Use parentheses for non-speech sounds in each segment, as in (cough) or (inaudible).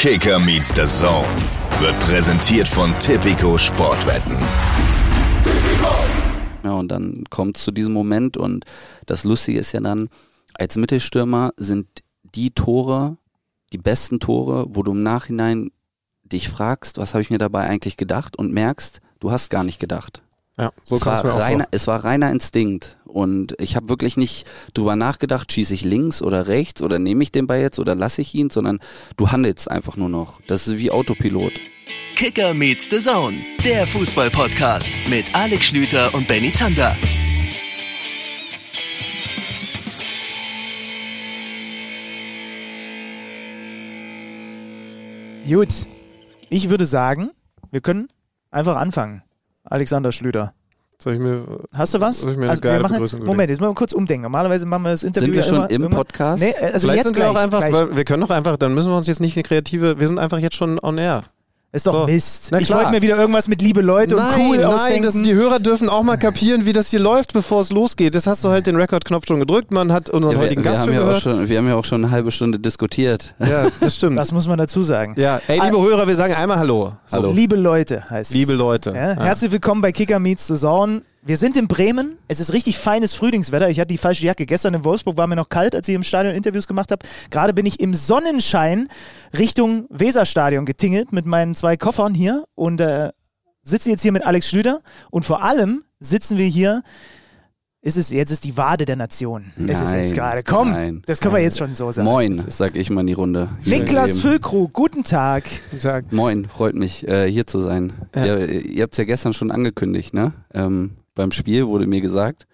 Kicker meets the Zone wird präsentiert von Tipico Sportwetten. Ja, und dann kommt zu diesem Moment und das Lustige ist ja dann, als Mittelstürmer sind die Tore, die besten Tore, wo du im Nachhinein dich fragst, was habe ich mir dabei eigentlich gedacht und merkst, du hast gar nicht gedacht. Ja, so es, war es mir auch reiner, es war reiner Instinkt und ich habe wirklich nicht drüber nachgedacht, schieße ich links oder rechts oder nehme ich den Ball jetzt oder lasse ich ihn, sondern du handelst einfach nur noch. Das ist wie Autopilot. Kicker meets the Zone, der Fußball-Podcast mit Alex Schlüter und Benny Zander. Gut, ich würde sagen, wir können einfach anfangen. Alexander Schlüter. Soll ich mir, Hast du was? Soll ich mir eine also, wir geile machen, Moment, jetzt müssen wir kurz umdenken. Normalerweise machen wir das Interview Sind wir schon immer, im immer, Podcast? Nee, also Vielleicht jetzt sind gleich, wir auch einfach, gleich. weil wir können doch einfach, dann müssen wir uns jetzt nicht eine kreative, wir sind einfach jetzt schon on air. Ist doch So. Mist. Na Ich wollte mir wieder irgendwas mit liebe Leute und cool nein, ausdenken. das, die Hörer dürfen auch mal kapieren, wie das hier läuft, bevor es losgeht. Das hast du halt den Rekordknopf schon gedrückt, man hat unseren Ja, wir, heutigen wir, Gast haben schon ja auch gehört. schon, wir haben ja auch schon eine halbe Stunde diskutiert. Ja, das stimmt. das muss man dazu sagen. ja, ey, liebe Hörer, wir sagen einmal Hallo. So, Hallo. Liebe Leute heißt Liebe es. Leute. Ja, Ja. Herzlich willkommen bei Kicker Meets the Zone. Wir sind in Bremen. Es ist richtig feines Frühlingswetter. Ich hatte die falsche Jacke. Gestern in Wolfsburg war mir noch kalt, als ich im Stadion Interviews gemacht habe. Gerade bin ich im Sonnenschein Richtung Weserstadion getingelt mit meinen zwei Koffern hier und äh, sitze jetzt hier mit Alex Schlüter. Und vor allem sitzen wir hier. Ist es, jetzt ist die Wade der Nation. Das ist Nein, jetzt gerade. Komm, nein. das können wir jetzt schon so sagen. Moin, sag ich mal in die Runde. Niklas. Füllkrug, guten Tag. Guten Tag. Moin, freut mich, äh, hier zu sein. Ja. Ja. ihr habt es ja gestern schon angekündigt, ne? Ähm, beim Spiel wurde mir gesagt.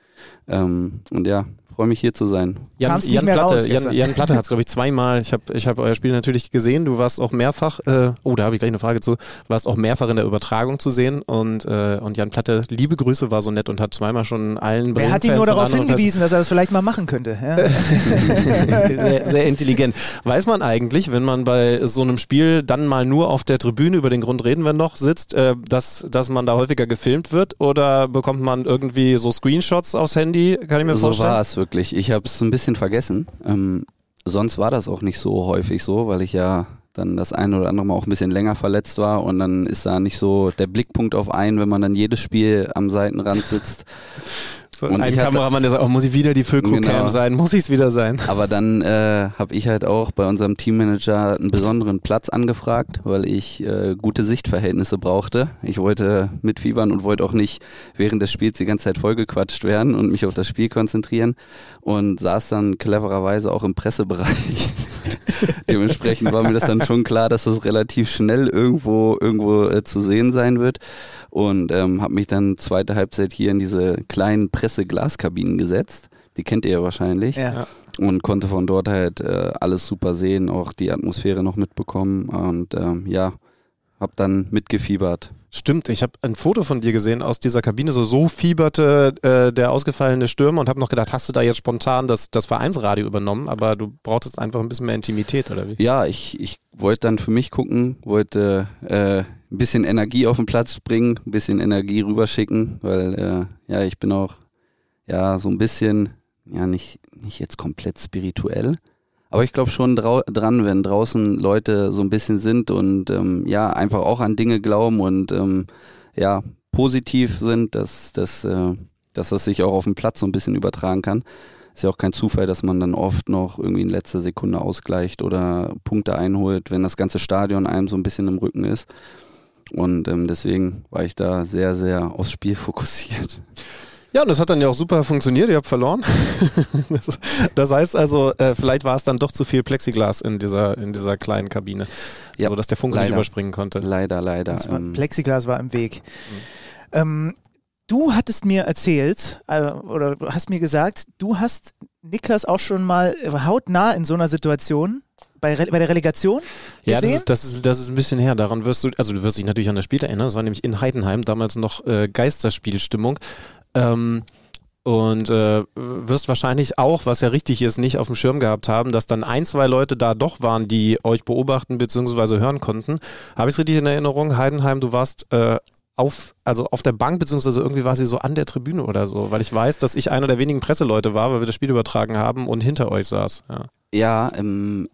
Ähm, und ja, freue mich hier zu sein. Jan, Jan Platte, raus Jan. Jan Platte hat es, glaube ich, zweimal. Ich habe ich hab euer Spiel natürlich gesehen. Du warst auch mehrfach, äh, oh, da habe ich gleich eine Frage zu. Du warst auch mehrfach in der Übertragung zu sehen. Und, äh, und Jan Platte, liebe Grüße, war so nett und hat zweimal schon allen Wer hat ihn nur darauf hingewiesen, dass er das vielleicht mal machen könnte? Ja. (laughs) sehr, sehr intelligent. Weiß man eigentlich, wenn man bei so einem Spiel dann mal nur auf der Tribüne, über den Grund reden wir noch, sitzt, äh, dass, dass man da häufiger gefilmt wird? Oder bekommt man irgendwie so Screenshots aufs Handy? Kann ich mir so vorstellen? war es wirklich. Ich habe es ein bisschen vergessen. Ähm, sonst war das auch nicht so häufig so, weil ich ja dann das eine oder andere Mal auch ein bisschen länger verletzt war und dann ist da nicht so der Blickpunkt auf einen, wenn man dann jedes Spiel am Seitenrand sitzt. So Und ein Kameramann, der sagt, oh, muss ich wieder die Füllkrug-Cam Genau. sein? Muss ich es wieder sein? Aber dann äh, habe ich halt auch bei unserem Teammanager einen besonderen Platz angefragt, weil ich äh, gute Sichtverhältnisse brauchte. Ich wollte mitfiebern und wollte auch nicht während des Spiels die ganze Zeit vollgequatscht werden und mich auf das Spiel konzentrieren und saß dann clevererweise auch im Pressebereich. (laughs) Dementsprechend war mir das dann schon klar, dass das relativ schnell irgendwo irgendwo äh, zu sehen sein wird und ähm, habe mich dann zweite Halbzeit hier in diese kleinen Presseglaskabinen gesetzt. Die kennt ihr ja wahrscheinlich Ja. und konnte von dort halt äh, alles super sehen, auch die Atmosphäre noch mitbekommen und ähm, ja, hab dann mitgefiebert. Stimmt, ich habe ein Foto von dir gesehen aus dieser Kabine, so so fieberte äh, der ausgefallene Stürmer und habe noch gedacht, hast du da jetzt spontan das, das Vereinsradio übernommen, aber du brauchtest einfach ein bisschen mehr Intimität, oder wie? Ja, ich, ich wollte dann für mich gucken, wollte äh, ein bisschen Energie auf den Platz bringen, ein bisschen Energie rüberschicken, weil äh, ja, ich bin auch ja so ein bisschen, ja nicht, nicht jetzt komplett spirituell, aber ich glaube schon dran, wenn draußen Leute so ein bisschen sind und ähm, ja, einfach auch an Dinge glauben und ähm, ja, positiv sind, dass, dass, äh, dass das sich auch auf dem Platz so ein bisschen übertragen kann. Ist ja auch kein Zufall, dass man dann oft noch irgendwie in letzter Sekunde ausgleicht oder Punkte einholt, wenn das ganze Stadion einem so ein bisschen im Rücken ist. Und ähm, deswegen war ich da sehr, sehr aufs Spiel (laughs) fokussiert. Ja, und das hat dann ja auch super funktioniert, ihr habt verloren. (laughs) das, heißt also, äh, vielleicht war es dann doch zu viel Plexiglas in dieser, in dieser kleinen Kabine, Ja, so dass der Funke nicht leider. überspringen konnte. Leider, leider. Das war, Ähm, Plexiglas war im Weg. Ähm, du hattest mir erzählt, äh, oder du hast mir gesagt, du hast Niklas auch schon mal hautnah in so einer Situation bei, Re bei der Relegation Ja, das gesehen? ist, das, ist, das ist ein bisschen her. Daran wirst du, also du wirst dich natürlich an das Spiel erinnern. Das war nämlich in Heidenheim, damals noch äh, Geisterspielstimmung. Ähm, und äh, wirst wahrscheinlich auch, was ja richtig ist, nicht auf dem Schirm gehabt haben, dass dann ein, zwei Leute da doch waren, die euch beobachten bzw. hören konnten. Habe ich es richtig in Erinnerung? Heidenheim, du warst äh, auf, also auf der Bank, beziehungsweise irgendwie war sie so an der Tribüne oder so, weil ich weiß, dass ich einer der wenigen Presseleute war, weil wir das Spiel übertragen haben und hinter euch saß. Ja. Ja, ähm,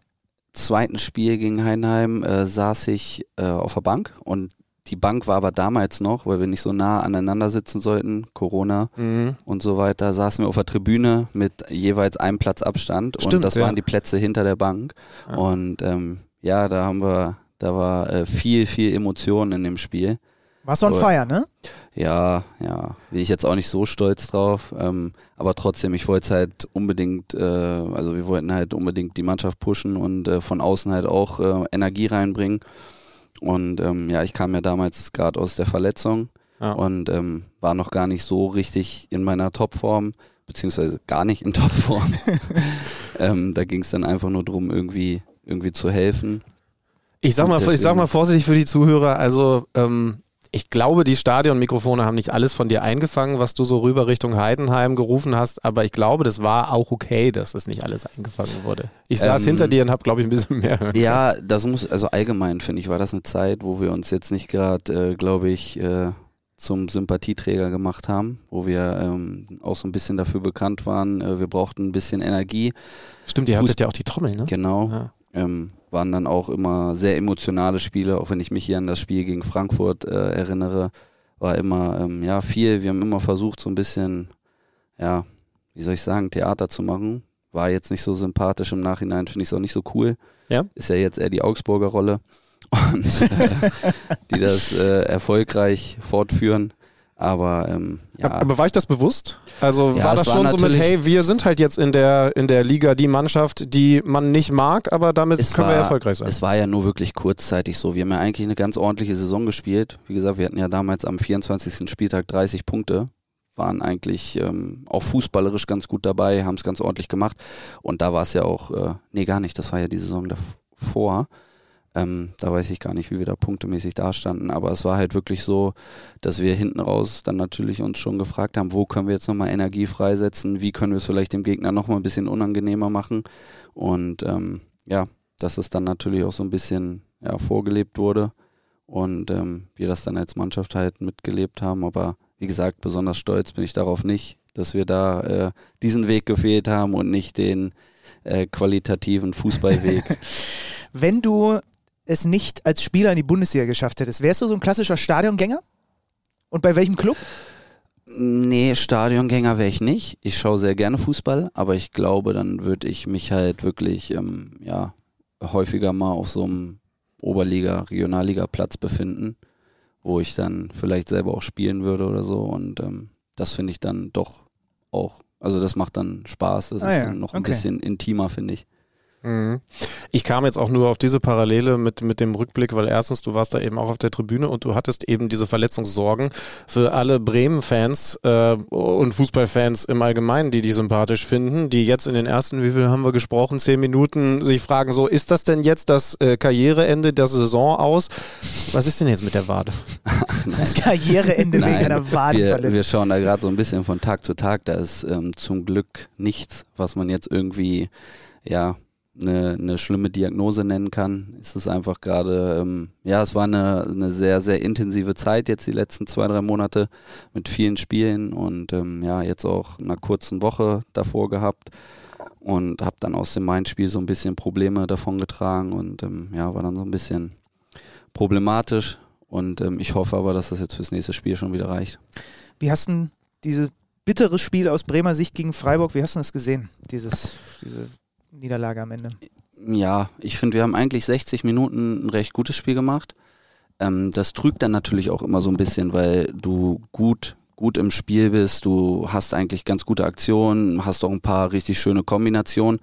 zweiten Spiel gegen Heidenheim äh, saß ich äh, auf der Bank und die Bank war aber damals noch, weil wir nicht so nah aneinander sitzen sollten, Corona Mhm. und so weiter, saßen wir auf der Tribüne mit jeweils einem Platz Abstand Stimmt, und das ja. waren die Plätze hinter der Bank. Ja. Und ähm, ja, da haben wir, da war äh, viel, viel Emotion in dem Spiel. Warst du on fire, ne? Ja, ja, bin ich jetzt auch nicht so stolz drauf, ähm, aber trotzdem, ich wollte es halt unbedingt, äh, also wir wollten halt unbedingt die Mannschaft pushen und äh, von außen halt auch äh, Energie reinbringen. Und ähm, ja, ich kam ja damals gerade aus der Verletzung Ja. und ähm, war noch gar nicht so richtig in meiner Topform, beziehungsweise gar nicht in (laughs) Topform. ähm, da ging es dann einfach nur drum, irgendwie, irgendwie zu helfen. Ich sag mal, ich sag mal vorsichtig für die Zuhörer, also ähm, ich glaube, die Stadionmikrofone haben nicht alles von dir eingefangen, was du so rüber Richtung Heidenheim gerufen hast, aber ich glaube, das war auch okay, dass das nicht alles eingefangen wurde. Ich saß Ähm, hinter dir und habe, glaube ich, ein bisschen mehr können. Ja, das muss, also allgemein finde ich, war das eine Zeit, wo wir uns jetzt nicht gerade, äh, glaube ich, äh, zum Sympathieträger gemacht haben, wo wir ähm, auch so ein bisschen dafür bekannt waren, äh, wir brauchten ein bisschen Energie. Stimmt, ihr Fuß- hattet ja auch die Trommel, ne? Genau. Ja. Ähm, waren dann auch immer sehr emotionale Spiele, auch wenn ich mich hier an das Spiel gegen Frankfurt äh, erinnere, war immer ähm, ja viel. Wir haben immer versucht, so ein bisschen, ja, wie soll ich sagen, Theater zu machen. War jetzt nicht so sympathisch im Nachhinein, finde ich es auch nicht so cool. Ja? Ist ja jetzt eher die Augsburger Rolle (laughs) und äh, die das äh, erfolgreich fortführen. Aber ähm, ja, Aber war ich das bewusst? Also Ja, war das war schon so mit, hey, wir sind halt jetzt in der, in der Liga die Mannschaft, die man nicht mag, aber damit Es können wir war- erfolgreich sein. Es war ja nur wirklich kurzzeitig so. Wir haben ja eigentlich eine ganz ordentliche Saison gespielt. Wie gesagt, wir hatten ja damals am 24. Spieltag 30 Punkte. Waren eigentlich ähm, auch fußballerisch ganz gut dabei, haben es ganz ordentlich gemacht. Und da war es ja auch, äh, nee, gar nicht, das war ja die Saison davor. Ähm, da weiß ich gar nicht, wie wir da punktemäßig dastanden. Aber es war halt wirklich so, dass wir hinten raus dann natürlich uns schon gefragt haben, wo können wir jetzt nochmal Energie freisetzen, wie können wir es vielleicht dem Gegner nochmal ein bisschen unangenehmer machen. Und ähm, ja, dass es dann natürlich auch so ein bisschen ja, vorgelebt wurde und ähm, wir das dann als Mannschaft halt mitgelebt haben. Aber wie gesagt, besonders stolz bin ich darauf nicht, dass wir da äh, diesen Weg gefehlt haben und nicht den äh, qualitativen Fußballweg. (laughs) Wenn du es nicht als Spieler in die Bundesliga geschafft hättest, wärst du so ein klassischer Stadiongänger? Und bei welchem Club? nee, Stadiongänger wäre ich nicht. Ich schaue sehr gerne Fußball, aber ich glaube, dann würde ich mich halt wirklich ähm, ja, häufiger mal auf so einem Oberliga, Regionalliga-Platz befinden, wo ich dann vielleicht selber auch spielen würde oder so. Und ähm, das finde ich dann doch auch, also das macht dann Spaß. Das Ah ist ja, dann noch ein okay. bisschen intimer, finde ich. Mhm. Ich kam jetzt auch nur auf diese Parallele mit, mit dem Rückblick, weil erstens, du warst da eben auch auf der Tribüne und du hattest eben diese Verletzungssorgen für alle Bremen-Fans äh, und Fußballfans im Allgemeinen, die die sympathisch finden, die jetzt in den ersten, wie viel haben wir gesprochen, zehn Minuten sich fragen, so, ist das denn jetzt das äh, Karriereende der Saison aus? Was ist denn jetzt mit der Wade? (laughs) Das Karriereende wegen Nein, einer wir, Wadenverletzung. wir schauen da gerade so ein bisschen von Tag zu Tag. Da ist ähm, zum Glück nichts, was man jetzt irgendwie, ja, eine, eine schlimme Diagnose nennen kann. Es ist einfach gerade, ähm, ja, es war eine, eine sehr, sehr intensive Zeit jetzt die letzten zwei, drei Monate mit vielen Spielen und ähm, ja, jetzt auch einer kurzen Woche davor gehabt und habe dann aus dem Main-Spiel so ein bisschen Probleme davon getragen und ähm, ja, war dann so ein bisschen problematisch und ähm, ich hoffe aber, dass das jetzt fürs nächste Spiel schon wieder reicht. Wie hast du dieses bittere Spiel aus Bremer Sicht gegen Freiburg, wie hast du das gesehen? Dieses, diese Niederlage am Ende. Ja, ich finde, wir haben eigentlich 60 Minuten ein recht gutes Spiel gemacht. Ähm, das trügt dann natürlich auch immer so ein bisschen, weil du gut, gut im Spiel bist, du hast eigentlich ganz gute Aktionen, hast auch ein paar richtig schöne Kombinationen,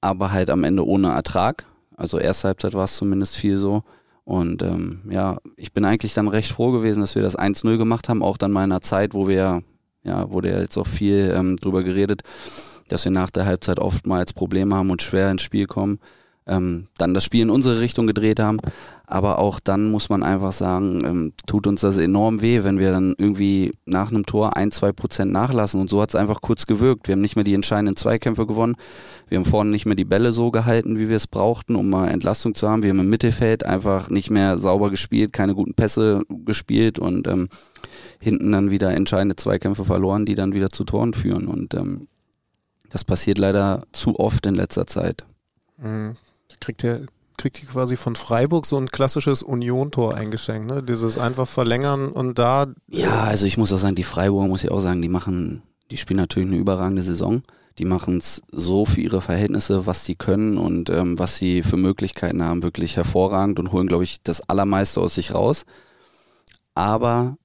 aber halt am Ende ohne Ertrag. Also erste Halbzeit war es zumindest viel so. Und ähm, ja, ich bin eigentlich dann recht froh gewesen, dass wir das 1-0 gemacht haben, auch dann mal in einer Zeit, wo wir, ja, wurde ja jetzt auch viel ähm, drüber geredet, dass wir nach der Halbzeit oftmals Probleme haben und schwer ins Spiel kommen. Ähm, dann das Spiel in unsere Richtung gedreht haben. Aber auch dann muss man einfach sagen, ähm, tut uns das enorm weh, wenn wir dann irgendwie nach einem Tor ein, zwei Prozent nachlassen. Und so hat es einfach kurz gewirkt. Wir haben nicht mehr die entscheidenden Zweikämpfe gewonnen. Wir haben vorne nicht mehr die Bälle so gehalten, wie wir es brauchten, um mal Entlastung zu haben. Wir haben im Mittelfeld einfach nicht mehr sauber gespielt, keine guten Pässe gespielt und ähm, hinten dann wieder entscheidende Zweikämpfe verloren, die dann wieder zu Toren führen. Und ähm, das passiert leider zu oft in letzter Zeit. Mhm. Kriegt ihr, kriegt ihr quasi von Freiburg so ein klassisches Union-Tor eingeschenkt, ne? Dieses einfach verlängern und da. Ja, also ich muss auch sagen, die Freiburger muss ich auch sagen, die machen, die spielen natürlich eine überragende Saison. Die machen es so für ihre Verhältnisse, was sie können und ähm, was sie für Möglichkeiten haben, wirklich hervorragend und holen, glaube ich, das Allermeiste aus sich raus. Aber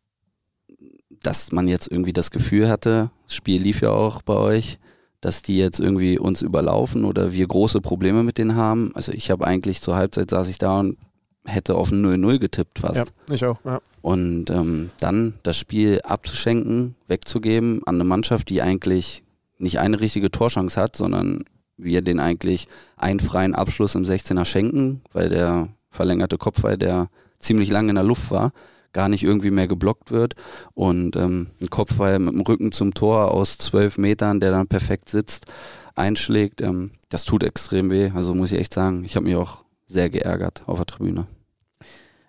dass man jetzt irgendwie das Gefühl hatte, das Spiel lief ja auch bei euch, dass die jetzt irgendwie uns überlaufen oder wir große Probleme mit denen haben. Also ich habe eigentlich zur Halbzeit saß ich da und hätte auf ein 0-0 getippt fast. Ja, ich auch. Ja. Und ähm, dann das Spiel abzuschenken, wegzugeben an eine Mannschaft, die eigentlich nicht eine richtige Torschance hat, sondern wir den eigentlich einen freien Abschluss im 16er schenken, weil der verlängerte Kopfball, der ziemlich lange in der Luft war, gar nicht irgendwie mehr geblockt wird und ähm, ein Kopfball mit dem Rücken zum Tor aus zwölf Metern, der dann perfekt sitzt, einschlägt, ähm, das tut extrem weh. Also muss ich echt sagen, ich habe mich auch sehr geärgert auf der Tribüne.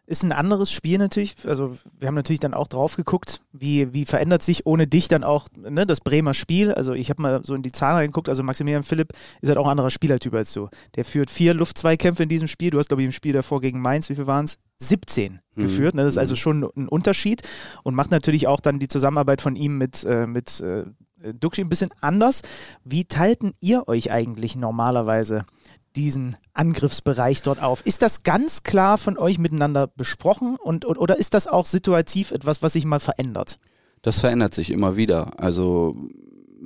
Ist ein anderes Spiel natürlich. Also wir haben natürlich dann auch drauf geguckt, wie, wie verändert sich ohne dich dann auch ne, das Bremer Spiel. Also ich habe mal so in die Zahlen reingeguckt. Also Maximilian Philipp ist halt auch ein anderer Spielertyp als du. Der führt vier Luftzweikämpfe in diesem Spiel. Du hast, glaube ich, im Spiel davor gegen Mainz, wie viel waren es? 17 mhm. geführt. Ne? Das ist also schon ein Unterschied und macht natürlich auch dann die Zusammenarbeit von ihm mit, äh, mit äh, Duxi ein bisschen anders. Wie teilten ihr euch eigentlich normalerweise diesen Angriffsbereich dort auf. Ist das ganz klar von euch miteinander besprochen und, oder ist das auch situativ etwas, was sich mal verändert? Das verändert sich immer wieder. Also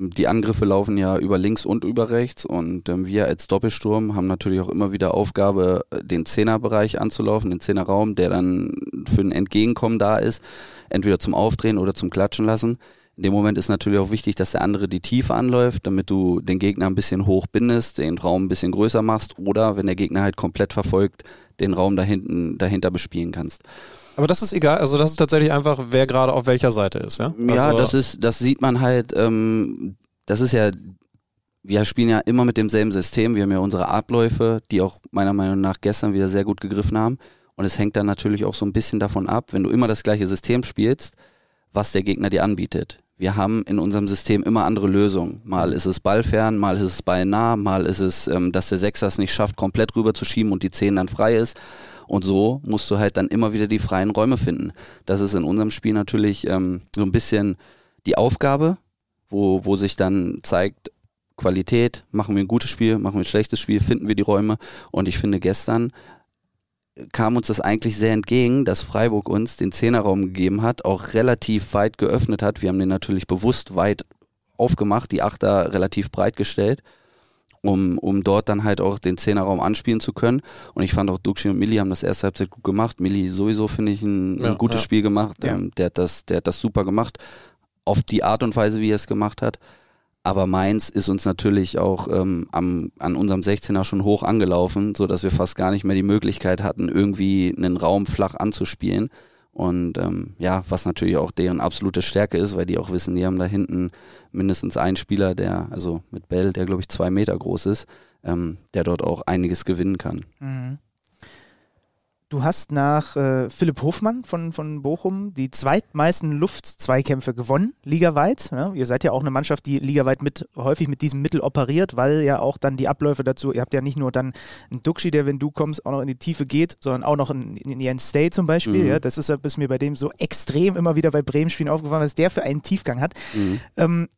die Angriffe laufen ja über links und über rechts und ähm, wir als Doppelsturm haben natürlich auch immer wieder Aufgabe, den Zehnerbereich anzulaufen, den Zehnerraum, der dann für ein Entgegenkommen da ist, entweder zum Aufdrehen oder zum Klatschen lassen. In dem Moment ist natürlich auch wichtig, dass der andere die Tiefe anläuft, damit du den Gegner ein bisschen hoch bindest, den Raum ein bisschen größer machst oder wenn der Gegner halt komplett verfolgt, den Raum da hinten, dahinter bespielen kannst. Aber das ist egal, also das ist tatsächlich einfach, wer gerade auf welcher Seite ist, ja? Ja, also das ist, das sieht man halt, ähm, das ist ja, wir spielen ja immer mit demselben System, wir haben ja unsere Abläufe, die auch meiner Meinung nach gestern wieder sehr gut gegriffen haben. Und es hängt dann natürlich auch so ein bisschen davon ab, wenn du immer das gleiche System spielst, was der Gegner dir anbietet wir haben in unserem System immer andere Lösungen. Mal ist es ballfern, mal ist es ballnah, mal ist es, ähm, dass der Sechser es nicht schafft, komplett rüber zu schieben und die Zehn dann frei ist. Und so musst du halt dann immer wieder die freien Räume finden. Das ist in unserem Spiel natürlich ähm, so ein bisschen die Aufgabe, wo, wo sich dann zeigt, Qualität, machen wir ein gutes Spiel, machen wir ein schlechtes Spiel, finden wir die Räume. Und ich finde, gestern kam uns das eigentlich sehr entgegen, dass Freiburg uns den Zehnerraum gegeben hat, auch relativ weit geöffnet hat. Wir haben den natürlich bewusst weit aufgemacht, die Achter relativ breit gestellt, um, um dort dann halt auch den Zehnerraum anspielen zu können. Und ich fand auch Duxi und Milli haben das erste Halbzeit gut gemacht. Milli sowieso finde ich ein, ja, ein gutes ja. Spiel gemacht. Ja. Ähm, der, hat das, der hat das super gemacht. Auf die Art und Weise, wie er es gemacht hat. Aber Mainz ist uns natürlich auch ähm, am, an unserem 16er schon hoch angelaufen, sodass wir fast gar nicht mehr die Möglichkeit hatten, irgendwie einen Raum flach anzuspielen. Und ähm, ja, was natürlich auch deren absolute Stärke ist, weil die auch wissen, die haben da hinten mindestens einen Spieler, der, also mit Bell, der glaube ich zwei Meter groß ist, ähm, der dort auch einiges gewinnen kann. Mhm. Du hast nach äh, Philipp Hofmann von, von Bochum die zweitmeisten Luftzweikämpfe gewonnen, ligaweit. Ja, ihr seid ja auch eine Mannschaft, die ligaweit mit, häufig mit diesem Mittel operiert, weil ja auch dann die Abläufe dazu, ihr habt ja nicht nur dann einen Duxi, der, wenn du kommst, auch noch in die Tiefe geht, sondern auch noch in, in Jens Stay zum Beispiel. Mhm. Ja, das ist, ist mir bei dem so extrem immer wieder bei Bremen-Spielen aufgefallen, was der für einen Tiefgang hat. Mhm. Ähm,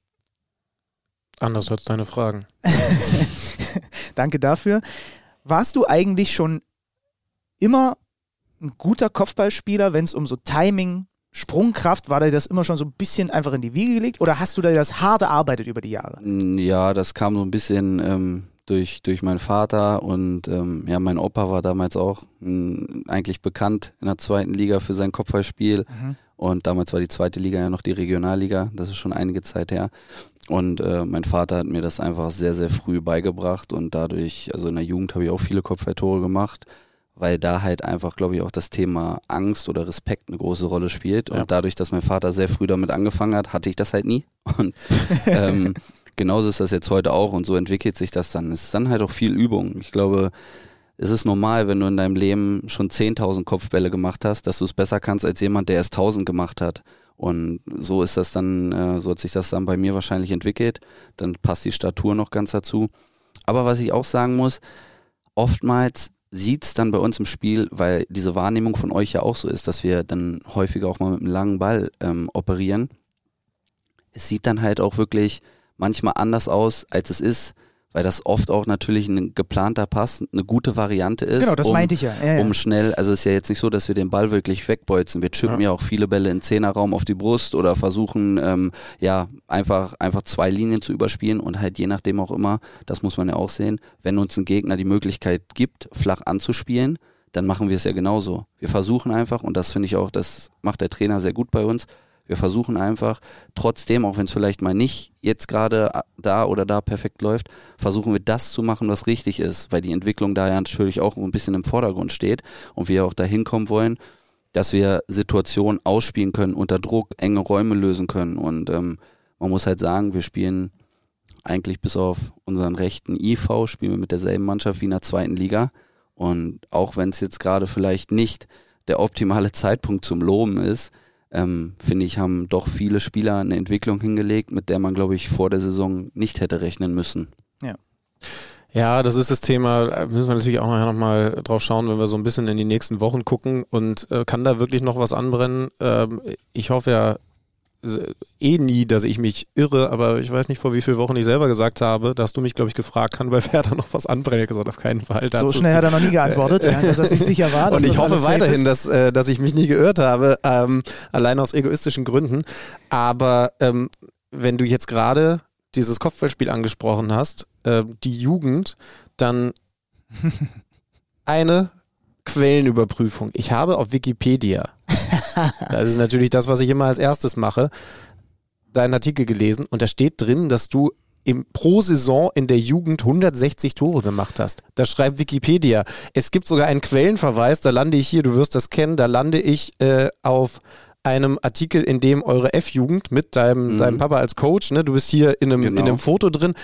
Anders als deine Fragen. (laughs) Danke dafür. Warst du eigentlich schon immer ein guter Kopfballspieler, wenn es um so Timing, Sprungkraft, war dir das immer schon so ein bisschen einfach in die Wiege gelegt oder hast du da das hart erarbeitet über die Jahre? Ja, das kam so ein bisschen ähm, durch, durch meinen Vater und ähm, ja, mein Opa war damals auch m, eigentlich bekannt in der zweiten Liga für sein Kopfballspiel mhm. und damals war die zweite Liga ja noch die Regionalliga, das ist schon einige Zeit her. Und äh, mein Vater hat mir das einfach sehr, sehr früh beigebracht und dadurch, also in der Jugend habe ich auch viele Kopfballtore gemacht weil da halt einfach, glaube ich, auch das Thema Angst oder Respekt eine große Rolle spielt. Ja. Und dadurch, dass mein Vater sehr früh damit angefangen hat, hatte ich das halt nie. (laughs) Und ähm, (laughs) genauso ist das jetzt heute auch und so entwickelt sich das dann. Es ist dann halt auch viel Übung. Ich glaube, es ist normal, wenn du in deinem Leben schon 10.000 Kopfbälle gemacht hast, dass du es besser kannst als jemand, der es 1.000 gemacht hat. Und so ist das dann, äh, so hat sich das dann bei mir wahrscheinlich entwickelt. Dann passt die Statur noch ganz dazu. Aber was ich auch sagen muss, oftmals sieht es dann bei uns im Spiel, weil diese Wahrnehmung von euch ja auch so ist, dass wir dann häufiger auch mal mit einem langen Ball ähm, operieren. Es sieht dann halt auch wirklich manchmal anders aus, als es ist, weil das oft auch natürlich ein geplanter Pass eine gute Variante ist. Genau, das um, meinte ich ja. ja, ja. um schnell, also es ist ja jetzt nicht so, dass wir den Ball wirklich wegbolzen. Wir chippen ja, auch viele Bälle in Zehnerraum auf die Brust oder versuchen ähm, ja einfach einfach zwei Linien zu überspielen und halt je nachdem auch immer, das muss man ja auch sehen, wenn uns ein Gegner die Möglichkeit gibt, flach anzuspielen, dann machen wir es ja genauso. Wir versuchen einfach und das finde ich auch, das macht der Trainer sehr gut bei uns. Wir versuchen einfach, trotzdem, auch wenn es vielleicht mal nicht jetzt gerade da oder da perfekt läuft, versuchen wir das zu machen, was richtig ist, weil die Entwicklung da ja natürlich auch ein bisschen im Vordergrund steht und wir auch dahin kommen wollen, dass wir Situationen ausspielen können, unter Druck enge Räume lösen können. Und ähm, man muss halt sagen, wir spielen eigentlich bis auf unseren rechten IV, spielen wir mit derselben Mannschaft wie in der zweiten Liga. Und auch wenn es jetzt gerade vielleicht nicht der optimale (laughs) Zeitpunkt zum Loben ist, ähm, finde ich, haben doch viele Spieler eine Entwicklung hingelegt, mit der man, glaube ich, vor der Saison nicht hätte rechnen müssen. Ja. Ja, das ist das Thema. Da müssen wir natürlich auch nachher nochmal drauf schauen, wenn wir so ein bisschen in die nächsten Wochen gucken. Und äh, kann da wirklich noch was anbrennen? Ähm, ich hoffe ja eh nie, dass ich mich irre, aber ich weiß nicht, vor wie vielen Wochen ich selber gesagt habe, da hast du mich, glaube ich, gefragt, kann bei Werder noch was anbrennen? Gesagt, auf keinen Fall. So schnell hat er noch nie geantwortet, ja, dass er sich sicher war. (laughs) Und ich hoffe weiterhin, dass, äh, dass ich mich nie geirrt habe, ähm, allein aus egoistischen Gründen. Aber ähm, wenn du jetzt gerade dieses Kopfballspiel angesprochen hast, äh, die Jugend, dann (laughs) eine Quellenüberprüfung. Ich habe auf Wikipedia, (laughs) das ist natürlich das, was ich immer als erstes mache, deinen Artikel gelesen und da steht drin, dass du im, pro Saison in der Jugend 160 Tore gemacht hast. Das schreibt Wikipedia. Es gibt sogar einen Quellenverweis, da lande ich hier, du wirst das kennen, da lande ich äh, auf einem Artikel, in dem eure F-Jugend mit deinem, mhm. deinem Papa als Coach, ne, du bist hier in einem, genau. in einem Foto drin,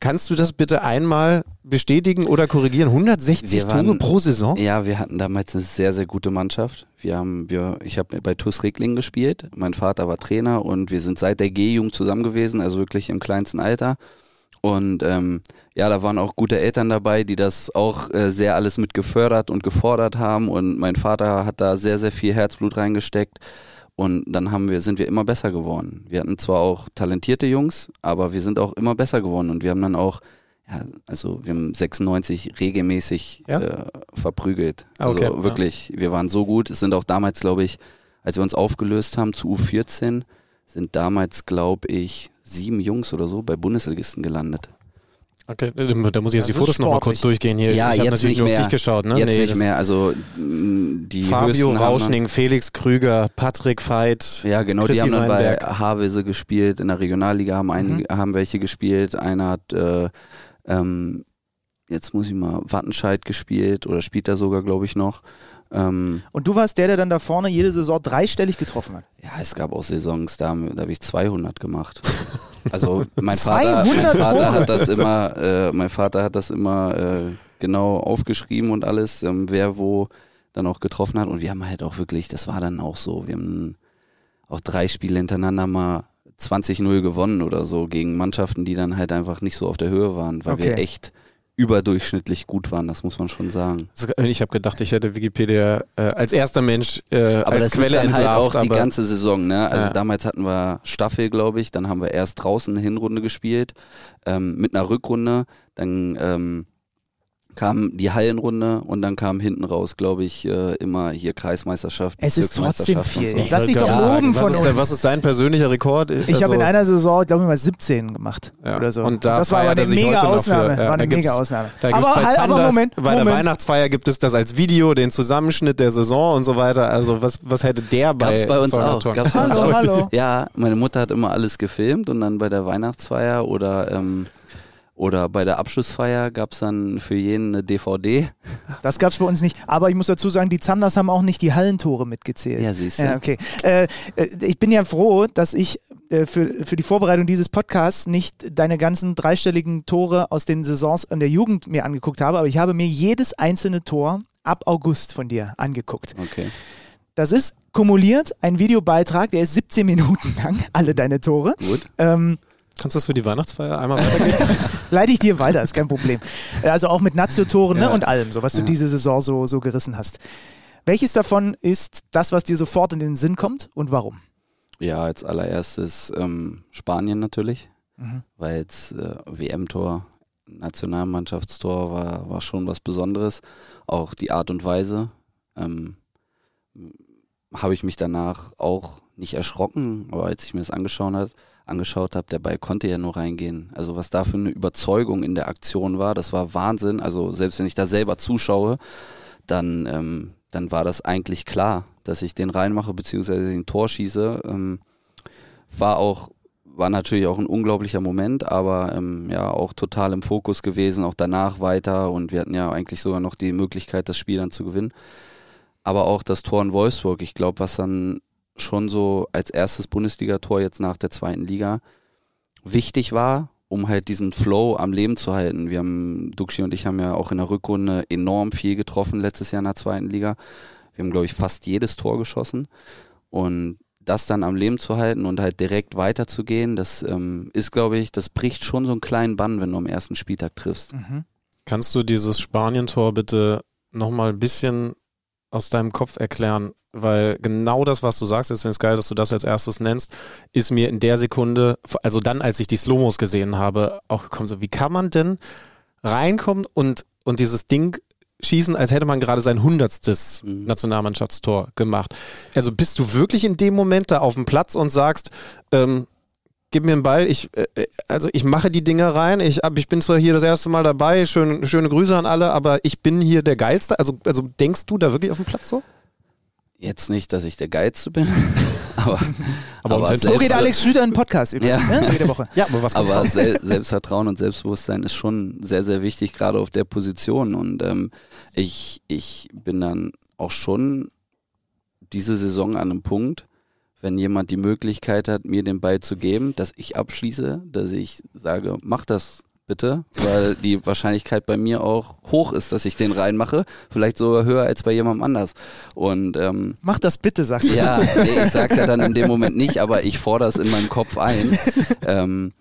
Kannst du das bitte einmal bestätigen oder korrigieren? 160 waren, Tore pro Saison? Ja, wir hatten damals eine sehr, sehr gute Mannschaft. Wir haben, wir, ich habe bei TuS Regling gespielt. Mein Vater war Trainer und wir sind seit der G-Jugend zusammen gewesen, also wirklich im kleinsten Alter. Und ähm, ja, da waren auch gute Eltern dabei, die das auch äh, sehr alles mit gefördert und gefordert haben. Und mein Vater hat da sehr, sehr viel Herzblut reingesteckt. Und dann haben wir, sind wir immer besser geworden. Wir hatten zwar auch talentierte Jungs, aber wir sind auch immer besser geworden und wir haben dann auch, ja, also wir haben 96 regelmäßig ja? äh, verprügelt. Ah, also okay, wirklich, ja. wir waren so gut. Es sind auch damals, glaube ich, als wir uns aufgelöst haben zu U14, sind damals, glaube ich, sieben Jungs oder so bei Bundesligisten gelandet. Okay, da muss ich jetzt das die Fotos nochmal kurz durchgehen hier. Ja, ich habe natürlich nur auf dich geschaut. Ne? Jetzt nee, nicht mehr. Also die Fabio Rauschning, Felix Krüger, Patrick Veit. Ja, genau, Chrissy die haben dann bei Havelse gespielt. In der Regionalliga haben, einige, mhm. haben welche gespielt. Einer hat äh, ähm, jetzt muss ich mal Wattenscheid gespielt oder spielt er sogar, glaube ich, noch. Ähm, und du warst der, der dann da vorne jede Saison dreistellig getroffen hat? Ja, es gab auch Saisons, da, da habe ich 200 gemacht. (laughs) Also mein Vater, mein Vater hat das immer, äh, mein Vater hat das immer äh, genau aufgeschrieben und alles, ähm, wer wo dann auch getroffen hat. Und wir haben halt auch wirklich, das war dann auch so, wir haben auch drei Spiele hintereinander mal 20-0 gewonnen oder so gegen Mannschaften, die dann halt einfach nicht so auf der Höhe waren, weil okay. wir echt überdurchschnittlich gut waren, das muss man schon sagen. Ich habe gedacht, ich hätte Wikipedia äh, als erster Mensch äh, aber als das Quelle ist dann halt auch die ganze Saison. Ne? Also ja. damals hatten wir Staffel, glaube ich, dann haben wir erst draußen eine Hinrunde gespielt ähm, mit einer Rückrunde, dann ähm, kam die Hallenrunde und dann kam hinten raus, glaube ich, äh, immer hier Kreismeisterschaft. Es ist trotzdem viel. So. Jetzt lass dich doch loben von was uns. Ist, was ist dein persönlicher Rekord? Ich also habe in einer Saison, glaube ich mal 17 gemacht ja. oder so. Und da das war aber eine mega Ausnahme. Ja, war eine mega Ausnahme. aber, halt, aber Moment, bei der Weihnachtsfeier gibt es das als Video, den Zusammenschnitt der Saison und so weiter. Also was, was hätte der bei Gab's bei uns auch. Gab's hallo, auch. hallo. Ja, meine Mutter hat immer alles gefilmt und dann bei der Weihnachtsfeier oder ähm, oder bei der Abschlussfeier gab es dann für jeden eine DVD. Das gab es bei uns nicht. Aber ich muss dazu sagen, die Zanders haben auch nicht die Hallentore mitgezählt. Ja, siehst du. Ja, okay. Äh, äh, ich bin ja froh, dass ich äh, für, für die Vorbereitung dieses Podcasts nicht deine ganzen dreistelligen Tore aus den Saisons an der Jugend mir angeguckt habe, aber ich habe mir jedes einzelne Tor ab August von dir angeguckt. Okay. Das ist kumuliert ein Videobeitrag, der ist 17 Minuten lang, alle deine Tore. Gut. Ähm, Kannst du das für die Weihnachtsfeier einmal weitergeben? (laughs) Leite ich dir weiter, ist kein Problem. Also auch mit Nazio-Toren ne, Ja. und allem, so was du Ja. diese Saison so, so gerissen hast. Welches davon ist das, was dir sofort in den Sinn kommt und warum? Ja, als allererstes ähm, Spanien natürlich, Mhm. weil jetzt äh, WM-Tor, Nationalmannschaftstor war, war schon was Besonderes. Auch die Art und Weise. Ähm, habe ich mich danach auch nicht erschrocken, aber als ich mir das angeschaut habe, angeschaut habe, der Ball konnte ja nur reingehen. Also was da für eine Überzeugung in der Aktion war, das war Wahnsinn. Also selbst wenn ich da selber zuschaue, dann, ähm, dann war das eigentlich klar, dass ich den reinmache, beziehungsweise den Tor schieße. Ähm, war auch, war natürlich auch ein unglaublicher Moment, aber ähm, ja, auch total im Fokus gewesen, auch danach weiter und wir hatten ja eigentlich sogar noch die Möglichkeit, das Spiel dann zu gewinnen. Aber auch das Tor in Wolfsburg, ich glaube, was dann schon so als erstes Bundesligator jetzt nach der zweiten Liga wichtig war, um halt diesen Flow am Leben zu halten. Wir haben, Duxi und ich haben ja auch in der Rückrunde enorm viel getroffen letztes Jahr in der zweiten Liga. Wir haben, glaube ich, fast jedes Tor geschossen. Und das dann am Leben zu halten und halt direkt weiterzugehen, das ähm, ist, glaube ich, das bricht schon so einen kleinen Bann, wenn du am ersten Spieltag triffst. Mhm. Kannst du dieses Spanien-Tor bitte nochmal ein bisschen aus deinem Kopf erklären? Weil genau das, was du sagst, ich es geil, dass du das als erstes nennst, ist mir in der Sekunde, also dann, als ich die Slomos gesehen habe, auch gekommen, so wie kann man denn reinkommen und, und dieses Ding schießen, als hätte man gerade sein hundertstes Mhm. Nationalmannschaftstor gemacht. Also bist du wirklich in dem Moment da auf dem Platz und sagst, ähm, gib mir einen Ball, ich, äh, äh, also ich mache die Dinger rein, ich, ich bin zwar hier das erste Mal dabei, schön, schöne Grüße an alle, aber ich bin hier der Geilste. Also, also denkst du da wirklich auf dem Platz so? Jetzt nicht, dass ich der Geilste bin, (laughs) aber, Aber aber, So geht Alex Schlüter in Podcast übrigens, Ja. ne? jede Woche. (laughs) Ja, aber was Aber Sel Selbstvertrauen und Selbstbewusstsein ist schon sehr, sehr wichtig, gerade auf der Position. Und ähm, ich, ich bin dann auch schon diese Saison an einem Punkt, wenn jemand die Möglichkeit hat, mir den Ball zu geben, dass ich abschließe, dass ich sage, mach das bitte, weil die Wahrscheinlichkeit bei mir auch hoch ist, dass ich den reinmache, vielleicht sogar höher als bei jemandem anders. Und ähm, Mach das bitte, sagst du. ja, (laughs) nee, ich sag's ja dann in dem Moment nicht, aber ich fordere es in meinem Kopf ein. Ähm,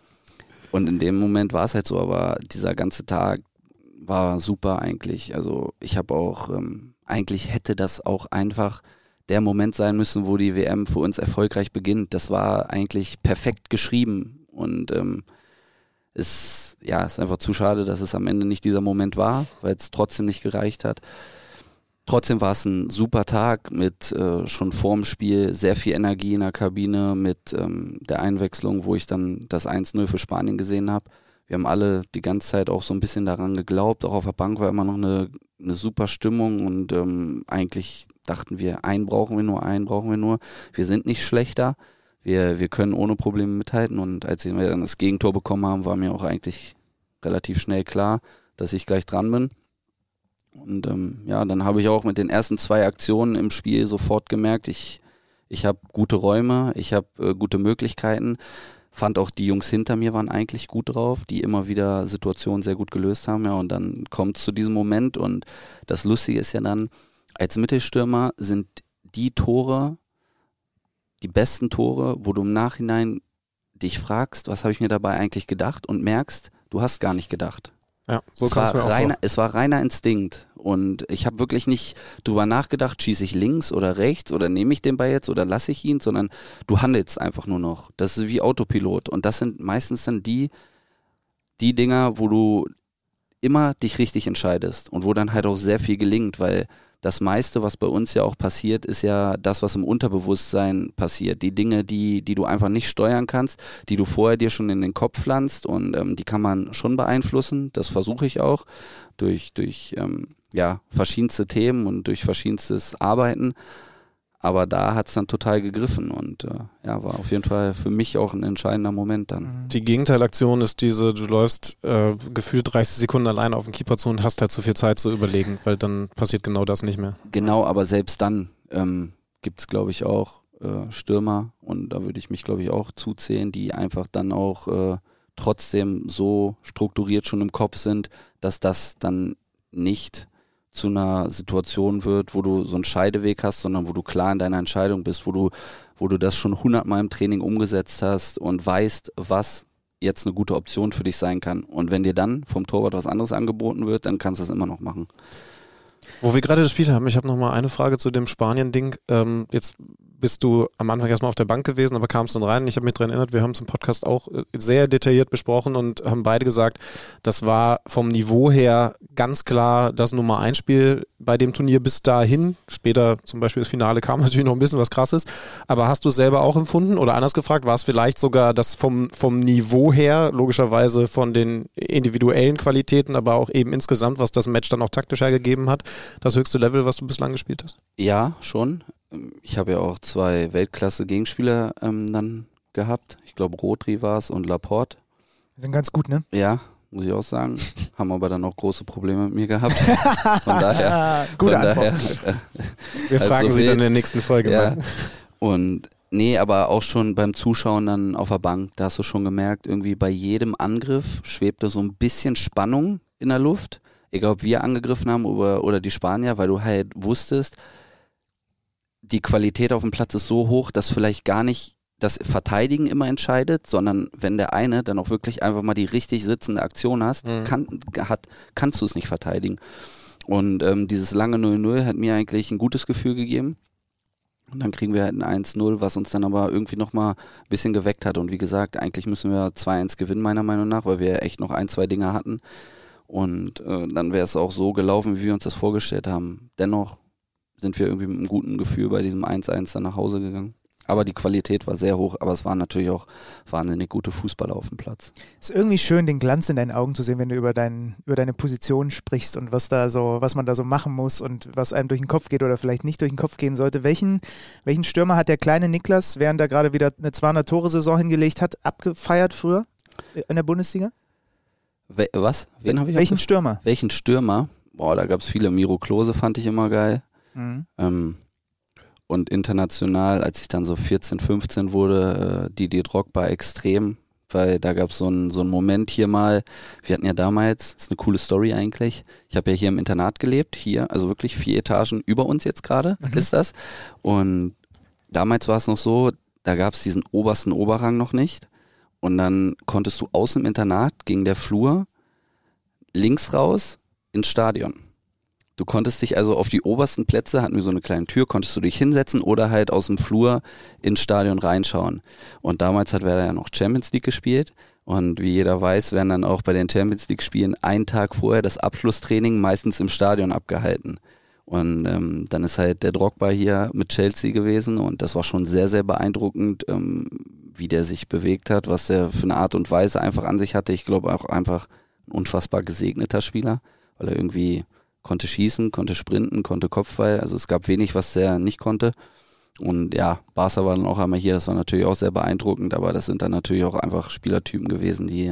und in dem Moment war es halt so, aber dieser ganze Tag war super eigentlich. Also ich habe auch, ähm, eigentlich hätte das auch einfach der Moment sein müssen, wo die WM für uns erfolgreich beginnt. Das war eigentlich perfekt geschrieben und ähm, ist ja ist einfach zu schade, dass es am Ende nicht dieser Moment war, weil es trotzdem nicht gereicht hat. Trotzdem war es ein super Tag mit äh, schon vorm Spiel sehr viel Energie in der Kabine, mit ähm, der Einwechslung, wo ich dann das 1-0 für Spanien gesehen habe. Wir haben alle die ganze Zeit auch so ein bisschen daran geglaubt. Auch auf der Bank war immer noch eine, eine super Stimmung und ähm, eigentlich dachten wir, einen brauchen wir nur, einen brauchen wir nur. Wir sind nicht schlechter. Wir, wir können ohne Probleme mithalten und als wir dann das Gegentor bekommen haben, war mir auch eigentlich relativ schnell klar, dass ich gleich dran bin. Und ähm, ja, dann habe ich auch mit den ersten zwei Aktionen im Spiel sofort gemerkt, ich, ich habe gute Räume, ich habe äh, gute Möglichkeiten. Fand auch die Jungs hinter mir waren eigentlich gut drauf, die immer wieder Situationen sehr gut gelöst haben. Ja, und dann kommt es zu diesem Moment und das Lustige ist ja dann, als Mittelstürmer sind die Tore, die besten Tore, wo du im Nachhinein dich fragst, was habe ich mir dabei eigentlich gedacht und merkst, du hast gar nicht gedacht Ja, so es, war reiner, es war reiner Instinkt. Und ich habe wirklich nicht drüber nachgedacht, schieße ich links oder rechts oder nehme ich den Ball jetzt oder lasse ich ihn, sondern du handelst einfach nur noch. Das ist wie Autopilot. Und das sind meistens dann die, die Dinger, wo du immer dich richtig entscheidest und wo dann halt auch sehr viel gelingt, weil das meiste, was bei uns ja auch passiert, ist ja das, was im Unterbewusstsein passiert. Die Dinge, die, die du einfach nicht steuern kannst, die du vorher dir schon in den Kopf pflanzt und ähm, die kann man schon beeinflussen. Das versuche ich auch durch, durch ähm, ja, verschiedenste Themen und durch verschiedenstes Arbeiten. Aber da hat es dann total gegriffen und äh, ja, war auf jeden Fall für mich auch ein entscheidender Moment dann. Die Gegenteilaktion ist diese, du läufst äh, gefühlt 30 Sekunden alleine auf den Keeper zu und hast halt zu viel Zeit zu überlegen, weil dann passiert genau das nicht mehr. Genau, aber selbst dann ähm, gibt es, glaube ich, auch äh, Stürmer und da würde ich mich, glaube ich, auch zuzählen, die einfach dann auch äh, trotzdem so strukturiert schon im Kopf sind, dass das dann nicht zu einer Situation wird, wo du so einen Scheideweg hast, sondern wo du klar in deiner Entscheidung bist, wo du, wo du das schon hundertmal im Training umgesetzt hast und weißt, was jetzt eine gute Option für dich sein kann. Und wenn dir dann vom Torwart was anderes angeboten wird, dann kannst du es immer noch machen. Wo wir gerade das Spiel haben, ich habe noch mal eine Frage zu dem Spanien-Ding. Ähm, jetzt bist du am Anfang erstmal auf der Bank gewesen, aber kamst dann rein. Ich habe mich daran erinnert, wir haben es im Podcast auch äh, sehr detailliert besprochen und haben beide gesagt, das war vom Niveau her ganz klar das Nummer 1 Spiel bei dem Turnier bis dahin. Später zum Beispiel das Finale kam (laughs) natürlich noch ein bisschen was krasses. Aber hast du es selber auch empfunden oder anders gefragt, war es vielleicht sogar das vom, vom Niveau her, logischerweise von den individuellen Qualitäten, aber auch eben insgesamt, was das Match dann auch taktisch hergegeben hat, das höchste Level, was du bislang gespielt hast? Ja, schon ich habe ja auch zwei Weltklasse-Gegenspieler ähm, dann gehabt. Ich glaube, Rodri war es und Laporte. Sind ganz gut, ne? Ja, muss ich auch sagen. (laughs) Haben aber dann auch große Probleme mit mir gehabt. (laughs) Von daher. Gute von Antwort. Daher, Wir halt fragen so Sie dann in der nächsten Folge ja. mal. Und nee, aber auch schon beim Zuschauen dann auf der Bank, da hast du schon gemerkt, irgendwie bei jedem Angriff schwebte so ein bisschen Spannung in der Luft. Egal, ob wir angegriffen haben oder, oder die Spanier, weil du halt wusstest, die Qualität auf dem Platz ist so hoch, dass vielleicht gar nicht das Verteidigen immer entscheidet, sondern wenn der eine dann auch wirklich einfach mal die richtig sitzende Aktion hast, mhm. kann, hat, kannst du es nicht verteidigen. Und ähm, dieses lange 0-0 hat mir eigentlich ein gutes Gefühl gegeben. Und dann kriegen wir halt ein 1-0, was uns dann aber irgendwie nochmal ein bisschen geweckt hat. Und wie gesagt, eigentlich müssen wir 2-1 gewinnen, meiner Meinung nach, weil wir echt noch ein, zwei Dinge hatten. Und äh, dann wäre es auch so gelaufen, wie wir uns das vorgestellt haben. Dennoch sind wir irgendwie mit einem guten Gefühl bei diesem 1-1 dann nach Hause gegangen. Aber die Qualität war sehr hoch, aber es waren natürlich auch wahnsinnig gute Fußballer auf dem Platz. Es ist irgendwie schön, den Glanz in deinen Augen zu sehen, wenn du über, dein, über deine Position sprichst und was da so, was man da so machen muss und was einem durch den Kopf geht oder vielleicht nicht durch den Kopf gehen sollte. Welchen, welchen Stürmer hat der kleine Niklas, während er gerade wieder eine 200-Tore-Saison hingelegt hat, abgefeiert früher in der Bundesliga? We was? Wen habe ich Welchen Stürmer? Welchen Stürmer? Boah, da gab es viele. Miro Klose fand ich immer geil. Mhm. Ähm, und international, als ich dann so 14, 15 wurde, äh, Didier Drogba extrem, weil da gab so es so einen Moment hier mal, wir hatten ja damals, ist eine coole Story eigentlich, ich habe ja hier im Internat gelebt, hier, also wirklich vier Etagen über uns jetzt gerade mhm. ist das. Und damals war es noch so, da gab es diesen obersten Oberrang noch nicht. Und dann konntest du aus dem Internat, ging der Flur links raus ins Stadion. Du konntest dich also auf die obersten Plätze, hatten wir so eine kleine Tür, konntest du dich hinsetzen oder halt aus dem Flur ins Stadion reinschauen. Und damals hat Werder ja noch Champions League gespielt. Und wie jeder weiß, werden dann auch bei den Champions League Spielen einen Tag vorher das Abschlusstraining meistens im Stadion abgehalten. Und ähm, dann ist halt der Drogba hier mit Chelsea gewesen und das war schon sehr, sehr beeindruckend, ähm, wie der sich bewegt hat, was der für eine Art und Weise einfach an sich hatte. Ich glaube auch einfach ein unfassbar gesegneter Spieler, weil er irgendwie konnte schießen, konnte sprinten, konnte Kopfball. Also es gab wenig, was er nicht konnte. Und ja, Barca war dann auch einmal hier, das war natürlich auch sehr beeindruckend, aber das sind dann natürlich auch einfach Spielertypen gewesen, die,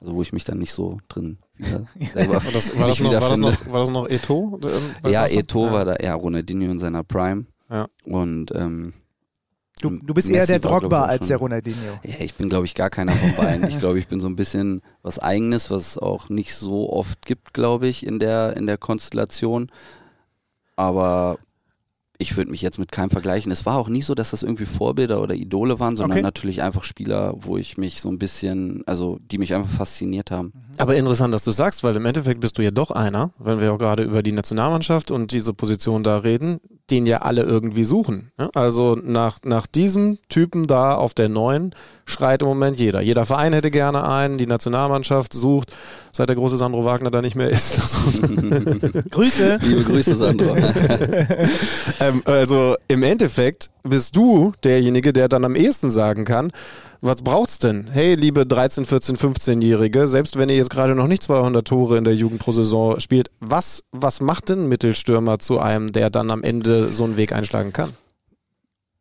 also wo ich mich dann nicht so drin wieder (laughs) selber war das, (laughs) war das, noch, war das noch, war das noch Eto? Ja, Eto ja. war da, ja, Ronaldinho in seiner Prime. Ja. Und ähm, Du, du bist Messi eher der Drogba als der Ronaldinho. Ja, ich bin, glaube ich, gar keiner von beiden. ich glaube, ich bin so ein bisschen was Eigenes, was es auch nicht so oft gibt, glaube ich, in der, in der Konstellation. Aber ich würde mich jetzt mit keinem vergleichen. Es war auch nie so, dass das irgendwie Vorbilder oder Idole waren, sondern okay. natürlich einfach Spieler, wo ich mich so ein bisschen, also die mich einfach fasziniert haben. Aber interessant, dass du sagst, weil im Endeffekt bist du ja doch einer, wenn wir auch gerade über die Nationalmannschaft und diese Position da reden, den ja alle irgendwie suchen. Ne? Also nach, nach diesem Typen da auf der neuen schreit im Moment jeder. Jeder Verein hätte gerne einen, die Nationalmannschaft sucht, seit der große Sandro Wagner da nicht mehr ist. (laughs) Grüße. Liebe Grüße, Sandro. (laughs) ähm, also im Endeffekt bist du derjenige, der dann am ehesten sagen kann, was braucht's denn? Hey, liebe 13, 14, 15-Jährige, selbst wenn ihr jetzt gerade noch nicht 200 Tore in der Jugend pro Saison spielt, was, was macht denn ein Mittelstürmer zu einem, der dann am Ende so einen Weg einschlagen kann?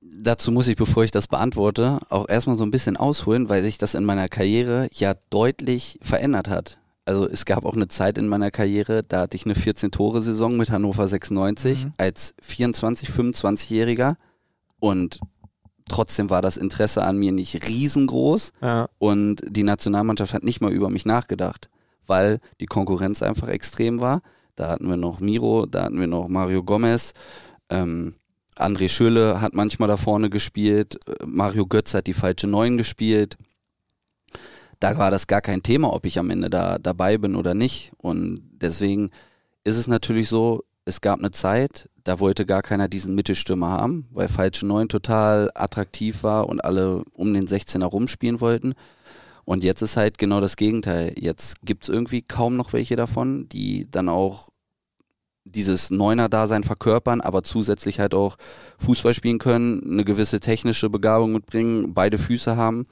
Dazu muss ich, bevor ich das beantworte, auch erstmal so ein bisschen ausholen, weil sich das in meiner Karriere ja deutlich verändert hat. Also es gab auch eine Zeit in meiner Karriere, da hatte ich eine 14-Tore-Saison mit Hannover 96 mhm. als 24, 25-Jähriger und trotzdem war das Interesse an mir nicht riesengroß ja. und die Nationalmannschaft hat nicht mal über mich nachgedacht, weil die Konkurrenz einfach extrem war. Da hatten wir noch Miro, da hatten wir noch Mario Gomez, ähm, André Schöle hat manchmal da vorne gespielt, Mario Götz hat die falsche Neun gespielt. da war das gar kein Thema, ob ich am Ende da dabei bin oder nicht. Und deswegen ist es natürlich so, es gab eine Zeit, da wollte gar keiner diesen Mittelstürmer haben, weil falsche 9 total attraktiv war und alle um den 16er rumspielen wollten. Und jetzt ist halt genau das Gegenteil. Jetzt gibt es irgendwie kaum noch welche davon, die dann auch dieses Neuner-Dasein verkörpern, aber zusätzlich halt auch Fußball spielen können, eine gewisse technische Begabung mitbringen, beide Füße haben.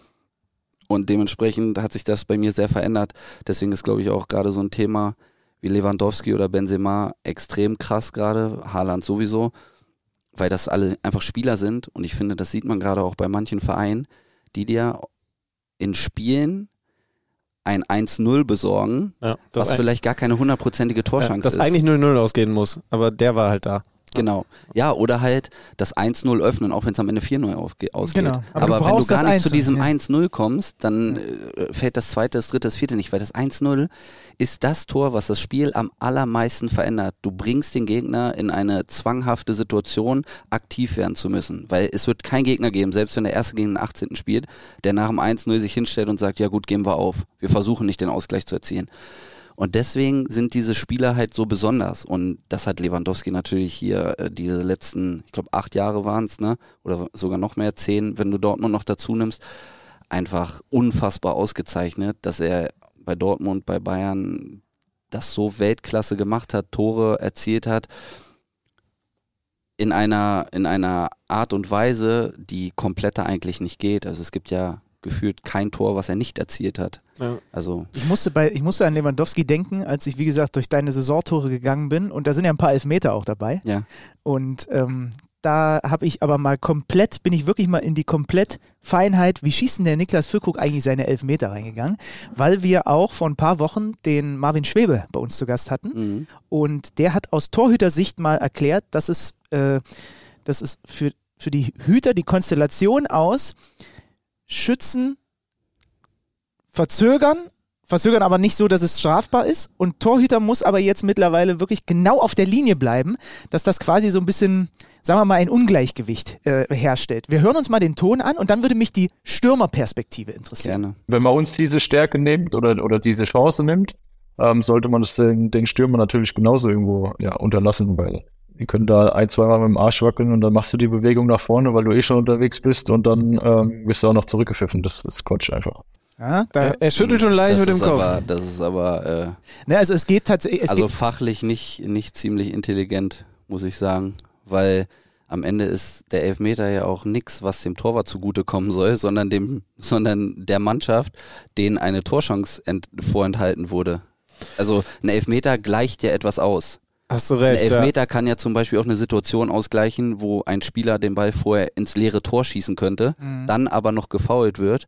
Und dementsprechend hat sich das bei mir sehr verändert. Deswegen ist, glaube ich, auch gerade so ein Thema wie Lewandowski oder Benzema extrem krass gerade, Haaland sowieso, weil das alle einfach Spieler sind. Und ich finde, das sieht man gerade auch bei manchen Vereinen, die dir in Spielen ein 1-0 besorgen, Ja, was vielleicht gar keine hundertprozentige ja, Torchance das ist. eigentlich 0-0 ausgehen muss, aber der war halt da. Genau. Ja, oder halt das 1-0 öffnen, auch wenn es am Ende 4-0 aufge- ausgeht. Genau. Aber Aber, du wenn du gar nicht zu 1-0, diesem ja. 1-0 kommst, dann äh, fällt das zweite, das dritte, das vierte nicht, weil das 1-0 ist das Tor, was das Spiel am allermeisten verändert. Du bringst den Gegner in eine zwanghafte Situation, aktiv werden zu müssen, weil es wird kein Gegner geben, selbst wenn der Erste gegen den 18. spielt, der nach dem 1-0 sich hinstellt und sagt, ja gut, geben wir auf. Wir versuchen nicht den Ausgleich zu erzielen. Und deswegen sind diese Spieler halt so besonders. Und das hat Lewandowski natürlich hier äh, diese letzten, ich glaube, acht Jahre waren es, ne? Oder sogar noch mehr, zehn, wenn du Dortmund noch dazu nimmst, einfach unfassbar ausgezeichnet, dass er bei Dortmund, bei Bayern das so Weltklasse gemacht hat, Tore erzielt hat. In einer, in einer Art und Weise, die kompletter eigentlich nicht geht. Also es gibt ja gefühlt kein Tor, was er nicht erzielt hat. Ja. Also Ich musste, bei, ich musste an Lewandowski denken, als ich, wie gesagt, durch deine Saisontore gegangen bin. Und da sind ja ein paar Elfmeter auch dabei. ja, Und ähm, da habe ich aber mal komplett, bin ich wirklich mal in die komplett Feinheit, wie schießt denn der Niklas Füllkrug eigentlich seine Elfmeter reingegangen, weil wir auch vor ein paar Wochen den Marvin Schwebe bei uns zu Gast hatten. mhm. Und der hat aus Torhütersicht mal erklärt, dass es, äh, dass es für, für die Hüter die Konstellation aus Schützen verzögern, verzögern aber nicht so, dass es strafbar ist. Und Torhüter muss aber jetzt mittlerweile wirklich genau auf der Linie bleiben, dass das quasi so ein bisschen, sagen wir mal, ein Ungleichgewicht äh, herstellt. Wir hören uns mal den Ton an und dann würde mich die Stürmerperspektive interessieren. gerne. wenn man uns diese Stärke nimmt oder, oder diese Chance nimmt, ähm, sollte man es den, den Stürmer natürlich genauso irgendwo ja, unterlassen, weil die können da ein, zweimal mit dem Arsch wackeln und dann machst du die Bewegung nach vorne, weil du eh schon unterwegs bist und dann ähm, wirst du auch noch zurückgepfiffen. Das ist Quatsch einfach. Ja, da, Er, schüttelt schon leicht mit dem Kopf. Aber, das ist aber äh, ne, also es geht tatsächlich, es also geht, fachlich nicht, nicht ziemlich intelligent, muss ich sagen. Weil am Ende ist der Elfmeter ja auch nichts, was dem Torwart zugutekommen soll, sondern dem, sondern der Mannschaft, denen eine Torchance ent, vorenthalten wurde. Also ein Elfmeter gleicht ja etwas aus. Hast du Ein recht. Ja. Elfmeter kann ja zum Beispiel auch eine Situation ausgleichen, wo ein Spieler den Ball vorher ins leere Tor schießen könnte, Mhm. dann aber noch gefoult wird.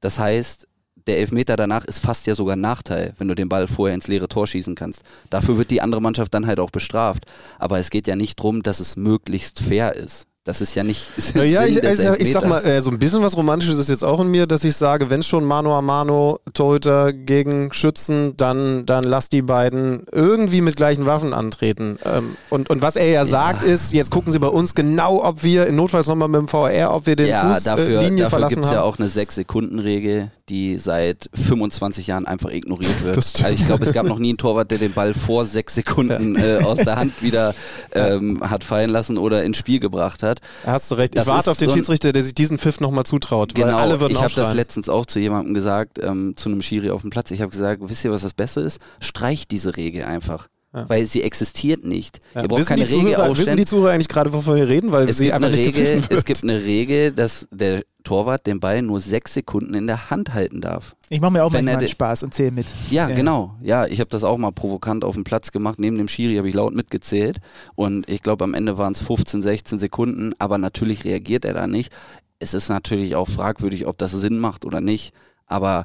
Das heißt, der Elfmeter danach ist fast ja sogar ein Nachteil, wenn du den Ball vorher ins leere Tor schießen kannst. Dafür wird die andere Mannschaft dann halt auch bestraft. Aber es geht ja nicht drum, dass es möglichst fair ist. Das ist ja nicht. Ja, Sinn ich, des also, ich sag mal, äh, so ein bisschen was Romantisches ist jetzt auch in mir, dass ich sage, wenn schon Mano a Mano, Torhüter gegen Schützen, dann, dann lass die beiden irgendwie mit gleichen Waffen antreten. Ähm, und, und was er ja, sagt ist, jetzt gucken sie bei uns genau, ob wir, in notfalls nochmal mit dem VR, ob wir den ja, Fuß dafür, äh, Linie dafür verlassen gibt es haben. ja auch eine 6-Sekunden-Regel, die seit 25 Jahren einfach ignoriert (laughs) wird. Also ich glaube, es gab noch nie einen Torwart, der den Ball vor sechs Sekunden äh, aus der Hand wieder (laughs) ähm, hat fallen lassen oder ins Spiel gebracht hat. Hast du recht. Das ich warte auf den so Schiedsrichter, der sich diesen Pfiff nochmal zutraut, Genau, alle würden ich habe das letztens auch zu jemandem gesagt, ähm, zu einem Schiri auf dem Platz. Ich habe gesagt, wisst ihr, was das Beste ist? Streicht diese Regel einfach. Weil sie existiert nicht. Ja. Ihr braucht wissen, keine Regel wissen die Zuhörer eigentlich gerade, wovon wir reden? Weil es sie gibt, einfach eine nicht Regel, es gibt eine Regel, dass der Torwart den Ball nur sechs Sekunden in der Hand halten darf. ich mache mir auch wenn manchmal er Spaß und zähle mit. Ja, Ja. genau. Ja, ich habe das auch mal provokant auf dem Platz gemacht. Neben dem Schiri habe ich laut mitgezählt. Und ich glaube, am Ende waren es 15, 16 Sekunden. Aber natürlich reagiert er da nicht. Es ist natürlich auch fragwürdig, ob das Sinn macht oder nicht. Aber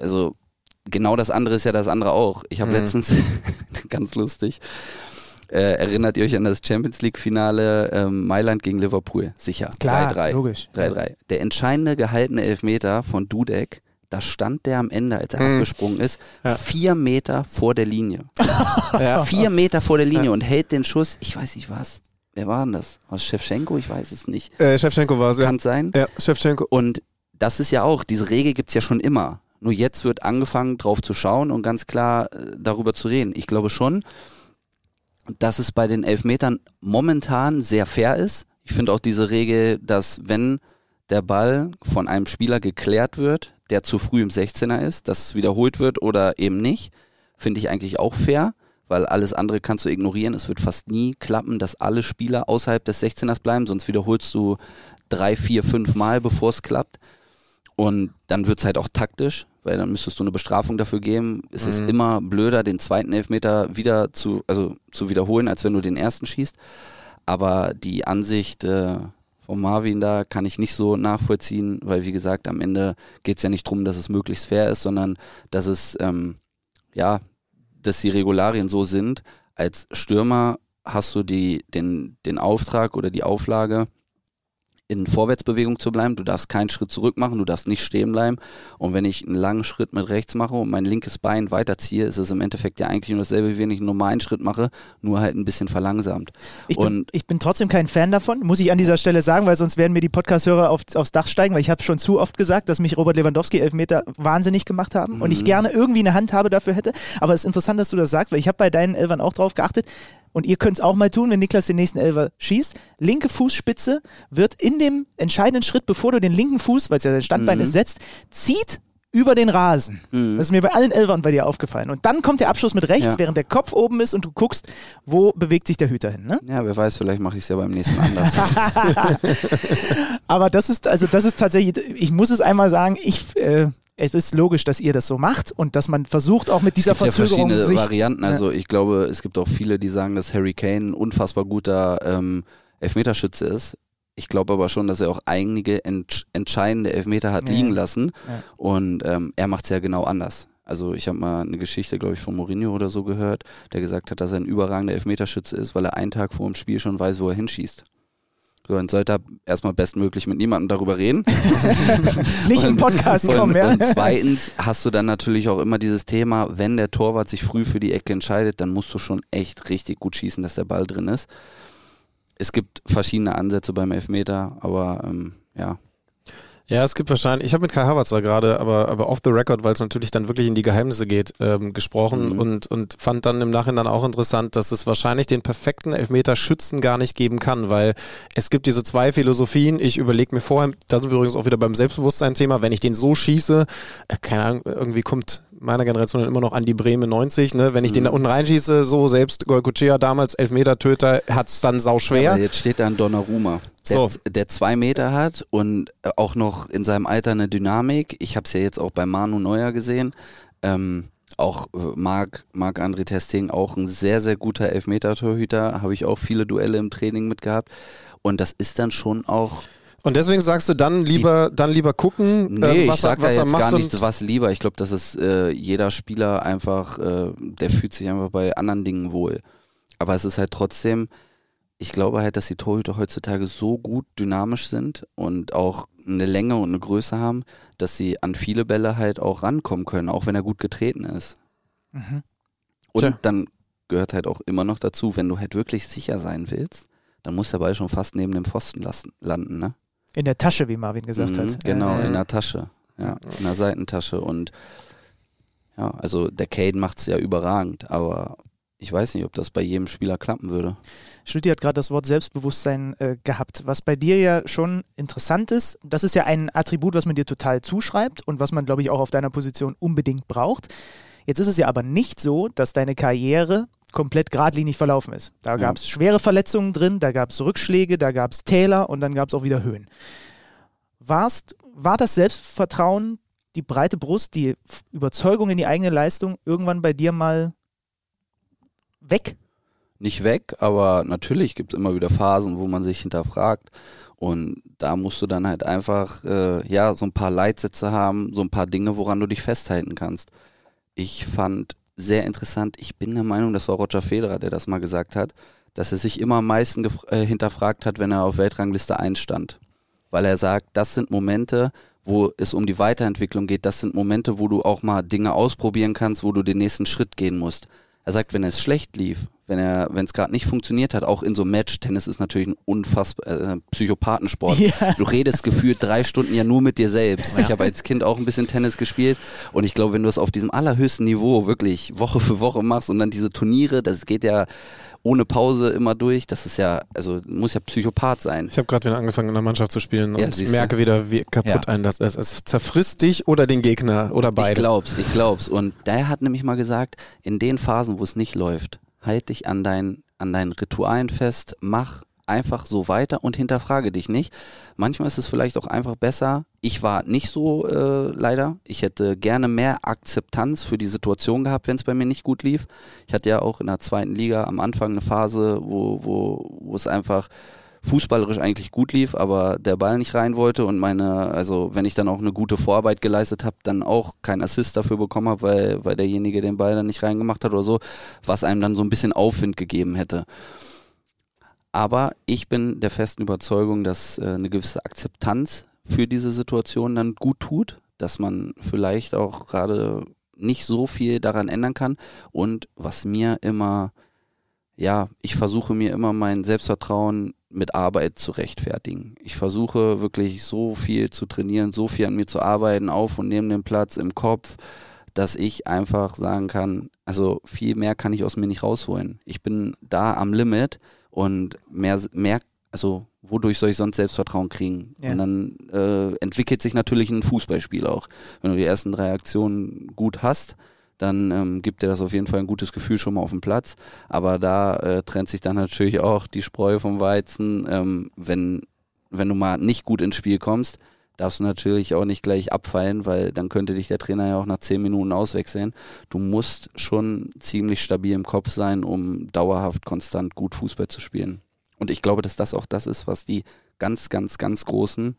also genau das andere ist ja das andere auch. Ich habe Mhm. letztens, (laughs) ganz lustig, äh, erinnert ihr euch an das Champions League-Finale ähm, Mailand gegen Liverpool? Sicher. Klar, 3-3. logisch. 3-3. Der entscheidende gehaltene Elfmeter von Dudek, da stand der am Ende, als er Mhm. abgesprungen ist, Ja. vier Meter vor der Linie. (laughs) ja. Vier Meter vor der Linie und hält den Schuss, ich weiß nicht was. Wer war denn das? Was Shevchenko? Ich weiß es nicht. Äh, Shevchenko war es, ja. Kann sein. Ja, Shevchenko. Und das ist ja auch, diese Regel gibt's ja schon immer. Nur jetzt wird angefangen, drauf zu schauen und ganz klar äh, darüber zu reden. Ich glaube schon, dass es bei den Elfmetern momentan sehr fair ist. Ich finde auch diese Regel, dass wenn der Ball von einem Spieler geklärt wird, der zu früh im 16er ist, dass es wiederholt wird oder eben nicht, finde ich eigentlich auch fair, weil alles andere kannst du ignorieren. Es wird fast nie klappen, dass alle Spieler außerhalb des 16ers bleiben, sonst wiederholst du drei, vier, fünf Mal, bevor es klappt. Und dann wird's halt auch taktisch, weil dann müsstest du eine Bestrafung dafür geben. Es Mhm. ist immer blöder, den zweiten Elfmeter wieder zu, also zu wiederholen, als wenn du den ersten schießt. Aber die Ansicht äh, von Marvin da kann ich nicht so nachvollziehen, weil wie gesagt, am Ende geht's ja nicht drum, dass es möglichst fair ist, sondern dass es, ähm, ja, dass die Regularien so sind. Als Stürmer hast du die, den, den Auftrag oder die Auflage, in Vorwärtsbewegung zu bleiben. Du darfst keinen Schritt zurück machen, du darfst nicht stehen bleiben. Und wenn ich einen langen Schritt mit rechts mache und mein linkes Bein weiterziehe, ist es im Endeffekt ja eigentlich nur dasselbe, wie wenn ich einen normalen Schritt mache, nur halt ein bisschen verlangsamt. Ich bin, Und- ich bin trotzdem kein Fan davon, muss ich an dieser Stelle sagen, weil sonst werden mir die Podcast-Hörer auf, aufs Dach steigen, weil ich habe schon zu oft gesagt, dass mich Robert Lewandowski Elfmeter wahnsinnig gemacht haben und ich Mhm. gerne irgendwie eine Handhabe dafür hätte. Aber es ist interessant, dass du das sagst, weil ich habe bei deinen Elfern auch drauf geachtet und ihr könnt es auch mal tun, wenn Niklas den nächsten Elfer schießt. Linke Fußspitze wird in dem entscheidenden Schritt, bevor du den linken Fuß, weil es ja dein Standbein Mhm. ist, setzt, zieht über den Rasen. Mhm. Das ist mir bei allen Elfern bei dir aufgefallen. Und dann kommt der Abschluss mit rechts, Ja. während der Kopf oben ist und du guckst, wo bewegt sich der Hüter hin. Ne? Ja, wer weiß, vielleicht mache ich es ja beim nächsten anders. (laughs) Aber das ist, also das ist tatsächlich, ich muss es einmal sagen, ich, äh, es ist logisch, dass ihr das so macht und dass man versucht, auch mit dieser es gibt ja Verzögerung verschiedene sich. Varianten. Also ich glaube, es gibt auch viele, die sagen, dass Harry Kane ein unfassbar guter ähm, Elfmeterschütze ist. Ich glaube aber schon, dass er auch einige entsch entscheidende Elfmeter hat Ja. liegen lassen. Ja. Und ähm, er macht es ja genau anders. Also ich habe mal eine Geschichte, glaube ich, von Mourinho oder so gehört, der gesagt hat, dass er ein überragender Elfmeterschütze ist, weil er einen Tag vor dem Spiel schon weiß, wo er hinschießt. So, dann sollte er erstmal bestmöglich mit niemandem darüber reden. (laughs) Nicht im Podcast und, kommen, ja. Und zweitens hast du dann natürlich auch immer dieses Thema, wenn der Torwart sich früh für die Ecke entscheidet, dann musst du schon echt richtig gut schießen, dass der Ball drin ist. Es gibt verschiedene Ansätze beim Elfmeter, aber ähm, ja. Ja, es gibt wahrscheinlich, ich habe mit Kai Havertz da gerade, aber, aber off the record, weil es natürlich dann wirklich in die Geheimnisse geht, ähm, gesprochen Mhm. und, und fand dann im Nachhinein auch interessant, dass es wahrscheinlich den perfekten Elfmeter-Schützen gar nicht geben kann, weil es gibt diese zwei Philosophien. Ich überlege mir vorher, da sind wir übrigens auch wieder beim Selbstbewusstsein-Thema, wenn ich den so schieße, äh, keine Ahnung, irgendwie kommt meiner Generation immer noch an die Bremen 90, ne? wenn ich den da unten reinschieße, so selbst Goycochea damals Elfmeter-Töter, hat's dann sau schwer. Aber jetzt steht da ein Donnarumma, der, So. der zwei Meter hat und auch noch in seinem Alter eine Dynamik. Ich habe es ja jetzt auch bei Manu Neuer gesehen. Ähm, auch äh, Marc, Marc André Testing, auch ein sehr, sehr guter Elfmeter-Torhüter. Habe ich auch viele Duelle im Training mitgehabt. Und das ist dann schon auch Und deswegen sagst du dann lieber, dann lieber gucken, Nee, ähm, was, ich sag er, was da er jetzt macht. gar und- nicht was lieber. Ich glaube, dass es äh, jeder Spieler einfach, äh, der fühlt sich einfach bei anderen Dingen wohl. Aber es ist halt trotzdem, ich glaube halt, dass die Torhüter heutzutage so gut dynamisch sind und auch eine Länge und eine Größe haben, dass sie an viele Bälle halt auch rankommen können, auch wenn er gut getreten ist. Mhm. Und Tja. dann gehört halt auch immer noch dazu, wenn du halt wirklich sicher sein willst, dann muss der Ball schon fast neben dem Pfosten lassen, landen, ne? In der Tasche, wie Marvin gesagt Mhm, hat. Genau, Äh, in der Tasche. Ja, in der Seitentasche. Und ja, also der Cade macht es ja überragend, aber ich weiß nicht, ob das bei jedem Spieler klappen würde. Stutti hat gerade das Wort Selbstbewusstsein äh, gehabt, was bei dir ja schon interessant ist. Das ist ja ein Attribut, was man dir total zuschreibt und was man, glaube ich, auch auf deiner Position unbedingt braucht. Jetzt ist es ja aber nicht so, dass deine Karriere komplett geradlinig verlaufen ist. Da gab es schwere Verletzungen drin, da gab es Rückschläge, da gab es Täler und dann gab es auch wieder Höhen. Warst, war das Selbstvertrauen, die breite Brust, die Überzeugung in die eigene Leistung irgendwann bei dir mal weg? Nicht weg, aber natürlich gibt es immer wieder Phasen, wo man sich hinterfragt. Und da musst du dann halt einfach äh, ja so ein paar Leitsätze haben, so ein paar Dinge, woran du dich festhalten kannst. Ich fand sehr interessant, ich bin der Meinung, das war Roger Federer, der das mal gesagt hat, dass er sich immer am meisten äh, hinterfragt hat, wenn er auf Weltrangliste 1 stand. Weil er sagt, das sind Momente, wo es um die Weiterentwicklung geht, das sind Momente, wo du auch mal Dinge ausprobieren kannst, wo du den nächsten Schritt gehen musst. Er sagt, wenn es schlecht lief, wenn er, wenn es gerade nicht funktioniert hat, auch in so einem Match, Tennis ist natürlich ein unfassbar äh, Psychopathensport. (laughs) Ja. Du redest gefühlt drei Stunden ja nur mit dir selbst. Ich habe als Kind auch ein bisschen Tennis gespielt und ich glaube, wenn du es auf diesem allerhöchsten Niveau wirklich Woche für Woche machst und dann diese Turniere, das geht ja ohne Pause immer durch, das ist ja, also muss ja Psychopath sein. Ich habe gerade wieder angefangen in der Mannschaft zu spielen Ja, und siehste. merke wieder, wie kaputt Ja. einen das ist. Es zerfrisst dich oder den Gegner oder Ich beide. glaub's, ich glaub's. Und der hat nämlich mal gesagt, in den Phasen, wo es nicht läuft, halt dich an, dein, an deinen Ritualen fest, mach einfach so weiter und hinterfrage dich nicht. Manchmal ist es vielleicht auch einfach besser. Ich war nicht so äh, leider. Ich hätte gerne mehr Akzeptanz für die Situation gehabt, wenn es bei mir nicht gut lief. Ich hatte ja auch in der zweiten Liga am Anfang eine Phase, wo, wo, wo es einfach fußballerisch eigentlich gut lief, aber der Ball nicht rein wollte und meine, also wenn ich dann auch eine gute Vorarbeit geleistet habe, dann auch keinen Assist dafür bekommen habe, weil, weil derjenige den Ball dann nicht reingemacht hat oder so, was einem dann so ein bisschen Aufwind gegeben hätte. Aber ich bin der festen Überzeugung, dass äh, eine gewisse Akzeptanz für diese Situation dann gut tut, dass man vielleicht auch gerade nicht so viel daran ändern kann und was mir immer ja, ich versuche mir immer mein Selbstvertrauen mit Arbeit zu rechtfertigen. Ich versuche wirklich so viel zu trainieren, so viel an mir zu arbeiten, auf und neben dem Platz, im Kopf, dass ich einfach sagen kann, also viel mehr kann ich aus mir nicht rausholen. Ich bin da am Limit und mehr, mehr also wodurch soll ich sonst Selbstvertrauen kriegen? Ja. Und dann äh, entwickelt sich natürlich ein Fußballspiel auch. Wenn du die ersten drei Aktionen gut hast, dann ähm, gibt dir das auf jeden Fall ein gutes Gefühl schon mal auf dem Platz. Aber da äh, trennt sich dann natürlich auch die Spreu vom Weizen. Ähm, wenn, wenn du mal nicht gut ins Spiel kommst, darfst du natürlich auch nicht gleich abfallen, weil dann könnte dich der Trainer ja auch nach zehn Minuten auswechseln. Du musst schon ziemlich stabil im Kopf sein, um dauerhaft konstant gut Fußball zu spielen. Und ich glaube, dass das auch das ist, was die ganz, ganz, ganz Großen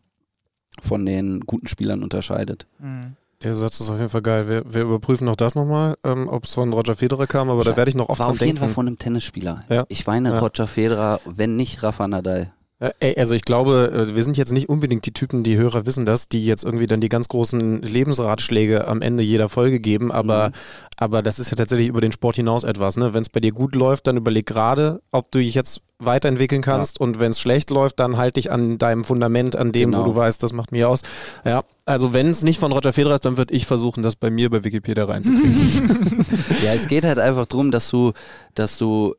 von den guten Spielern unterscheidet. Mhm. Der Satz ist auf jeden Fall geil. Wir, wir überprüfen noch das nochmal, ähm, ob es von Roger Federer kam, aber da werde ich noch oft War auf jeden denken. Fall von einem Tennisspieler. Ja. Ich meine Ja. Roger Federer, wenn nicht Rafa Nadal. Ja, ey, also ich glaube, äh, wir sind jetzt nicht unbedingt die Typen, die Hörer wissen das, die jetzt irgendwie dann die ganz großen Lebensratschläge am Ende jeder Folge geben, aber, Mhm. aber das ist ja tatsächlich über den Sport hinaus etwas. Ne? Wenn es bei dir gut läuft, dann überleg gerade, ob du dich jetzt weiterentwickeln kannst und wenn es schlecht läuft, dann halt dich an deinem Fundament, an dem, Genau. wo du weißt, das macht mir aus. Ja, also wenn es nicht von Roger Federer ist, dann würde ich versuchen, das bei mir bei Wikipedia reinzukriegen. (laughs) Ja, es geht halt einfach drum, dass du, dass du,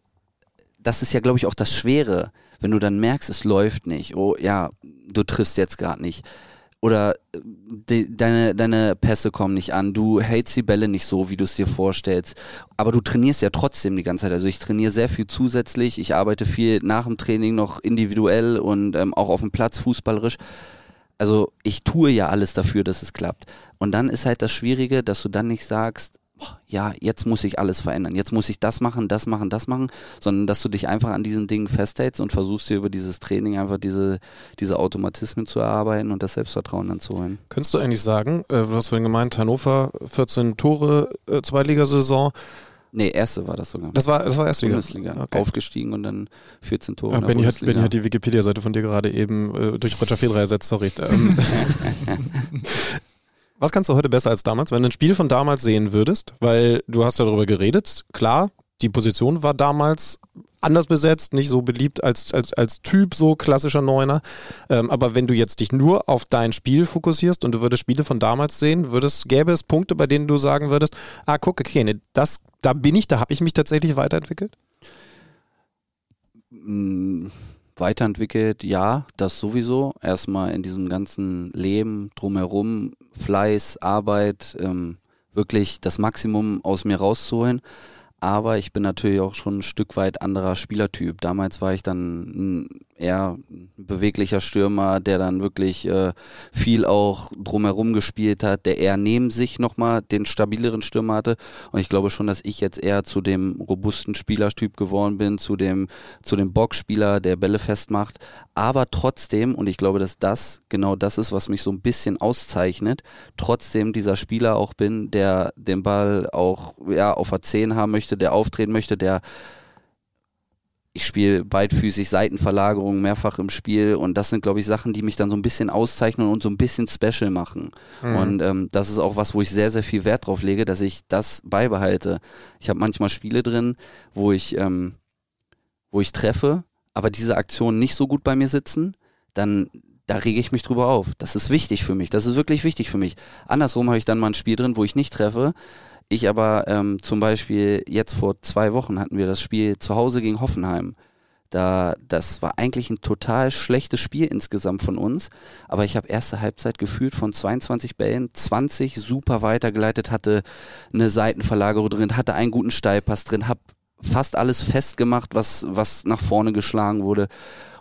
das ist ja, glaube ich, auch das Schwere, wenn du dann merkst, es läuft nicht. Oh ja, du triffst jetzt gerade nicht. Oder äh, de, deine, deine Pässe kommen nicht an, du hältst die Bälle nicht so, wie du es dir vorstellst. Aber du trainierst ja trotzdem die ganze Zeit. Also ich trainiere sehr viel zusätzlich, ich arbeite viel nach dem Training noch individuell und ähm, auch auf dem Platz fußballerisch. Also ich tue ja alles dafür, dass es klappt. Und dann ist halt das Schwierige, dass du dann nicht sagst, boah, ja, jetzt muss ich alles verändern, jetzt muss ich das machen, das machen, das machen, sondern dass du dich einfach an diesen Dingen festhältst und versuchst dir über dieses Training einfach diese, diese Automatismen zu erarbeiten und das Selbstvertrauen dann zu holen. Könntest du eigentlich sagen, äh, du hast vorhin gemeint, Hannover 14 Tore, äh, Zweitligasaison, Nee, erste war das sogar. das war, das war Erstliga. Bundesliga. Okay. Aufgestiegen und dann 14 Tore. Ja, Benny, hat. Benny hat die Wikipedia-Seite von dir gerade eben äh, durch Roger Federer ersetzt, sorry. (laughs) Ähm, Was kannst du heute besser als damals, wenn du ein Spiel von damals sehen würdest? Weil du hast ja darüber geredet, klar, die Position war damals anders besetzt, nicht so beliebt als, als, als Typ, so klassischer Neuner. Ähm, aber wenn du jetzt dich nur auf dein Spiel fokussierst und du würdest Spiele von damals sehen, würdest, gäbe es Punkte, bei denen du sagen würdest, ah, guck, okay, ne, das, da bin ich, da habe ich mich tatsächlich weiterentwickelt? Mm, weiterentwickelt, ja, das sowieso. Erstmal in diesem ganzen Leben drumherum, Fleiß, Arbeit, ähm, wirklich das Maximum aus mir rauszuholen. Aber ich bin natürlich auch schon ein Stück weit anderer Spielertyp. Damals war ich dann ein eher beweglicher Stürmer, der dann wirklich äh, viel auch drumherum gespielt hat, der eher neben sich nochmal den stabileren Stürmer hatte. Und ich glaube schon, dass ich jetzt eher zu dem robusten Spielertyp geworden bin, zu dem, zu dem Boxspieler, der Bälle festmacht. Aber trotzdem, und ich glaube, dass das genau das ist, was mich so ein bisschen auszeichnet, trotzdem dieser Spieler auch bin, der den Ball auch ja, auf der 10 haben möchte, der auftreten möchte, der ich spiele beidfüßig Seitenverlagerung mehrfach im Spiel und das sind, glaube ich, Sachen, die mich dann so ein bisschen auszeichnen und so ein bisschen special machen. Mhm. Und ähm, das ist auch was, wo ich sehr, sehr viel Wert drauf lege, dass ich das beibehalte. Ich habe manchmal Spiele drin, wo ich, ähm, wo ich treffe, aber diese Aktionen nicht so gut bei mir sitzen, dann da rege ich mich drüber auf. Das ist wichtig für mich. Das ist wirklich wichtig für mich. Andersrum habe ich dann mal ein Spiel drin, wo ich nicht treffe. Ich aber ähm, zum Beispiel jetzt vor zwei Wochen hatten wir das Spiel zu Hause gegen Hoffenheim. Da, das war eigentlich ein total schlechtes Spiel insgesamt von uns, aber ich habe erste Halbzeit gefühlt von 22 Bällen 20 super weitergeleitet, hatte eine Seitenverlagerung drin, hatte einen guten Steilpass drin, habe fast alles festgemacht, was, was nach vorne geschlagen wurde.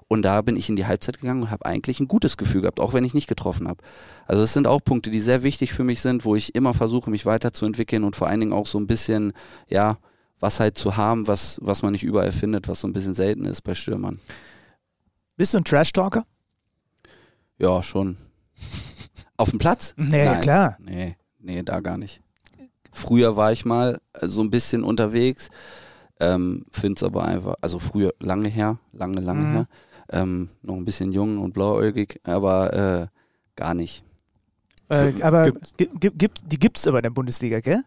Und da bin ich in die Halbzeit gegangen und habe eigentlich ein gutes Gefühl gehabt, auch wenn ich nicht getroffen habe. Also es sind auch Punkte, die sehr wichtig für mich sind, wo ich immer versuche, mich weiterzuentwickeln und vor allen Dingen auch so ein bisschen, ja, was halt zu haben, was, was man nicht überall findet, was so ein bisschen selten ist bei Stürmern. Bist du ein Trash-Talker? Ja, schon. Auf dem Platz? (laughs) Nee, Nein. klar. Nee, nee, da gar nicht. Früher war ich mal so ein bisschen unterwegs, ähm, finde es aber einfach, also früher, lange her, lange, lange mhm. her, ähm, noch ein bisschen jung und blauäugig, aber äh, gar nicht. Äh, aber gibt, gibt, die gibt es aber in der Bundesliga, gell?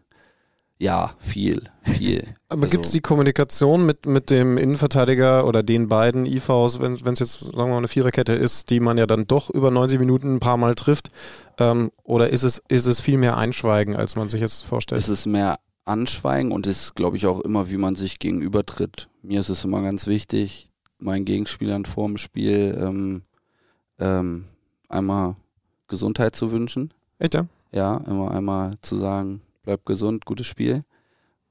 Ja, viel, viel. (laughs) Aber also, gibt es die Kommunikation mit, mit dem Innenverteidiger oder den beiden IVs, wenn es jetzt, sagen wir mal, eine Viererkette ist, die man ja dann doch über 90 Minuten ein paar Mal trifft? Ähm, oder ist es, ist es viel mehr Einschweigen, als man sich jetzt vorstellt? Es ist mehr Anschweigen und ist, glaube ich, auch immer, wie man sich gegenübertritt. Mir ist es immer ganz wichtig, meinen Gegenspielern vor dem Spiel ähm, ähm, einmal Gesundheit zu wünschen. Echt, ja? Ja, immer einmal zu sagen, bleib gesund, gutes Spiel.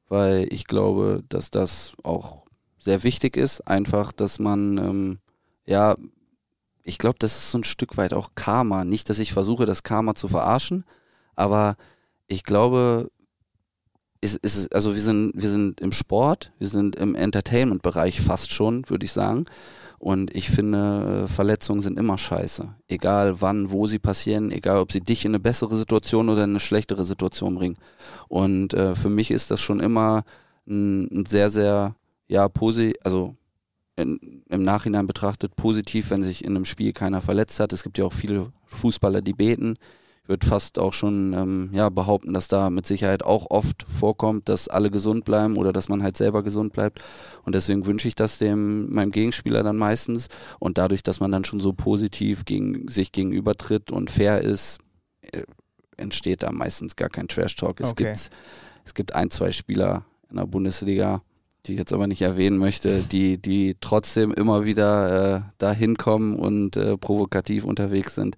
Weil ich glaube, dass das auch sehr wichtig ist. Einfach, dass man, ähm, ja, ich glaube, das ist so ein Stück weit auch Karma. Nicht, dass ich versuche, das Karma zu verarschen, aber ich glaube, ist, ist, also wir sind, wir sind im Sport, wir sind im Entertainment-Bereich fast schon, würde ich sagen. Und ich finde, äh, Verletzungen sind immer scheiße. Egal wann, wo sie passieren, egal ob sie dich in eine bessere Situation oder in eine schlechtere Situation bringen. Und äh, für mich ist das schon immer ein, ein sehr, sehr, ja, positiv, also in, im Nachhinein betrachtet positiv, wenn sich in einem Spiel keiner verletzt hat. Es gibt ja auch viele Fußballer, die beten würde fast auch schon ähm, ja, behaupten, dass da mit Sicherheit auch oft vorkommt, dass alle gesund bleiben oder dass man halt selber gesund bleibt. Und deswegen wünsche ich das dem meinem Gegenspieler dann meistens. Und dadurch, dass man dann schon so positiv gegen sich gegenübertritt und fair ist, äh, entsteht da meistens gar kein Trash-Talk. Es, okay. gibt, es gibt ein, zwei Spieler in der Bundesliga, die ich jetzt aber nicht erwähnen möchte, die, die trotzdem immer wieder äh, da hinkommen und äh, provokativ unterwegs sind.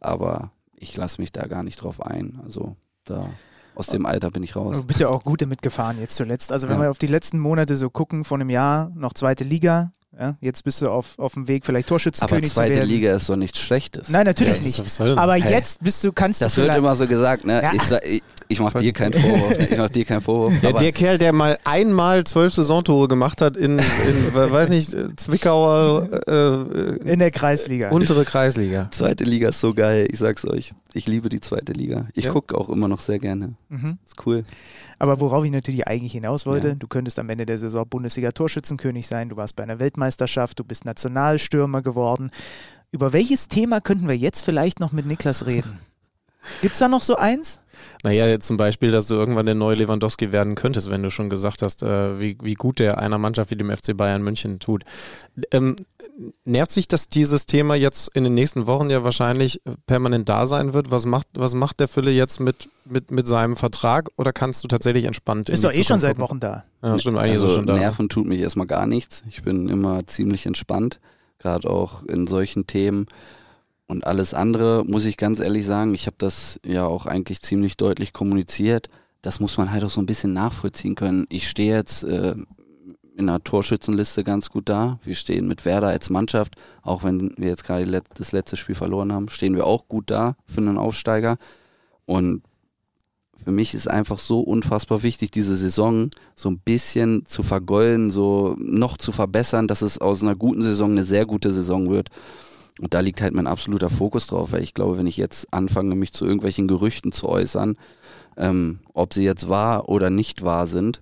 Aber ich lasse mich da gar nicht drauf ein. Also da aus dem Alter bin ich raus. Du bist ja auch gut damit gefahren jetzt zuletzt. Also wenn ja. wir auf die letzten Monate so gucken, vor einem Jahr noch zweite Liga, ja, jetzt bist du auf, auf dem Weg, vielleicht Torschützenkönig zu werden. Aber zweite Liga ist doch nichts Schlechtes. Nein, natürlich ja, nicht. Aber hey. jetzt bist du, kannst das du Das wird immer so gesagt, ne? Ja. Ich, ich, ich mach dir keinen Vorwurf. Ich mach dir keinen Vorwurf. Der, der, Kerl, der mal einmal zwölf Saisontore gemacht hat in, in (laughs) weiß nicht, Zwickauer äh, in der Kreisliga. Untere Kreisliga. Zweite Liga ist so geil, ich sag's euch. Ich liebe die zweite Liga. Ich ja. gucke auch immer noch sehr gerne. Mhm. Ist cool. Aber worauf ich natürlich eigentlich hinaus wollte, ja. du könntest am Ende der Saison Bundesliga-Torschützenkönig sein, du warst bei einer Weltmeisterschaft, du bist Nationalstürmer geworden. Über welches Thema könnten wir jetzt vielleicht noch mit Niklas reden? Gibt es da noch so eins? Naja, zum Beispiel, dass du irgendwann der neue Lewandowski werden könntest, wenn du schon gesagt hast, äh, wie, wie gut der einer Mannschaft wie dem FC Bayern München tut. Ähm, nervt sich, dass dieses Thema jetzt in den nächsten Wochen ja wahrscheinlich permanent da sein wird? Was macht, was macht der Fülle jetzt mit, mit, mit seinem Vertrag oder kannst du tatsächlich entspannt Ist doch eh schon seit Wochen da. Ja, stimmt, eigentlich also, ist schon da. Nerven tut mich erstmal gar nichts. Ich bin immer ziemlich entspannt, gerade auch in solchen Themen. Und alles andere, muss ich ganz ehrlich sagen, ich habe das ja auch eigentlich ziemlich deutlich kommuniziert. Das muss man halt auch so ein bisschen nachvollziehen können. Ich stehe jetzt äh, in der Torschützenliste ganz gut da. Wir stehen mit Werder als Mannschaft, auch wenn wir jetzt gerade das letzte Spiel verloren haben, stehen wir auch gut da für einen Aufsteiger. Und für mich ist einfach so unfassbar wichtig, diese Saison so ein bisschen zu vergolden, so noch zu verbessern, dass es aus einer guten Saison eine sehr gute Saison wird. Und da liegt halt mein absoluter Fokus drauf, weil ich glaube, wenn ich jetzt anfange, mich zu irgendwelchen Gerüchten zu äußern, ähm, ob sie jetzt wahr oder nicht wahr sind,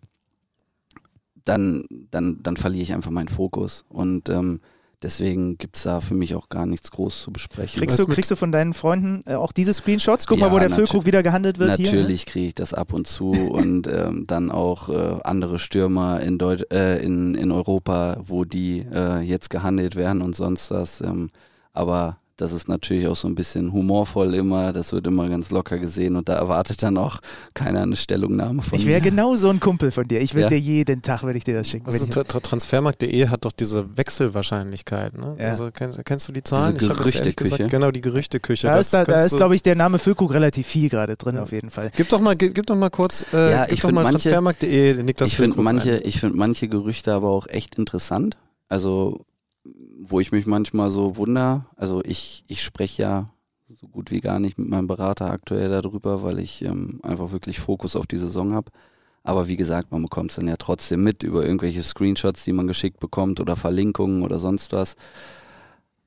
dann, dann, dann verliere ich einfach meinen Fokus. Und ähm, deswegen gibt es da für mich auch gar nichts groß zu besprechen. Kriegst du, kriegst du von deinen Freunden äh, auch diese Screenshots? Guck ja, mal, wo der Füllkrug wieder gehandelt wird natürlich. Ne? Natürlich kriege ich das ab und zu (laughs) und ähm, dann auch äh, andere Stürmer in, Deut äh, in, in Europa, wo die äh, jetzt gehandelt werden und sonst was. Ähm, aber das ist natürlich auch so ein bisschen humorvoll immer, das wird immer ganz locker gesehen und da erwartet dann auch keiner eine Stellungnahme von Ich wäre genau so ein Kumpel von dir. Ich würde ja? dir jeden Tag, würde ich dir das schicken. Also tra Transfermarkt.de hat doch diese Wechselwahrscheinlichkeit, ne? Ja. Also kennst, kennst, du die Zahlen? Diese Gerüchteküche. Genau, die Gerüchteküche. Da ist, da, da ist glaube ich, der Name Füllkrug relativ viel gerade drin, ja. auf jeden Fall. Gib doch mal, gib, gib doch mal kurz, äh, ja, ich finde Transfermarkt.de, Niklas Ich finde manche, ich finde manche Gerüchte aber auch echt interessant. Also wo ich mich manchmal so wunder, also ich, ich spreche ja so gut wie gar nicht mit meinem Berater aktuell darüber, weil ich ähm, einfach wirklich Fokus auf die Saison habe. Aber wie gesagt, man bekommt es dann ja trotzdem mit über irgendwelche Screenshots, die man geschickt bekommt oder Verlinkungen oder sonst was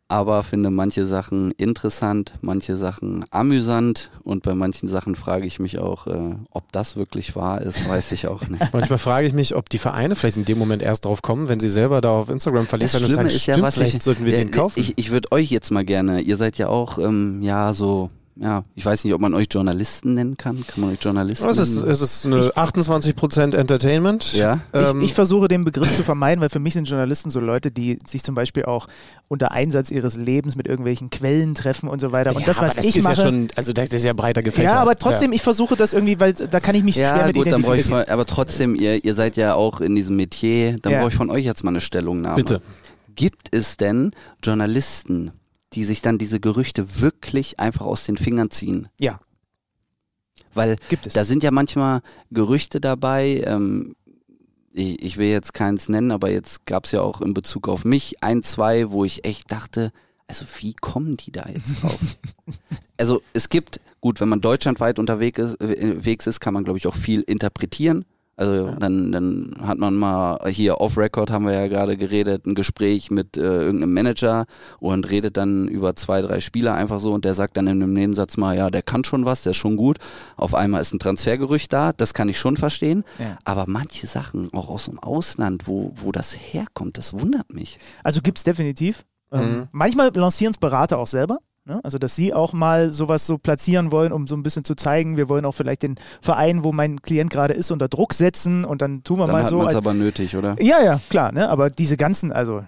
aber finde manche Sachen interessant, manche Sachen amüsant und bei manchen Sachen frage ich mich auch, äh, ob das wirklich wahr ist, weiß ich auch nicht. (laughs) Manchmal frage ich mich, ob die Vereine vielleicht in dem Moment erst drauf kommen, wenn sie selber da auf Instagram verlinken. Das Schlimme ist ja, was vielleicht ich, sollten wir ja, den kaufen. Ich, ich würde euch jetzt mal gerne, ihr seid ja auch, ähm, ja, so ja, ich weiß nicht, ob man euch Journalisten nennen kann. Kann man euch Journalisten es ist, nennen? Es ist eine 28% Entertainment. Ja. Ähm ich, ich, versuche den Begriff zu vermeiden, weil für mich sind Journalisten so Leute, die sich zum Beispiel auch unter Einsatz ihres Lebens mit irgendwelchen Quellen treffen und so weiter. Und ja, das, was das ich ist mache. Ja schon, also das ist ja breiter gefächert. Ja, aber trotzdem, ja. ich versuche das irgendwie, weil da kann ich mich ja, schwer mit gut, dann brauche ich von, Aber trotzdem, ihr, ihr seid ja auch in diesem Metier, dann Ja. brauche ich von euch jetzt mal eine Stellungnahme. Bitte. Gibt es denn Journalisten, die sich dann diese Gerüchte wirklich einfach aus den Fingern ziehen? Ja, Weil gibt es. da sind ja manchmal Gerüchte dabei. Ähm, ich, ich will jetzt keins nennen, aber jetzt gab es ja auch in Bezug auf mich ein, zwei, wo ich echt dachte, also wie kommen die da jetzt drauf? (laughs) also es gibt, gut, wenn man deutschlandweit unterwegs ist, äh, unterwegs ist kann man, glaube ich, auch viel interpretieren. Also dann, dann hat man mal hier off-Record haben wir ja gerade geredet, ein Gespräch mit äh, irgendeinem Manager und redet dann über zwei, drei Spieler einfach so und der sagt dann in einem Nebensatz mal, ja, der kann schon was, der ist schon gut. Auf einmal ist ein Transfergerücht da, das kann ich schon verstehen. Ja. Aber manche Sachen, auch aus dem Ausland, wo, wo das herkommt, das wundert mich. Also gibt es definitiv. Ähm, Mhm. manchmal lancieren es Berater auch selber. Ne? Also, dass sie auch mal sowas so platzieren wollen, um so ein bisschen zu zeigen, wir wollen auch vielleicht den Verein, wo mein Klient gerade ist, unter Druck setzen und dann tun wir Dann mal hat so. es als- aber nötig, oder? ja, ja, klar, ne? aber diese ganzen, also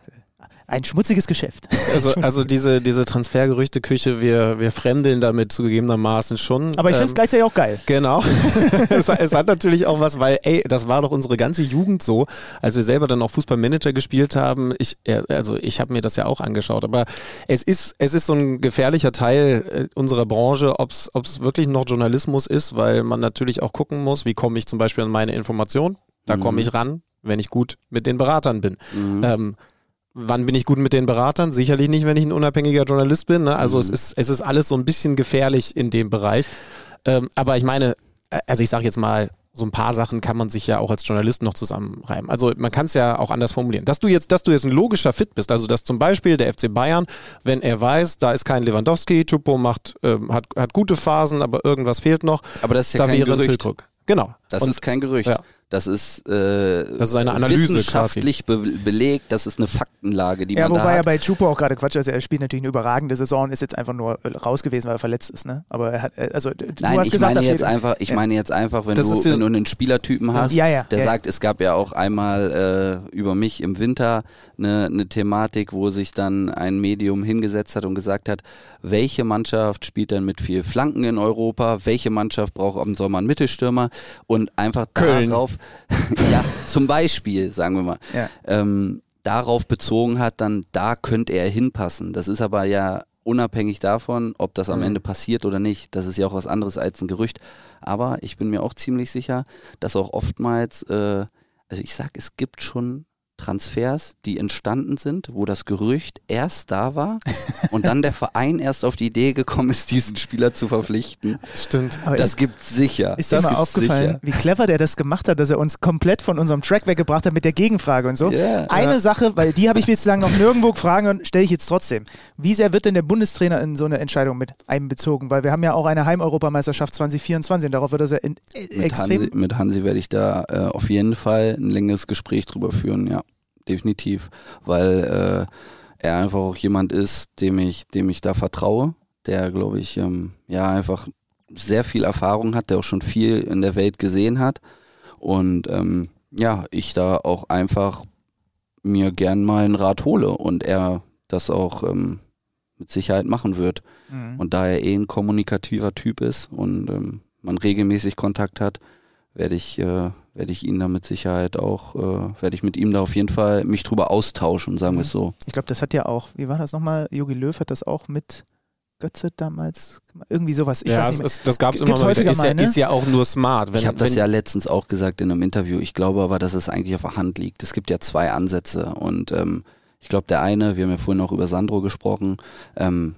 ein schmutziges Geschäft. (laughs) Also, also diese, diese Transfergerüchteküche, wir, wir fremdeln damit zugegebenermaßen schon. Aber ich finde es Ähm, gleichzeitig auch geil. Genau. (laughs) (laughs) es, es hat natürlich auch was, weil, ey, das war doch unsere ganze Jugend so, als wir selber dann auch Fußballmanager gespielt haben. Ich, also ich habe mir das ja auch angeschaut, aber es ist, es ist so ein gefährlicher Teil äh, unserer Branche, ob es wirklich noch Journalismus ist, weil man natürlich auch gucken muss, wie komme ich zum Beispiel an meine Informationen. Da Mhm. komme ich ran, wenn ich gut mit den Beratern bin. Mhm. Ähm, wann bin ich gut mit den Beratern? Sicherlich nicht, wenn ich ein unabhängiger Journalist bin. Ne? Also es, Mhm. ist, es ist alles so ein bisschen gefährlich in dem Bereich. Ähm, aber ich meine, äh, also ich sage jetzt mal, so ein paar Sachen kann man sich ja auch als Journalist noch zusammenreimen. Also man kann es ja auch anders formulieren. Dass du jetzt, dass du jetzt ein logischer Fit bist, also dass zum Beispiel der FC Bayern, wenn er weiß, da ist kein Lewandowski, Chupo macht, ähm, hat, hat gute Phasen, aber irgendwas fehlt noch, Aber das ist ja da kein wäre Gerücht. Genau. Das Und ist kein Gerücht. Ja. Das ist, äh, Das ist eine Analyse wissenschaftlich be belegt. Das ist eine Faktenlage, die Ja, man da wobei er hat. bei Chupo auch gerade Quatsch ist. Er spielt natürlich eine überragende Saison, ist jetzt einfach nur äh, raus gewesen, weil er verletzt ist. Ne? Aber er hat, äh, also du Nein, hast ich gesagt, meine jetzt einfach, ich Ja. meine jetzt einfach, wenn Das du, ja- wenn du einen Spielertypen hast, Ja, ja, der ja. sagt, es gab ja auch einmal äh, über mich im Winter eine, eine Thematik, wo sich dann ein Medium hingesetzt hat und gesagt hat, welche Mannschaft spielt denn mit viel Flanken in Europa, welche Mannschaft braucht im Sommer einen Mittelstürmer und einfach Köln. darauf, (laughs) ja, zum Beispiel, sagen wir mal, Ja. ähm, darauf bezogen hat, dann da könnte er hinpassen. Das ist aber ja unabhängig davon, ob das am Mhm. Ende passiert oder nicht. Das ist ja auch was anderes als ein Gerücht. Aber ich bin mir auch ziemlich sicher, dass auch oftmals, äh, also ich sag, es gibt schon Transfers, die entstanden sind, wo das Gerücht erst da war (laughs) und dann der Verein erst auf die Idee gekommen ist, diesen Spieler zu verpflichten. Stimmt. Aber Das ist, gibt's sicher. ist dir mal aufgefallen, sicher. wie clever der das gemacht hat, dass er uns komplett von unserem Track weggebracht hat mit der Gegenfrage und so? Ja, Eine ja. Sache, weil die habe ich bislang noch nirgendwo gefragt und stelle ich jetzt trotzdem. Wie sehr wird denn der Bundestrainer in so eine Entscheidung mit einbezogen? Weil wir haben ja auch eine Heimeuropameisterschaft 2024 und darauf wird er sehr in, äh, Mit extrem. Hansi, mit Hansi werde ich da äh, auf jeden Fall ein längeres Gespräch drüber führen, ja, definitiv. Weil äh, er einfach auch jemand ist, dem ich, dem ich da vertraue, der, glaube ich, ähm, ja, einfach sehr viel Erfahrung hat, der auch schon viel in der Welt gesehen hat. Und ähm, ja, ich da auch einfach mir gern mal einen Rat hole und er das auch ähm, mit Sicherheit machen wird. Mhm. Und da er eh ein kommunikativer Typ ist und ähm, man regelmäßig Kontakt hat, werde ich, äh, werde ich ihn da mit Sicherheit auch, äh, werde ich mit ihm da auf jeden Fall mich drüber austauschen, sagen wir es so. Ich glaube, das hat ja auch, wie war das nochmal? Jogi Löw hat das auch mit Götze damals, gemacht. irgendwie sowas. Ich ja, weiß es, nicht es, das gab es immer mal wieder. Ist, ja, ne? ist ja auch nur smart. Wenn, ich habe das ja letztens auch gesagt in einem Interview. Ich glaube aber, dass es eigentlich auf der Hand liegt. Es gibt ja zwei Ansätze und ähm, ich glaube, der eine, wir haben ja vorhin auch über Sandro gesprochen, ähm,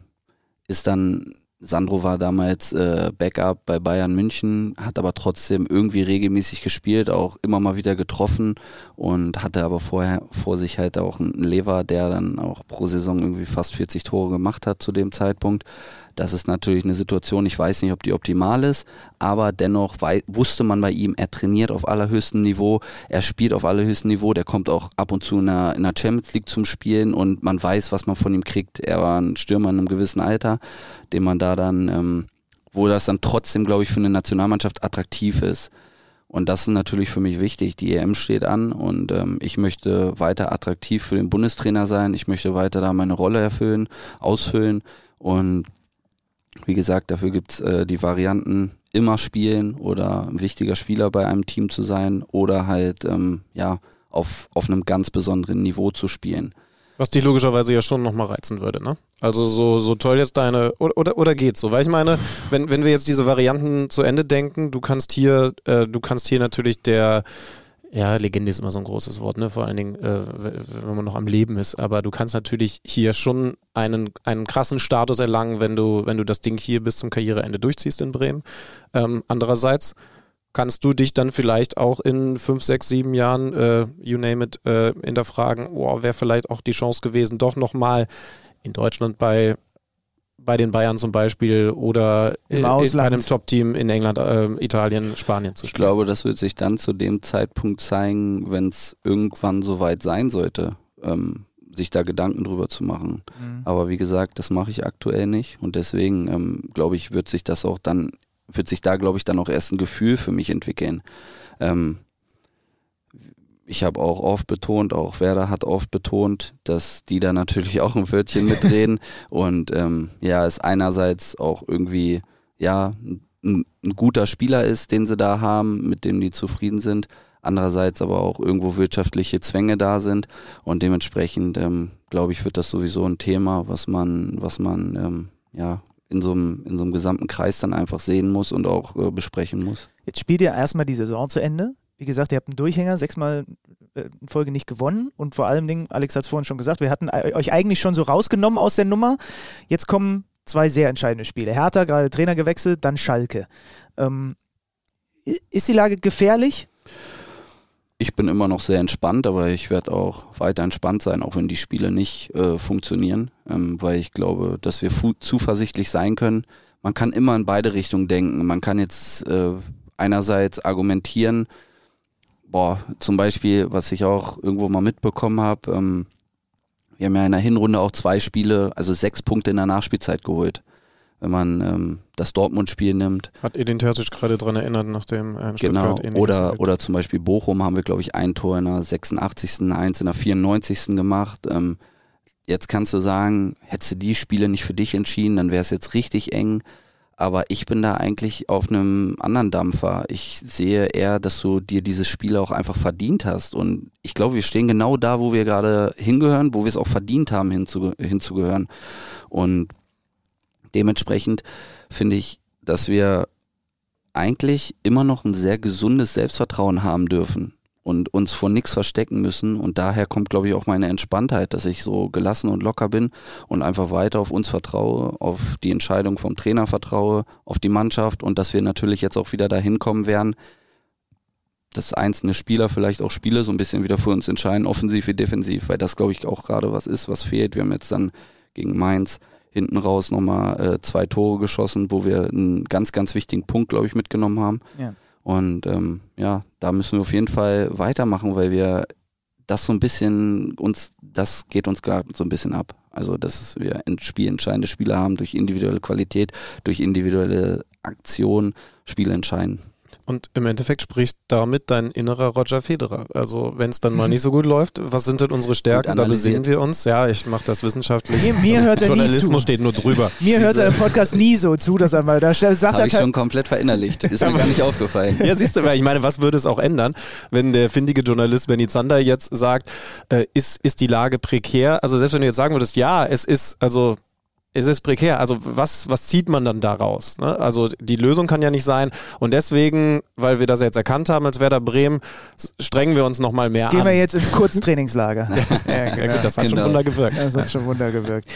ist dann, Sandro war damals äh, Backup bei Bayern München, hat aber trotzdem irgendwie regelmäßig gespielt, auch immer mal wieder getroffen und hatte aber vorher vor sich halt auch einen Lever, der dann auch pro Saison irgendwie fast 40 Tore gemacht hat zu dem Zeitpunkt. Das ist natürlich eine Situation, ich weiß nicht, ob die optimal ist, aber dennoch wusste man bei ihm, er trainiert auf allerhöchstem Niveau, er spielt auf allerhöchstem Niveau, der kommt auch ab und zu in der, in der Champions League zum Spielen und man weiß, was man von ihm kriegt. Er war ein Stürmer in einem gewissen Alter, den man da dann, ähm, wo das dann trotzdem, glaube ich, für eine Nationalmannschaft attraktiv ist. Und das ist natürlich für mich wichtig. Die EM steht an und ähm, ich möchte weiter attraktiv für den Bundestrainer sein. Ich möchte weiter da meine Rolle erfüllen, ausfüllen. Und wie gesagt, dafür gibt's äh, die Varianten immer spielen oder ein wichtiger Spieler bei einem Team zu sein oder halt ähm, ja auf, auf einem ganz besonderen Niveau zu spielen. was dich logischerweise ja schon nochmal reizen würde, ne? Also so, so toll jetzt deine, oder, oder, oder geht's so? Weil ich meine, wenn, wenn wir jetzt diese Varianten zu Ende denken, du kannst hier, äh, du kannst hier natürlich der, ja, Legende ist immer so ein großes Wort, ne? Vor allen Dingen, äh, wenn man noch am Leben ist. Aber du kannst natürlich hier schon einen, einen krassen Status erlangen, wenn du, wenn du das Ding hier bis zum Karriereende durchziehst in Bremen. Ähm, andererseits kannst du dich dann vielleicht auch in fünf, sechs, sieben Jahren, äh, you name it, äh, hinterfragen, oh, wäre vielleicht auch die Chance gewesen, doch nochmal in Deutschland bei bei den Bayern zum Beispiel oder Im in, bei einem Top-Team in England, äh, Italien, Spanien zu Ich spielen. glaube, das wird sich dann zu dem Zeitpunkt zeigen, wenn es irgendwann soweit sein sollte, ähm, sich da Gedanken drüber zu machen. Mhm. Aber wie gesagt, das mache ich aktuell nicht und deswegen ähm, glaube ich, wird sich das auch dann, wird sich da glaube ich dann auch erst ein Gefühl für mich entwickeln. Ähm, ich habe auch oft betont, auch Werder hat oft betont, dass die da natürlich auch ein Wörtchen mitreden (laughs) und ähm, ja, es einerseits auch irgendwie ja ein, ein guter Spieler ist, den sie da haben, mit dem die zufrieden sind, andererseits aber auch irgendwo wirtschaftliche Zwänge da sind und dementsprechend ähm, glaube ich, wird das sowieso ein Thema, was man, was man ähm, ja in so einem in so einem gesamten Kreis dann einfach sehen muss und auch äh, besprechen muss. Jetzt spielt ihr erstmal die Saison zu Ende. Wie gesagt, ihr habt einen Durchhänger, sechsmal äh, in Folge nicht gewonnen und vor allem Dingen, Alex hat es vorhin schon gesagt, wir hatten äh, euch eigentlich schon so rausgenommen aus der Nummer. Jetzt kommen zwei sehr entscheidende Spiele. Hertha, gerade Trainer gewechselt, dann Schalke. Ähm, ist die Lage gefährlich? Ich bin immer noch sehr entspannt, aber ich werde auch weiter entspannt sein, auch wenn die Spiele nicht äh, funktionieren, ähm, weil ich glaube, dass wir zuversichtlich sein können. Man kann immer in beide Richtungen denken. Man kann jetzt äh, einerseits argumentieren, boah, zum Beispiel, was ich auch irgendwo mal mitbekommen habe, ähm, wir haben ja in der Hinrunde auch zwei Spiele, also sechs Punkte in der Nachspielzeit geholt. Wenn man ähm, das Dortmund-Spiel nimmt, Hat Edin Terzic gerade dran erinnert, nachdem äh, Genau, Stuttgart ähnliches oder, erlebt. oder zum Beispiel Bochum haben wir, glaube ich, ein Tor in der 86., eins in der 94. gemacht. Ähm, jetzt kannst du sagen, hättest du die Spiele nicht für dich entschieden, dann wäre es jetzt richtig eng. Aber ich bin da eigentlich auf einem anderen Dampfer. Ich sehe eher, dass du dir dieses Spiel auch einfach verdient hast. Und ich glaube, wir stehen genau da, wo wir gerade hingehören, wo wir es auch verdient haben, hinzu, hinzugehören. Und dementsprechend finde ich, dass wir eigentlich immer noch ein sehr gesundes Selbstvertrauen haben dürfen. Und uns vor nichts verstecken müssen. Und daher kommt, glaube ich, auch meine Entspanntheit, dass ich so gelassen und locker bin und einfach weiter auf uns vertraue, auf die Entscheidung vom Trainer vertraue, auf die Mannschaft und dass wir natürlich jetzt auch wieder dahin kommen werden, dass einzelne Spieler vielleicht auch Spiele so ein bisschen wieder für uns entscheiden, offensiv wie defensiv, weil das, glaube ich, auch gerade was ist, was fehlt. Wir haben jetzt dann gegen Mainz hinten raus nochmal äh, zwei Tore geschossen, wo wir einen ganz, ganz wichtigen Punkt, glaube ich, mitgenommen haben. Ja. Und ähm, ja, da müssen wir auf jeden Fall weitermachen, weil wir das so ein bisschen uns, das geht uns gerade so ein bisschen ab. Also, dass wir spielentscheidende Spieler haben durch individuelle Qualität, durch individuelle Aktion, Spiele entscheiden. Und im Endeffekt spricht damit dein innerer Roger Federer. Also wenn es dann mal nicht so gut läuft, was sind denn unsere Stärken? Da besehen wir uns. Ja, ich mache das wissenschaftlich. Mir, mir hört er nie Journalismus zu. steht nur drüber. Mir hört er im Podcast nie so zu, dass er mal da sagt Habe er ich schon komplett verinnerlicht. Ist (laughs) mir gar nicht aufgefallen. Ja, siehst du, weil ich meine, was würde es auch ändern, wenn der findige Journalist Benny Zander jetzt sagt, äh, ist, ist die Lage prekär? Also selbst wenn du jetzt sagen würdest, ja, es ist, also es ist prekär. Also was, was zieht man dann daraus? Ne? Also die Lösung kann ja nicht sein. Und deswegen, weil wir das jetzt erkannt haben als Werder Bremen, strengen wir uns nochmal mehr Gehen an. wir jetzt ins Kurztrainingslager. (laughs) ja, gut, das hat schon Genau. Wunder gewirkt. Das hat schon Wunder gewirkt.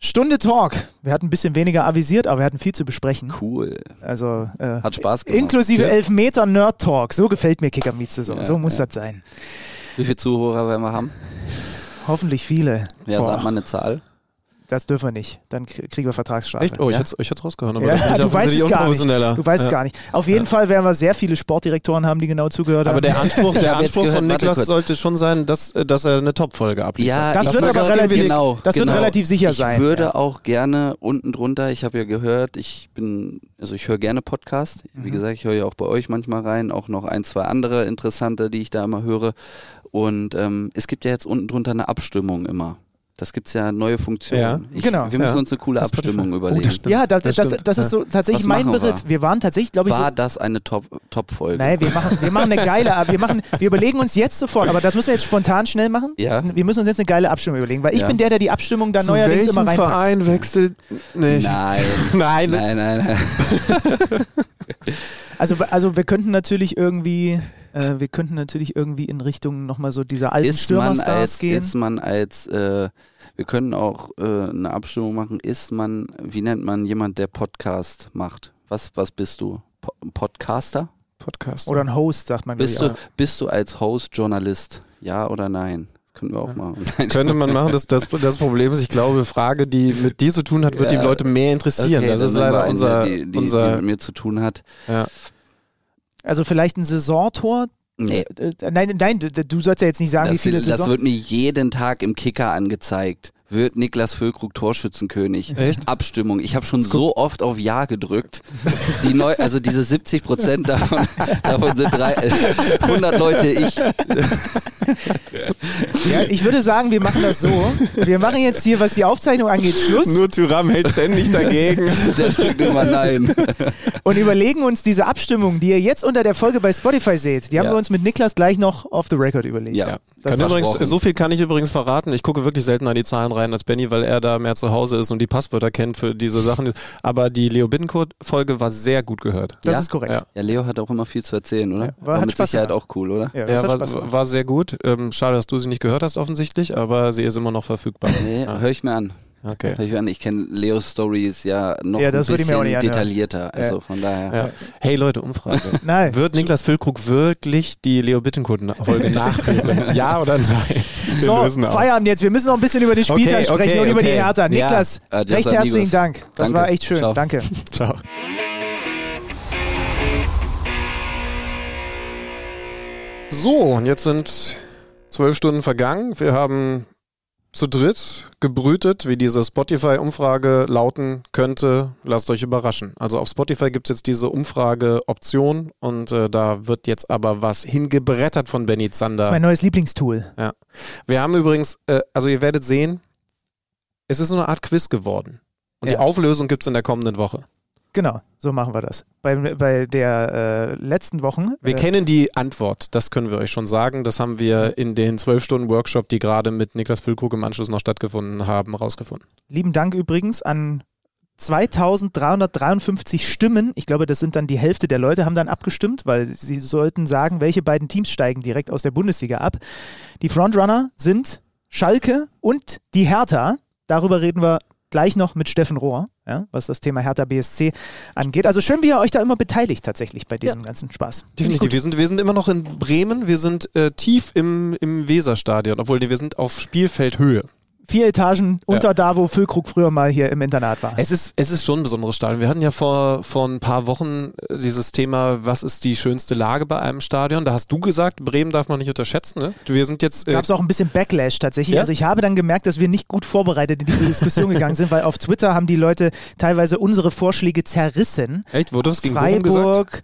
Stunde Talk. Wir hatten ein bisschen weniger avisiert, aber wir hatten viel zu besprechen. Cool. Also äh, Hat Spaß gemacht. inklusive Ja. Elfmeter Nerd Talk. So gefällt mir Kicker Meets Saison. Ja, so muss ja. das sein. Wie viele Zuhörer werden wir haben? Hoffentlich viele. Ja, Boah. sagt mal eine Zahl. Das dürfen wir nicht. Dann kriegen wir Vertragsstrafe. Echt? Oh, ich Ja. hätte es rausgehört. Aber Ja, ich du weißt es gar nicht. unprofessioneller. Du weißt ja. es gar nicht. Auf jeden Fall werden wir sehr viele Sportdirektoren haben, die genau zugehört Aber haben. der Anspruch, (laughs) Ich der Anspruch gehört, von Niklas sollte schon sein, dass, äh, dass er eine Top-Folge abliefert. Ja, das ich wird würde aber relativ, genau, das wird genau. relativ sicher ich sein. würde ja. auch gerne unten drunter, ich habe ja gehört, ich bin, also ich höre gerne Podcast. Mhm. Wie gesagt, ich höre ja auch bei euch manchmal rein, auch noch ein, zwei andere interessante, die ich da immer höre. Und ähm, es gibt ja jetzt unten drunter eine Abstimmung immer. Das gibt's ja neue Funktionen. Ja, ich, genau, Wir müssen ja. uns eine coole Das. Abstimmung Oh, überlegen. das stimmt. Ja, das, Das das, ist so tatsächlich Was mein machen wir? Wir waren tatsächlich, glaube ich, so. War das eine Top- Top-Folge? Nein, wir machen, wir machen eine geile, Ab- wir machen, wir überlegen uns jetzt sofort, aber das müssen wir jetzt spontan schnell machen. Ja. Wir müssen uns jetzt eine geile Abstimmung überlegen, weil ich Ja. bin der, der die Abstimmung dann Zu neuerdings immer reinpackt. Verein wechselt nicht? Nein. (laughs) Nein. nein, nein, nein. (laughs) Also, also wir könnten natürlich irgendwie, äh, wir könnten natürlich irgendwie in Richtung nochmal so dieser alten Ist man Stürmerstars als, gehen. ist man als, äh, wir können auch äh, eine Abstimmung machen, ist man, wie nennt man jemand, der Podcast macht? Was, was bist du? Po Podcaster? Podcast. Oder ein Host, sagt man. Bist du, bist du als Host Journalist? Ja oder nein? Können wir auch machen. (laughs) Nein. Könnte man machen. Das, das, das Problem ist, ich glaube, Frage, die mit dir zu tun hat, wird Ja. die Leute mehr interessieren. Okay, das ist leider eine, unser. die, die, die unser mit mir zu tun hat. ja. Also vielleicht ein Saisontor. Nee. Äh, nein, nein, du, sollst ja jetzt nicht sagen, wie Das, viele das Saison. wird mir jeden Tag im Kicker angezeigt. Wird Niklas Füllkrug Torschützenkönig? Echt? Abstimmung. Ich habe schon so oft auf Ja gedrückt. Die neu, also diese 70 Prozent davon, (laughs) davon sind drei, äh, 100 Leute ich. Ja, ich würde sagen, wir machen das so. Wir machen jetzt hier, was die Aufzeichnung angeht, Schluss Nur Tyram hält ständig dagegen. Der drückt immer Nein. und überlegen uns diese Abstimmung, die ihr jetzt unter der Folge bei Spotify seht. Die haben Ja. wir uns mit Niklas gleich noch off the record überlegt. Ja. Übrigens, so viel kann ich übrigens verraten. Ich gucke wirklich seltener die Zahlen rein als Benny, weil er da mehr zu Hause ist und die Passwörter kennt für diese Sachen. Aber die Leo Bittencourt-Folge war sehr gut gehört. Das Ja? ist korrekt. Ja. Ja, Leo hat auch immer viel zu erzählen, oder? Ja, war- hat mit Spaß Sicherheit gemacht. auch cool, oder? Ja, war, war sehr gut. Ähm, schade, dass du sie nicht gehört hast offensichtlich, aber sie ist immer noch verfügbar. Nee, Ja. höre ich mir an. Okay. Ich kenne Leos Stories ja noch Ja, das ein bisschen detaillierter. Also von daher. Ja. Hey Leute, Umfrage. (laughs) Nein. Wird Niklas Füllkrug wirklich die Leo Bittencourt-Folge nachhören? (laughs) ja oder nein? Wir So. Feierabend jetzt. Wir müssen noch ein bisschen über den Spieltag Okay, sprechen okay, und über die. Hertha. Ja. Niklas, Adios, recht herzlichen amigos. Dank. Das Danke. war echt schön. Ciao. Danke. (laughs) Ciao. So, und jetzt sind zwölf Stunden vergangen. Wir haben zu dritt gebrütet, wie diese Spotify-Umfrage lauten könnte. Lasst euch überraschen. Also auf Spotify gibt es jetzt diese Umfrage-Option und äh, da wird jetzt aber was hingebrettert von Benny Das Zander. ist mein neues Lieblingstool. Wir haben übrigens, äh, also ihr werdet sehen, es ist so eine Art Quiz geworden. Und die Ja. Auflösung gibt es in der kommenden Woche. Genau, so machen wir das. Bei, bei der äh, letzten Wochen. Wir äh, kennen die Antwort, das können wir euch schon sagen. Das haben wir in den zwölf Stunden Workshop, die gerade mit Niklas Füllkrug im Anschluss noch stattgefunden haben, rausgefunden. Lieben Dank übrigens an 2353 Stimmen, ich glaube, das sind dann die Hälfte der Leute, haben dann abgestimmt, weil sie sollten sagen, welche beiden Teams steigen direkt aus der Bundesliga ab. Die Frontrunner sind Schalke und die Hertha. Darüber reden wir gleich noch mit Steffen Rohr, ja, was das Thema Hertha BSC angeht. Also schön, wie ihr euch da immer beteiligt tatsächlich bei diesem ja. ganzen Spaß. Definitiv. Wir sind, wir sind immer noch in Bremen, wir sind äh, tief im, im Weserstadion, obwohl wir sind auf Spielfeldhöhe vier Etagen unter ja. da, wo Füllkrug früher mal hier im Internat war. Es ist, es ist schon ein besonderes Stadion. Wir hatten ja vor, vor ein paar Wochen äh, dieses Thema, was ist die schönste Lage bei einem Stadion? Da hast du gesagt, Bremen darf man nicht unterschätzen. Ne? Wir sind jetzt. Äh Gab es auch ein bisschen Backlash tatsächlich. Ja? Also ich habe dann gemerkt, dass wir nicht gut vorbereitet in diese Diskussion gegangen sind, weil auf Twitter haben die Leute teilweise unsere Vorschläge zerrissen. Echt? Wurde das gegen Freiburg, gesagt?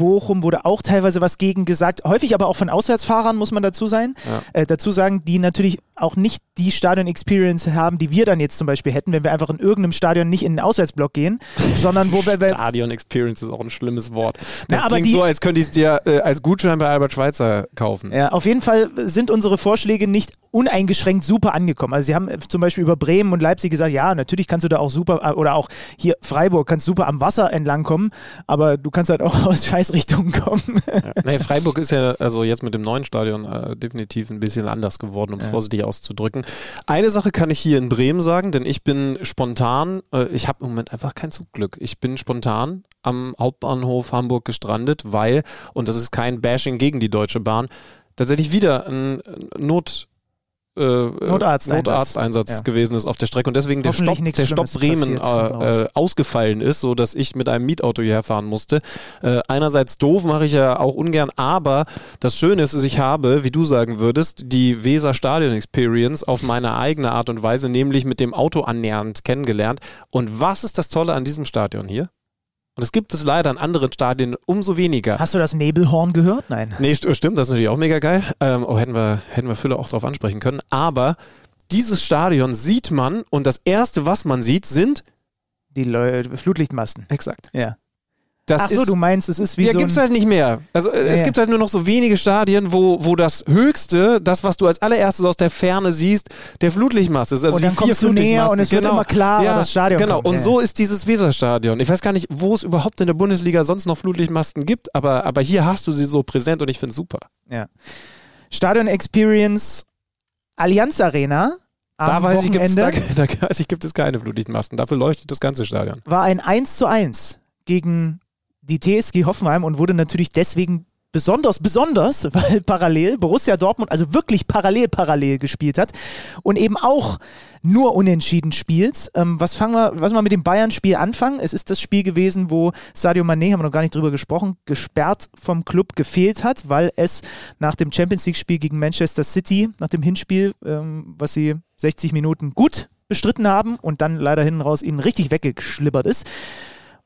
Bochum wurde auch teilweise was gegen gesagt, häufig aber auch von Auswärtsfahrern, muss man dazu sein. Ja. Äh, dazu sagen, die natürlich auch nicht die Stadion-Experience haben, die wir dann jetzt zum Beispiel hätten, wenn wir einfach in irgendeinem Stadion nicht in den Auswärtsblock gehen, (laughs) sondern wo wir. Stadion-Experience ist auch ein schlimmes Wort. Das Na, klingt die, so, als könnte ich es dir äh, als Gutschein bei Albert Schweitzer kaufen. Ja, auf jeden Fall sind unsere Vorschläge nicht uneingeschränkt super angekommen. Also sie haben zum Beispiel über Bremen und Leipzig gesagt, ja, natürlich kannst du da auch super, äh, oder auch hier Freiburg kannst super am Wasser entlang kommen, aber du kannst halt auch (laughs) aus Scheißrichtungen kommen. Ja. Nee, Freiburg ist ja also jetzt mit dem neuen Stadion äh, definitiv ein bisschen anders geworden, um ja. vorsichtig auszudrücken. Eine Sache kann ich hier in Bremen sagen, denn ich bin spontan, äh, ich habe im Moment einfach kein Zugglück. Ich bin spontan am Hauptbahnhof Hamburg gestrandet, weil, und das ist kein Bashing gegen die Deutsche Bahn, tatsächlich wieder ein Not, äh, Notarzteinsatz, Notarzteinsatz ja. gewesen ist auf der Strecke und deswegen der Stopp, der Stopp Bremen äh, äh, ausgefallen ist, so dass ich mit einem Mietauto hierher fahren musste. Äh, einerseits doof mache ich ja auch ungern, aber das Schöne ist, ich habe, wie du sagen würdest, die Weser Stadion Experience auf meine eigene Art und Weise, nämlich mit dem Auto annähernd kennengelernt. Und was ist das Tolle an diesem Stadion hier? Und es gibt es leider in anderen Stadien umso weniger. Hast du das Nebelhorn gehört? Nein. Nee, stimmt, das ist natürlich auch mega geil. Ähm, oh, hätten wir, hätten wir Fülle auch drauf ansprechen können. Aber dieses Stadion sieht man und das erste, was man sieht, sind die Le Flutlichtmasten. Exakt. Ja. Das Ach so, du meinst, es ist wie ja, so. Ja, gibt es halt nicht mehr. Also äh, ja, es gibt halt nur noch so wenige Stadien, wo, wo das Höchste, das, was du als allererstes aus der Ferne siehst, der Flutlichtmast ist. Also und dann kommst du näher und es genau. wird immer klarer, ja, das Stadion Genau, kommt. und so ist dieses Weserstadion. Ich weiß gar nicht, wo es überhaupt in der Bundesliga sonst noch Flutlichtmasten gibt, aber, aber hier hast du sie so präsent und ich finde es super. Ja. Stadion Experience Allianz Arena da weiß, ich, da, da weiß ich, gibt es keine Flutlichtmasten. Dafür leuchtet das ganze Stadion. War ein 1 zu 1 gegen die TSG Hoffenheim und wurde natürlich deswegen besonders, besonders, (laughs) weil parallel Borussia Dortmund also wirklich parallel, parallel gespielt hat und eben auch nur unentschieden spielt. Ähm, was fangen wir, was wir mit dem Bayern-Spiel anfangen? Es ist das Spiel gewesen, wo Sadio Mané, haben wir noch gar nicht drüber gesprochen, gesperrt vom Club gefehlt hat, weil es nach dem Champions League-Spiel gegen Manchester City, nach dem Hinspiel, ähm, was sie 60 Minuten gut bestritten haben und dann leider hinten raus ihnen richtig weggeschlibbert ist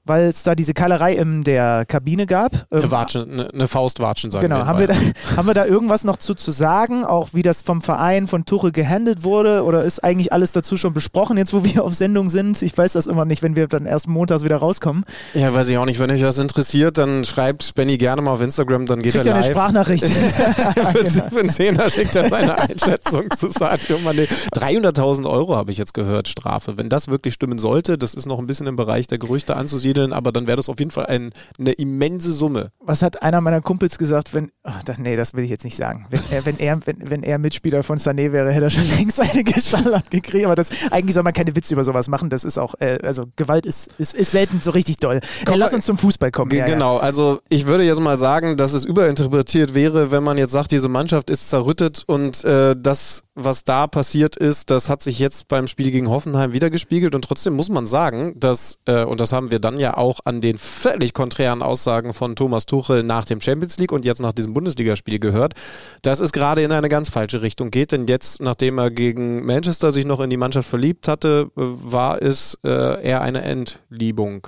weil es da diese Keilerei in der Kabine gab. Eine, ähm, Watschen, eine, eine Faustwatschen, sagen genau, wir. Genau, haben wir, da, haben wir da irgendwas noch zu, zu sagen, auch wie das vom Verein von Tuchel gehandelt wurde oder ist eigentlich alles dazu schon besprochen, jetzt wo wir auf Sendung sind? Ich weiß das immer nicht, wenn wir dann erst montags wieder rauskommen. Ja, weiß ich auch nicht. Wenn euch das interessiert, dann schreibt Benny gerne mal auf Instagram, dann geht Kriegt er live. eine Sprachnachricht. (laughs) für, für einen Zehner schickt er seine Einschätzung zu Sadio Mané. 300.000 Euro habe ich jetzt gehört, Strafe. Wenn das wirklich stimmen sollte, das ist noch ein bisschen im Bereich der Gerüchte anzusiedeln, ansiedeln, aber dann wäre das auf jeden Fall ein, eine immense Summe. Was hat einer meiner Kumpels gesagt, wenn, oh, nee, das will ich jetzt nicht sagen. Wenn er, wenn er, wenn, wenn er Mitspieler von Sané wäre, hätte er schon (laughs) längst eine geschallert gekriegt. Aber das, eigentlich soll man keine Witze über sowas machen. Das ist auch, äh, also Gewalt ist, ist, ist selten so richtig doll. Komm, äh, lass uns zum Fußball kommen. Ja, genau, ja. also ich würde jetzt mal sagen, dass es überinterpretiert wäre, wenn man jetzt sagt, diese Mannschaft ist zerrüttet und äh, das was da passiert ist, das hat sich jetzt beim Spiel gegen Hoffenheim wiedergespiegelt und trotzdem muss man sagen, dass, äh, und das haben wir dann ja auch an den völlig konträren Aussagen von Thomas Tuchel nach dem Champions League und jetzt nach diesem Bundesligaspiel gehört, dass es gerade in eine ganz falsche Richtung geht, denn jetzt, nachdem er gegen Manchester sich noch in die Mannschaft verliebt hatte, äh, war es äh, eher eine Entliebung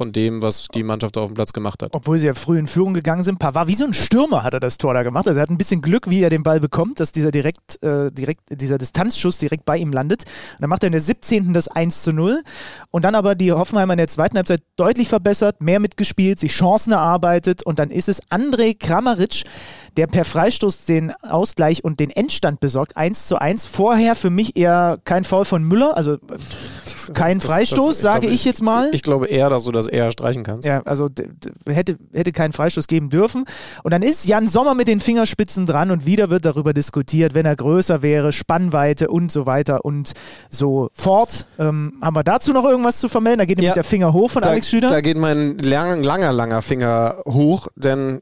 von dem, was die Mannschaft auf dem Platz gemacht hat. Obwohl sie ja früh in Führung gegangen sind. Pavard, wie so ein Stürmer hat er das Tor da gemacht. Also er hat ein bisschen Glück, wie er den Ball bekommt, dass dieser direkt, äh, direkt dieser Distanzschuss direkt bei ihm landet. Und dann macht er in der 17. das 1 zu 0. Und dann aber die Hoffenheimer in der zweiten Halbzeit deutlich verbessert, mehr mitgespielt, sich Chancen erarbeitet und dann ist es André Kramaric, der per Freistoß den Ausgleich und den Endstand besorgt, 1 zu 1. Vorher für mich eher kein Foul von Müller, also kein Das- Freistoß, das- sage glaube, ich jetzt mal. Ich, ich glaube eher, dass du das eher streichen kannst. Ja, also hätte, hätte keinen Freistoß geben dürfen. Und dann ist Jan Sommer mit den Fingerspitzen dran und wieder wird darüber diskutiert, wenn er größer wäre, Spannweite und so weiter und so fort. Ähm, haben wir dazu noch irgendwas zu vermelden? Da geht nämlich Ja. der Finger hoch von da, Alex Schüler. Da geht mein lang, langer, langer Finger hoch, denn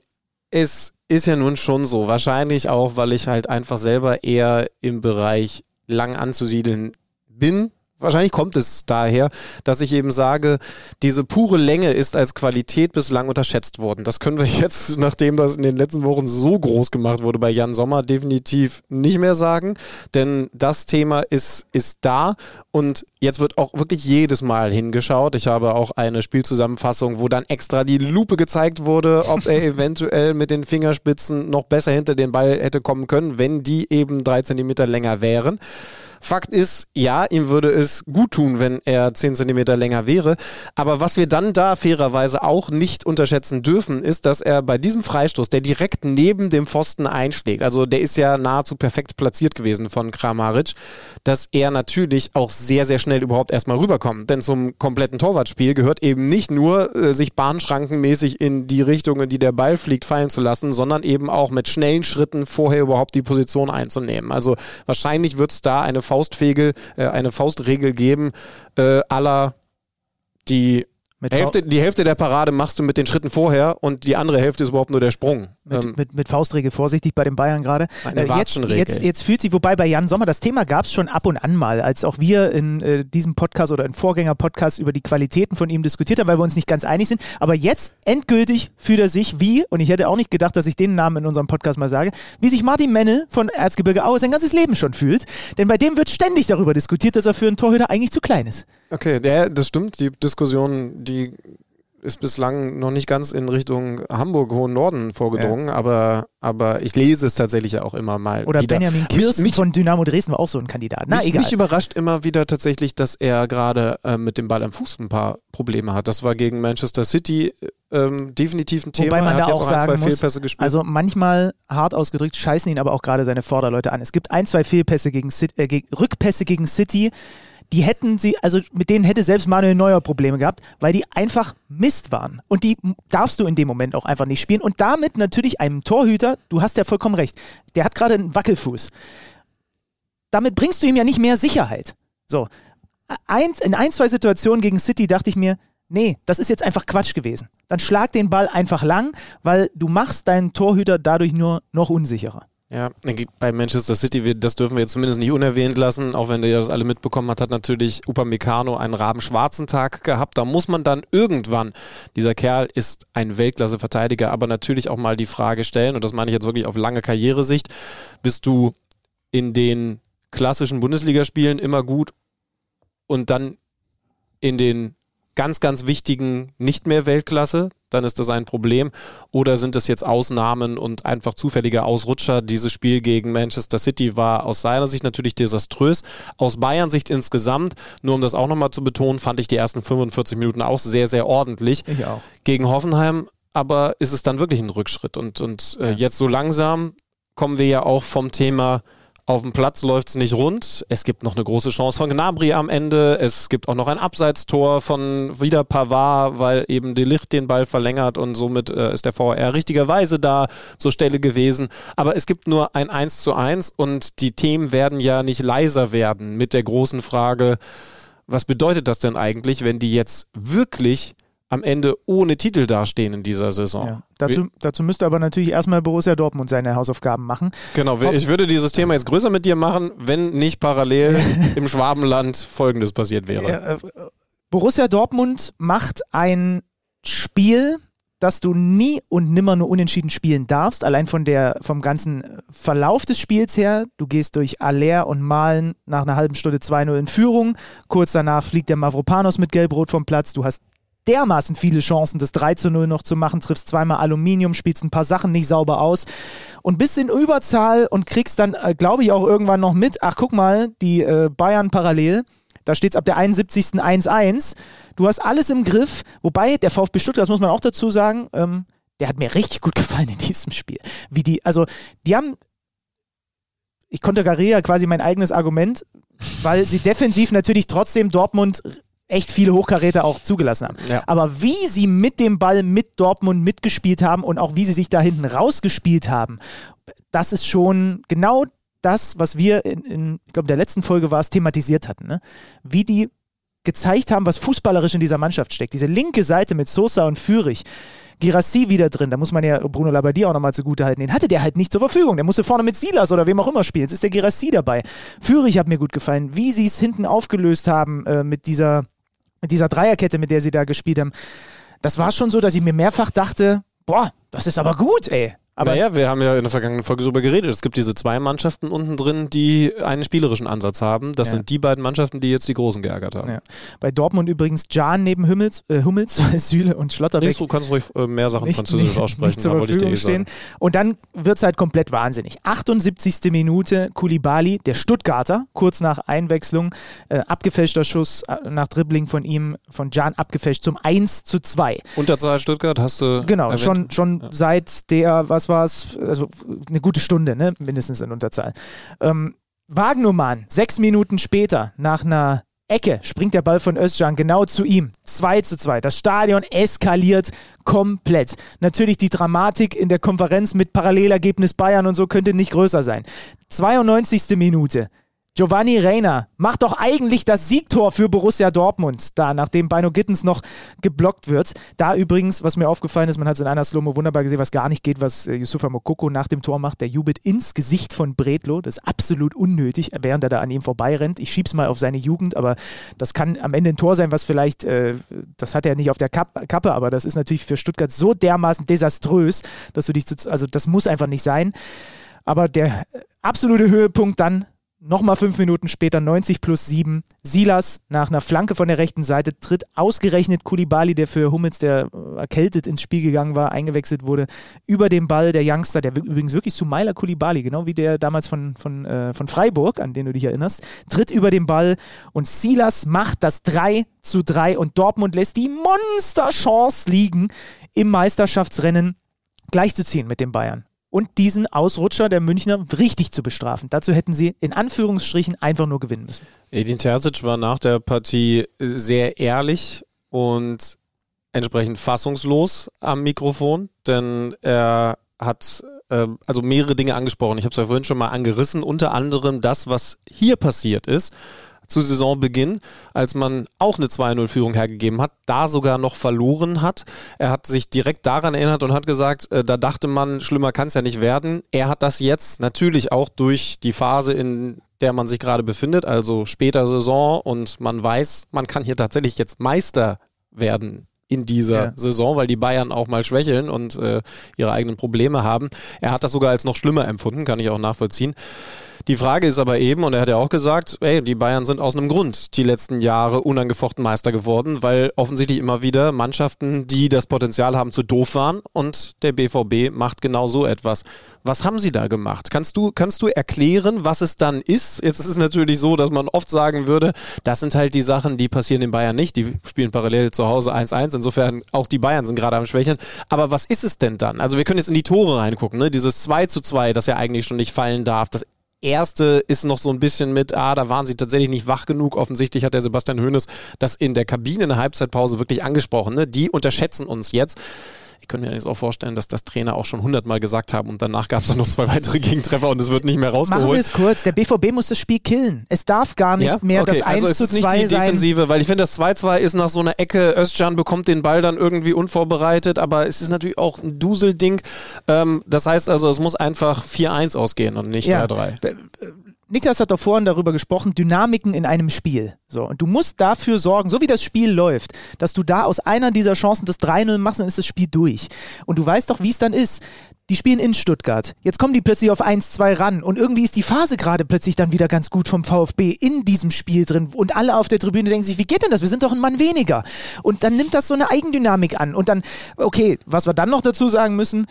es ist ja nun schon so. Wahrscheinlich auch, weil ich halt einfach selber eher im Bereich lang anzusiedeln bin. Wahrscheinlich kommt es daher, dass ich eben sage, diese pure Länge ist als Qualität bislang unterschätzt worden. Das können wir (laughs) jetzt, nachdem das in den letzten Wochen so groß gemacht wurde bei Jan Sommer, definitiv nicht mehr sagen. Denn das Thema ist, ist da und jetzt wird auch wirklich jedes Mal hingeschaut. Ich habe auch eine Spielzusammenfassung, wo dann extra die Lupe gezeigt wurde, ob er (laughs) eventuell mit den Fingerspitzen noch besser hinter den Ball hätte kommen können, wenn die eben drei Zentimeter länger wären. Fakt ist, ja, ihm würde es gut tun, wenn er 10 Zentimeter länger wäre. Aber was wir dann da fairerweise auch nicht unterschätzen dürfen, ist, dass er bei diesem Freistoß, der direkt neben dem Pfosten einschlägt, also der ist ja nahezu perfekt platziert gewesen von Kramaric, dass er natürlich auch sehr, sehr schnell überhaupt erstmal rüberkommt. Denn zum kompletten Torwartspiel gehört eben nicht nur, äh, sich bahnschrankenmäßig in die Richtung, in die der Ball fliegt, fallen zu lassen, sondern eben auch mit schnellen Schritten vorher überhaupt die Position einzunehmen. Also wahrscheinlich wird es da eine Faustregel, äh, eine Faustregel geben, äh, aller die Hälfte, die Hälfte der Parade machst du mit den Schritten vorher und die andere Hälfte ist überhaupt nur der Sprung. Mit, Ähm, mit, mit Faustregel vorsichtig bei den Bayern gerade. Eine Äh, jetzt, jetzt, jetzt fühlt sich, wobei bei Jan Sommer, das Thema gab es schon ab und an mal, als auch wir in äh, diesem Podcast oder in Vorgänger-Podcast über die Qualitäten von ihm diskutiert haben, weil wir uns nicht ganz einig sind. Aber jetzt endgültig fühlt er sich wie, und ich hätte auch nicht gedacht, dass ich den Namen in unserem Podcast mal sage, wie sich Martin Menne von Erzgebirge Aue sein ganzes Leben schon fühlt. Denn bei dem wird ständig darüber diskutiert, dass er für einen Torhüter eigentlich zu klein ist. Okay, der, das stimmt. Die Diskussion, die ist bislang noch nicht ganz in Richtung Hamburg, Hohen Norden vorgedrungen, aber, aber ich lese es tatsächlich ja auch immer mal. Oder wieder. Benjamin Kirsten mich, von Dynamo Dresden war auch so ein Kandidat. Na, mich, egal. mich überrascht immer wieder tatsächlich, dass er gerade äh, mit dem Ball am Fuß ein paar Probleme hat. Das war gegen Manchester City ähm, definitiv ein Thema. Wobei man er hat da auch auch ein, zwei sagen muss, Fehlpässe gespielt. Also manchmal hart ausgedrückt scheißen ihn aber auch gerade seine Vorderleute an. Es gibt ein, zwei Fehlpässe gegen, City, äh, gegen Rückpässe gegen City, die hätten sie, also mit denen hätte selbst Manuel Neuer Probleme gehabt, weil die einfach Mist waren. Und die darfst du in dem Moment auch einfach nicht spielen. Und damit natürlich einem Torhüter, du hast ja vollkommen recht, der hat gerade einen Wackelfuß. Damit bringst du ihm ja nicht mehr Sicherheit. So. Eins, in ein, zwei Situationen gegen City dachte ich mir, nee, das ist jetzt einfach Quatsch gewesen. Dann schlag den Ball einfach lang, weil du machst deinen Torhüter dadurch nur noch unsicherer. Ja, bei Manchester City, das dürfen wir jetzt zumindest nicht unerwähnt lassen, auch wenn ihr das alle mitbekommen habt, hat natürlich Upamecano einen rabenschwarzen Tag gehabt. Da muss man dann irgendwann, dieser Kerl ist ein Weltklasse-Verteidiger, aber natürlich auch mal die Frage stellen, und das meine ich jetzt wirklich auf lange Karrieresicht, bist du in den klassischen Bundesligaspielen immer gut und dann in den ganz, ganz wichtigen nicht mehr Weltklasse, dann ist das ein Problem. Oder sind es jetzt Ausnahmen und einfach zufällige Ausrutscher? Dieses Spiel gegen Manchester City war aus seiner Sicht natürlich desaströs. Aus Bayern Sicht insgesamt, nur um das auch nochmal zu betonen, fand ich die ersten 45 Minuten auch sehr, sehr ordentlich. Ich auch. Gegen Hoffenheim aber ist es dann wirklich ein Rückschritt. Und, und äh, jetzt so langsam kommen wir ja auch vom Thema auf dem Platz läuft es nicht rund. Es gibt noch eine große Chance von Gnabry am Ende. Es gibt auch noch ein Abseitstor von wieder Pavard, weil eben De Licht den Ball verlängert und somit äh, ist der VR richtigerweise da zur Stelle gewesen. Aber es gibt nur ein 1 zu 1 und die Themen werden ja nicht leiser werden mit der großen Frage, was bedeutet das denn eigentlich, wenn die jetzt wirklich am Ende ohne Titel dastehen in dieser Saison? Ja. Dazu, dazu müsste aber natürlich erstmal Borussia Dortmund seine Hausaufgaben machen. Genau, ich würde dieses Thema jetzt größer mit dir machen, wenn nicht parallel (laughs) im Schwabenland Folgendes passiert wäre. Äh, Borussia Dortmund macht ein Spiel, das du nie und nimmer nur unentschieden spielen darfst, allein von der, vom ganzen Verlauf des Spiels her. Du gehst durch Aller und Malen nach einer halben Stunde 2-0 in Führung. Kurz danach fliegt der Mavropanos mit Gelb-Rot vom Platz. Du hast dermaßen viele Chancen, das 3 zu 0 noch zu machen, triffst zweimal Aluminium, spielst ein paar Sachen nicht sauber aus und bist in Überzahl und kriegst dann, äh, glaube ich, auch irgendwann noch mit, ach guck mal, die äh, Bayern parallel, da steht es ab der 71. 1-1. Du hast alles im Griff, wobei der VfB Stuttgart, das muss man auch dazu sagen, ähm, der hat mir richtig gut gefallen in diesem Spiel. Wie die, also, die haben, ich konterkariere quasi mein eigenes Argument, weil sie defensiv natürlich trotzdem Dortmund echt viele Hochkaräter auch zugelassen haben. Ja. Aber wie sie mit dem Ball mit Dortmund mitgespielt haben und auch wie sie sich da hinten rausgespielt haben, das ist schon genau das, was wir in, in ich glaube, der letzten Folge war es, thematisiert hatten. Ne? Wie die gezeigt haben, was fußballerisch in dieser Mannschaft steckt. Diese linke Seite mit Sosa und Fürich. Girassi wieder drin, da muss man ja Bruno Labbadia auch nochmal zugute halten. Den hatte der halt nicht zur Verfügung. Der musste vorne mit Silas oder wem auch immer spielen. Jetzt ist der Girassi dabei. Fürich hat mir gut gefallen. Wie sie es hinten aufgelöst haben äh, mit, dieser, mit dieser Dreierkette, mit der sie da gespielt haben. Das war schon so, dass ich mir mehrfach dachte, boah, das ist aber gut, ey. Aber naja, wir haben ja in der vergangenen Folge darüber geredet. Es gibt diese zwei Mannschaften unten drin, die einen spielerischen Ansatz haben. Das Ja. sind die beiden Mannschaften, die jetzt die Großen geärgert haben. Ja. bei Dortmund übrigens Jan neben Hummels, äh, Hummels (laughs) Süle und Schlotterbeck Nee, du kannst ruhig äh, mehr Sachen nicht, französisch nicht, aussprechen. nicht zur ich dir Verfügung eh stehen. sagen. Und dann wird es halt komplett wahnsinnig. 78. Minute, Kulibali, der Stuttgarter, kurz nach Einwechslung, äh, abgefälschter Schuss äh, nach Dribbling von ihm, von Jan abgefälscht zum 1 zu 2. Unterzahl Stuttgart hast du. Genau, erwähnt? schon, schon Ja. seit der, was war es, also eine gute Stunde, ne? mindestens in Unterzahl. Ähm, Wagnumann, sechs Minuten später, nach einer Ecke, springt der Ball von Özcan genau zu ihm. 2 zu 2. Das Stadion eskaliert komplett. Natürlich die Dramatik in der Konferenz mit Parallelergebnis Bayern und so könnte nicht größer sein. 92. Minute. Giovanni Reina macht doch eigentlich das Siegtor für Borussia Dortmund, da nachdem Bino Gittens noch geblockt wird. Da übrigens, was mir aufgefallen ist, man hat es in einer Slow-Mo wunderbar gesehen, was gar nicht geht, was äh, Yusufa Mokoko nach dem Tor macht. Der jubelt ins Gesicht von Bredlo. Das ist absolut unnötig, während er da an ihm vorbeirennt. Ich schieb's mal auf seine Jugend, aber das kann am Ende ein Tor sein, was vielleicht, äh, das hat er nicht auf der Kap Kappe, aber das ist natürlich für Stuttgart so dermaßen desaströs, dass du dich, zu, also das muss einfach nicht sein. Aber der äh, absolute Höhepunkt dann Nochmal fünf Minuten später, 90 plus 7. Silas nach einer Flanke von der rechten Seite tritt ausgerechnet Kulibali, der für Hummels, der äh, erkältet ins Spiel gegangen war, eingewechselt wurde, über den Ball der Youngster, der übrigens wirklich Sumaila Kulibali, genau wie der damals von, von, äh, von Freiburg, an den du dich erinnerst, tritt über den Ball und Silas macht das 3 zu 3 und Dortmund lässt die Monsterchance liegen, im Meisterschaftsrennen gleichzuziehen mit den Bayern und diesen Ausrutscher der Münchner richtig zu bestrafen. Dazu hätten sie in Anführungsstrichen einfach nur gewinnen müssen. Edin Terzic war nach der Partie sehr ehrlich und entsprechend fassungslos am Mikrofon, denn er hat äh, also mehrere Dinge angesprochen. Ich habe es ja vorhin schon mal angerissen, unter anderem das, was hier passiert ist zu Saisonbeginn, als man auch eine 2-0-Führung hergegeben hat, da sogar noch verloren hat. Er hat sich direkt daran erinnert und hat gesagt, äh, da dachte man, schlimmer kann es ja nicht werden. Er hat das jetzt natürlich auch durch die Phase, in der man sich gerade befindet, also später Saison und man weiß, man kann hier tatsächlich jetzt Meister werden in dieser Ja. Saison, weil die Bayern auch mal schwächeln und äh, ihre eigenen Probleme haben. Er hat das sogar als noch schlimmer empfunden, kann ich auch nachvollziehen. Die Frage ist aber eben, und er hat ja auch gesagt, ey, die Bayern sind aus einem Grund die letzten Jahre unangefochten Meister geworden, weil offensichtlich immer wieder Mannschaften, die das Potenzial haben, zu doof waren und der BVB macht genau so etwas. Was haben sie da gemacht? Kannst du, kannst du erklären, was es dann ist? Jetzt ist es natürlich so, dass man oft sagen würde, das sind halt die Sachen, die passieren den Bayern nicht. Die spielen parallel zu Hause 1-1. Insofern auch die Bayern sind gerade am Schwächeln. Aber was ist es denn dann? Also wir können jetzt in die Tore reingucken. Ne? Dieses 2 zu 2, das ja eigentlich schon nicht fallen darf. Das erste ist noch so ein bisschen mit, ah, da waren sie tatsächlich nicht wach genug. Offensichtlich hat der Sebastian Hoeneß das in der Kabine in der Halbzeitpause wirklich angesprochen. Ne? Die unterschätzen uns jetzt. Ich könnte mir jetzt auch vorstellen, dass das Trainer auch schon hundertmal gesagt haben und danach gab es noch zwei (laughs) weitere Gegentreffer und es wird nicht mehr Machen wir rausgeholt. es kurz. Der BVB muss das Spiel killen. Es darf gar nicht mehr okay. das 1 also es ist nicht 2 die sein. Defensive, weil ich finde, das 2-2 ist nach so einer Ecke, Özcan bekommt den Ball dann irgendwie unvorbereitet, aber es ist natürlich auch ein Duselding. Ähm, das heißt also, es muss einfach 4-1 ausgehen und nicht Ja. 3-3. Niklas hat doch vorhin darüber gesprochen, Dynamiken in einem Spiel. So, und du musst dafür sorgen, so wie das Spiel läuft, dass du da aus einer dieser Chancen das 3-0 machst, dann ist das Spiel durch. Und du weißt doch, wie es dann ist. Die spielen in Stuttgart. Jetzt kommen die plötzlich auf 1-2 ran und irgendwie ist die Phase gerade plötzlich dann wieder ganz gut vom VfB in diesem Spiel drin und alle auf der Tribüne denken sich, wie geht denn das? Wir sind doch ein Mann weniger. Und dann nimmt das so eine Eigendynamik an und dann, okay, was wir dann noch dazu sagen müssen,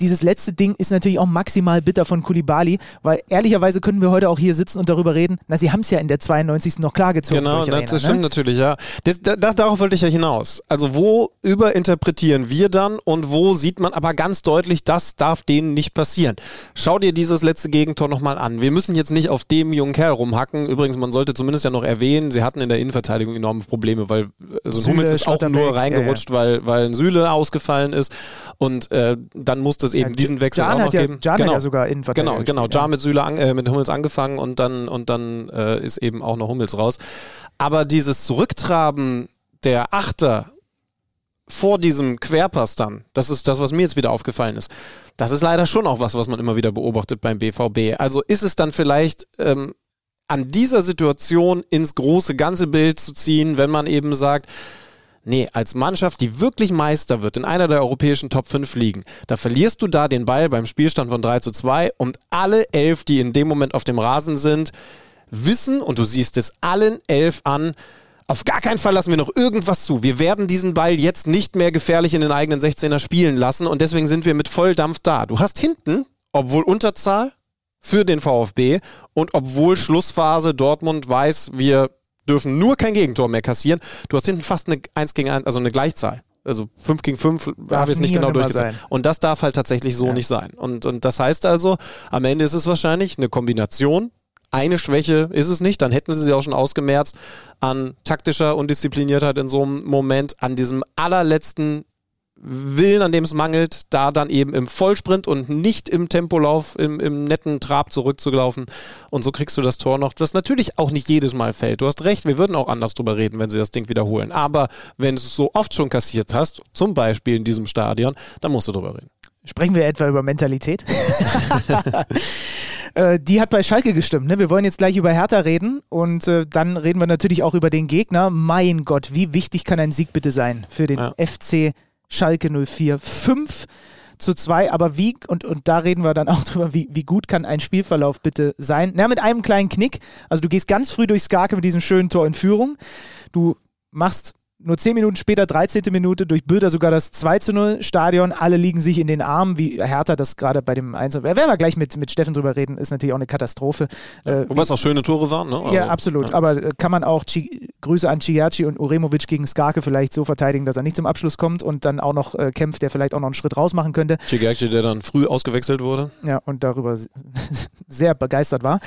dieses letzte Ding ist natürlich auch maximal bitter von Kulibali, weil ehrlicherweise können wir heute auch hier sitzen und darüber reden, na, sie haben es ja in der 92. noch klargezogen. Genau, das, Arena, das ne? stimmt natürlich, ja. Das, da, da, darauf wollte ich ja hinaus. Also wo überinterpretieren wir dann und wo sieht man aber ganz deutlich, das darf denen nicht passieren. Schau dir dieses letzte Gegentor nochmal an. Wir müssen jetzt nicht auf dem jungen Kerl rumhacken. Übrigens, man sollte zumindest ja noch erwähnen, sie hatten in der Innenverteidigung enorme Probleme, weil äh, so ein Hummels ist auch nur reingerutscht, Weil, weil ein Süle ausgefallen ist und äh, dann musste es eben Ja, diesen Wechsel Can auch noch hat ja, geben. Can genau. hat ja sogar Innenverteidiger Genau, genau. gespielt, Jar ja. mit Süle an, äh, mit Hummels angefangen und dann und dann äh, ist eben auch noch Hummels raus. Aber dieses Zurücktraben der Achter vor diesem Querpass dann, das ist das, was mir jetzt wieder aufgefallen ist. Das ist leider schon auch was, was man immer wieder beobachtet beim BVB. Also ist es dann vielleicht ähm, an dieser Situation ins große ganze Bild zu ziehen, wenn man eben sagt, Nee, als Mannschaft, die wirklich Meister wird, in einer der europäischen Top 5 liegen, da verlierst du da den Ball beim Spielstand von 3 zu 2 und alle elf, die in dem Moment auf dem Rasen sind, wissen, und du siehst es allen elf an, auf gar keinen Fall lassen wir noch irgendwas zu. Wir werden diesen Ball jetzt nicht mehr gefährlich in den eigenen 16er spielen lassen und deswegen sind wir mit Volldampf da. Du hast hinten, obwohl Unterzahl für den VfB und obwohl Schlussphase Dortmund weiß, wir dürfen nur kein Gegentor mehr kassieren. Du hast hinten fast eine 1 gegen 1, also eine Gleichzahl. Also 5 gegen 5 habe ich es nicht genau sein. Und das darf halt tatsächlich so nicht sein. Und, und das heißt also, am Ende ist es wahrscheinlich eine Kombination. Eine Schwäche ist es nicht, dann hätten sie sie auch schon ausgemerzt an taktischer Undiszipliniertheit in so einem Moment, an diesem allerletzten Willen, an dem es mangelt, da dann eben im Vollsprint und nicht im Tempolauf, im, im netten Trab zurückzulaufen. Und so kriegst du das Tor noch, das natürlich auch nicht jedes Mal fällt. Du hast recht, wir würden auch anders drüber reden, wenn sie das Ding wiederholen. Aber wenn du es so oft schon kassiert hast, zum Beispiel in diesem Stadion, dann musst du drüber reden. Sprechen wir etwa über Mentalität? (laughs) Äh, Die hat bei Schalke gestimmt. Ne? Wir wollen jetzt gleich über Hertha reden und äh, dann reden wir natürlich auch über den Gegner. Mein Gott, wie wichtig kann ein Sieg bitte sein für den Ja. FC Schalke 04? 5 zu 2, aber wie, und, und da reden wir dann auch drüber, wie, wie gut kann ein Spielverlauf bitte sein? Na, mit einem kleinen Knick. Also du gehst ganz früh durch Skarke mit diesem schönen Tor in Führung. Du machst nur 10 Minuten später, 13. Minute, durch Bülter sogar das 2 zu 0 Stadion. Alle liegen sich in den Armen, wie Hertha das gerade bei dem 1 Werden wir gleich mit, mit Steffen drüber reden, ist natürlich auch eine Katastrophe. Äh, Wobei es auch schöne Tore waren, ne? ja, Also, absolut. Aber äh, kann man auch Chi Grüße an Ciacci und Uremovic gegen Skarke vielleicht so verteidigen, dass er nicht zum Abschluss kommt und dann auch noch äh, kämpft, der vielleicht auch noch einen Schritt raus machen könnte. Chigerci, der dann früh ausgewechselt wurde. Ja, und darüber (laughs) sehr begeistert war.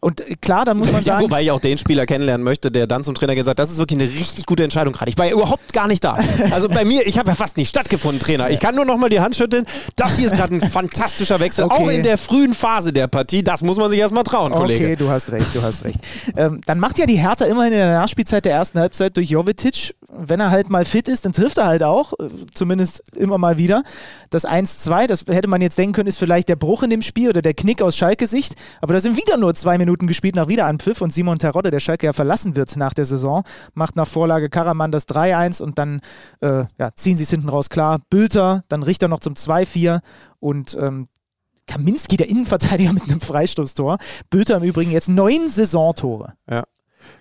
Und äh, klar, dann muss man (laughs) Ja, sagen. wobei ich auch den Spieler kennenlernen möchte, der dann zum Trainer gesagt hat, das ist wirklich eine richtig gute Entscheidung gerade. Ich war ja überhaupt gar nicht da. Also bei mir, ich habe ja fast nicht stattgefunden, Trainer. Ich kann nur noch mal die Hand schütteln. Das hier ist gerade ein fantastischer Wechsel. Okay. Auch in der frühen Phase der Partie. Das muss man sich erstmal trauen, Kollege. Okay, du hast recht, du hast recht. ähm, dann macht ja die Hertha immerhin in der Nachspielzeit der ersten Halbzeit durch Jovetic. Wenn er halt mal fit ist, dann trifft er halt auch, äh, zumindest immer mal wieder. Das 1-2, das hätte man jetzt denken können, ist vielleicht der Bruch in dem Spiel oder der Knick aus Schalke-Sicht. Aber da sind wieder nur zwei Minuten gespielt nach Wiederanpfiff und Simon Terodde, der Schalke ja verlassen wird nach der Saison, macht nach Vorlage Karaman das 3-1 und dann äh, ja, ziehen sie es hinten raus klar. Bülter, dann Richter noch zum 2-4 und ähm, Kaminski, der Innenverteidiger (laughs) mit einem Freistoßtor. Bülter im Übrigen jetzt neun Saisontore. Ja.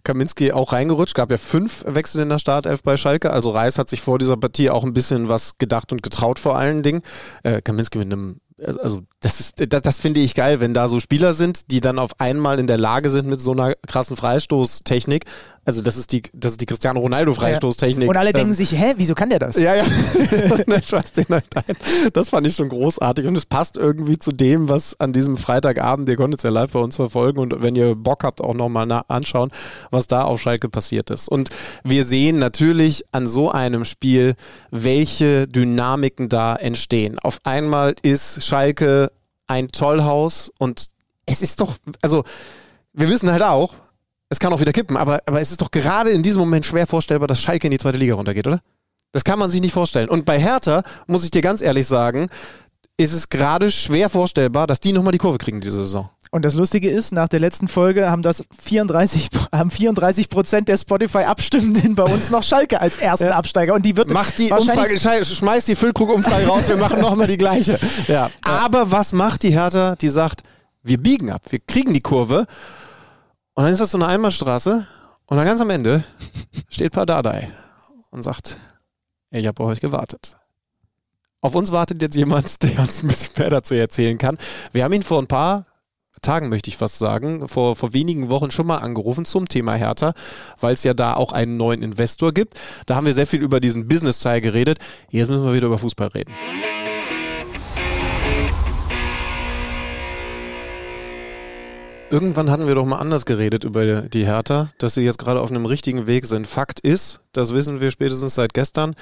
Kaminski auch reingerutscht, gab ja fünf Wechsel in der Startelf bei Schalke. Also Reis hat sich vor dieser Partie auch ein bisschen was gedacht und getraut vor allen Dingen. Äh, Kaminski mit einem, also das ist, das, das finde ich geil, wenn da so Spieler sind, die dann auf einmal in der Lage sind mit so einer krassen Freistoßtechnik. Also das ist die, das ist die Cristiano Ronaldo Freistoßtechnik. Und alle denken Ähm, sich, hä, wieso kann der das? ja, ja. (laughs) Den halt ein. Das fand ich schon großartig und es passt irgendwie zu dem, was an diesem Freitagabend, ihr konntet es ja live bei uns verfolgen und wenn ihr Bock habt, auch nochmal anschauen, was da auf Schalke passiert ist. Und wir sehen natürlich an so einem Spiel, welche Dynamiken da entstehen. Auf einmal ist Schalke ein Tollhaus und es ist doch, also wir wissen halt auch, es kann auch wieder kippen, aber, aber es ist doch gerade in diesem Moment schwer vorstellbar, dass Schalke in die zweite Liga runtergeht, oder? Das kann man sich nicht vorstellen. Und bei Hertha, muss ich dir ganz ehrlich sagen, ist es gerade schwer vorstellbar, dass die nochmal die Kurve kriegen diese Saison. Und das Lustige ist, nach der letzten Folge haben das 34, haben 34 Prozent der Spotify-Abstimmenden bei uns noch Schalke als (laughs) ersten Absteiger. Und die wird Mach die Umfrage, schmeiß die Füllkrug-Umfrage raus, wir machen nochmal die gleiche. Ja. Aber was macht die Hertha? Die sagt, wir biegen ab, wir kriegen die Kurve. Und dann ist das so eine Einbahnstraße. Und dann ganz am Ende steht Pardadei und sagt, ich habe auf euch gewartet. Auf uns wartet jetzt jemand, der uns ein bisschen mehr dazu erzählen kann. Wir haben ihn vor ein paar Tagen, möchte ich fast sagen, vor, vor wenigen Wochen schon mal angerufen zum Thema Hertha, weil es ja da auch einen neuen Investor gibt. Da haben wir sehr viel über diesen Business-Teil geredet. Jetzt müssen wir wieder über Fußball reden. Irgendwann hatten wir doch mal anders geredet über die Hertha, dass sie jetzt gerade auf einem richtigen Weg sind. Fakt ist, das wissen wir spätestens seit gestern,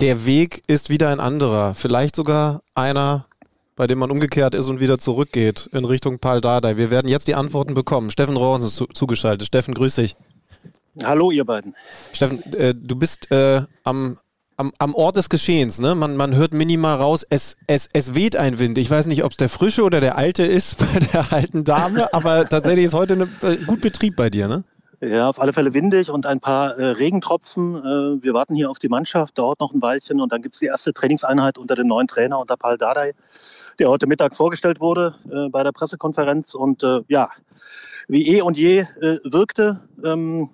der Weg ist wieder ein anderer. Vielleicht sogar einer, bei dem man umgekehrt ist und wieder zurückgeht in Richtung Pal Dardai. Wir werden jetzt die Antworten bekommen. Steffen Rohrs ist zu, zugeschaltet. Steffen, grüß dich. Hallo, ihr beiden. Steffen, äh, du bist äh, am am, am Ort des Geschehens. Ne? Man, man hört minimal raus, es, es, es weht ein Wind. Ich weiß nicht, ob es der frische oder der alte ist (laughs) bei der alten Dame, aber tatsächlich ist heute eine, äh, gut Betrieb bei dir, ne? Ja, auf alle Fälle windig und ein paar äh, Regentropfen. Äh, wir warten hier auf die Mannschaft, dauert noch ein Weilchen und dann gibt es die erste Trainingseinheit unter dem neuen Trainer, unter Paul Dardai, der heute Mittag vorgestellt wurde äh, bei der Pressekonferenz und äh, ja, wie eh und je äh, wirkte. Ähm,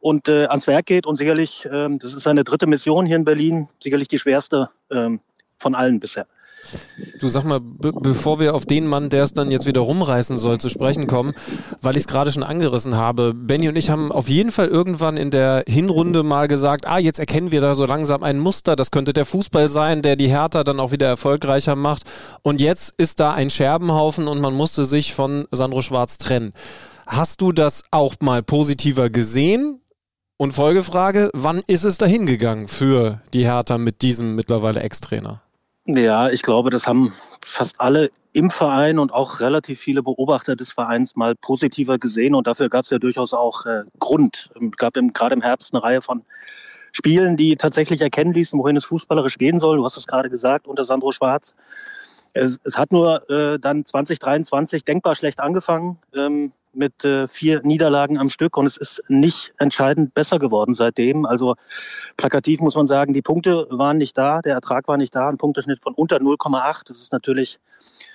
und äh, ans Werk geht. Und sicherlich, ähm, das ist seine dritte Mission hier in Berlin, sicherlich die schwerste ähm, von allen bisher. Du sag mal, bevor wir auf den Mann, der es dann jetzt wieder rumreißen soll, zu sprechen kommen, weil ich es gerade schon angerissen habe. Benny und ich haben auf jeden Fall irgendwann in der Hinrunde mal gesagt, ah, jetzt erkennen wir da so langsam ein Muster, das könnte der Fußball sein, der die Hertha dann auch wieder erfolgreicher macht. Und jetzt ist da ein Scherbenhaufen und man musste sich von Sandro Schwarz trennen. Hast du das auch mal positiver gesehen? Und Folgefrage, wann ist es dahin gegangen für die Hertha mit diesem mittlerweile Ex-Trainer? Ja, ich glaube, das haben fast alle im Verein und auch relativ viele Beobachter des Vereins mal positiver gesehen. Und dafür gab es ja durchaus auch äh, Grund. Es gab im, gerade im Herbst eine Reihe von Spielen, die tatsächlich erkennen ließen, wohin es fußballerisch gehen soll. Du hast es gerade gesagt, unter Sandro Schwarz. Es, es hat nur äh, dann 2023 denkbar schlecht angefangen. Ähm, mit äh, vier Niederlagen am Stück und es ist nicht entscheidend besser geworden seitdem. Also plakativ muss man sagen, die Punkte waren nicht da, der Ertrag war nicht da, ein Punkteschnitt von unter 0,8. Das ist natürlich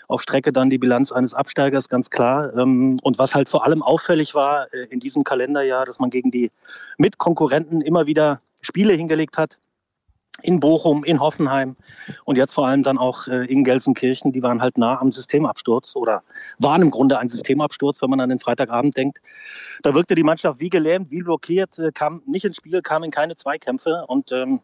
auf Strecke dann die Bilanz eines Absteigers, ganz klar. Ähm, und was halt vor allem auffällig war äh, in diesem Kalenderjahr, dass man gegen die Mitkonkurrenten immer wieder Spiele hingelegt hat, in Bochum, in Hoffenheim und jetzt vor allem dann auch äh, in Gelsenkirchen, die waren halt nah am Systemabsturz oder waren im Grunde ein Systemabsturz, wenn man an den Freitagabend denkt. Da wirkte die Mannschaft wie gelähmt, wie blockiert, äh, kam nicht ins Spiel, kam in keine Zweikämpfe und ähm,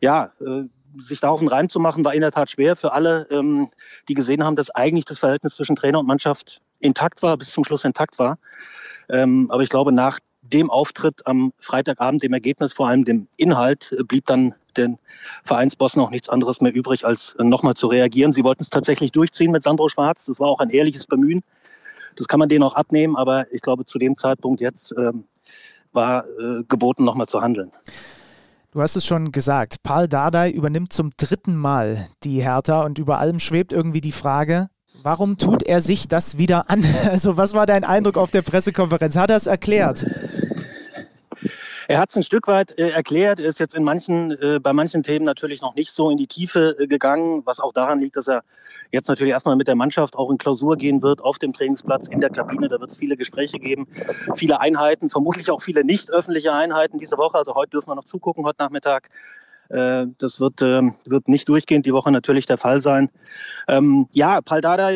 ja, äh, sich da auf den Reim zu machen, war in der Tat schwer für alle, ähm, die gesehen haben, dass eigentlich das Verhältnis zwischen Trainer und Mannschaft intakt war, bis zum Schluss intakt war. Ähm, aber ich glaube, nach dem Auftritt am Freitagabend, dem Ergebnis, vor allem dem Inhalt, äh, blieb dann den Vereinsbossen auch nichts anderes mehr übrig, als äh, nochmal zu reagieren. Sie wollten es tatsächlich durchziehen mit Sandro Schwarz. Das war auch ein ehrliches Bemühen. Das kann man denen auch abnehmen, aber ich glaube, zu dem Zeitpunkt jetzt ähm, war äh, geboten, nochmal zu handeln. Du hast es schon gesagt, Paul Dardai übernimmt zum dritten Mal die Hertha und über allem schwebt irgendwie die Frage, warum tut er sich das wieder an? (laughs) Also was war dein Eindruck auf der Pressekonferenz? Hat er es erklärt? Er hat es ein Stück weit äh, erklärt, er ist jetzt in manchen, äh, bei manchen Themen natürlich noch nicht so in die Tiefe äh, gegangen, was auch daran liegt, dass er jetzt natürlich erstmal mit der Mannschaft auch in Klausur gehen wird, auf dem Trainingsplatz, in der Kabine. Da wird es viele Gespräche geben, viele Einheiten, vermutlich auch viele nicht öffentliche Einheiten diese Woche. Also heute dürfen wir noch zugucken, heute Nachmittag. Äh, das wird, ähm, wird nicht durchgehend die Woche natürlich der Fall sein. Ähm, ja, Paldada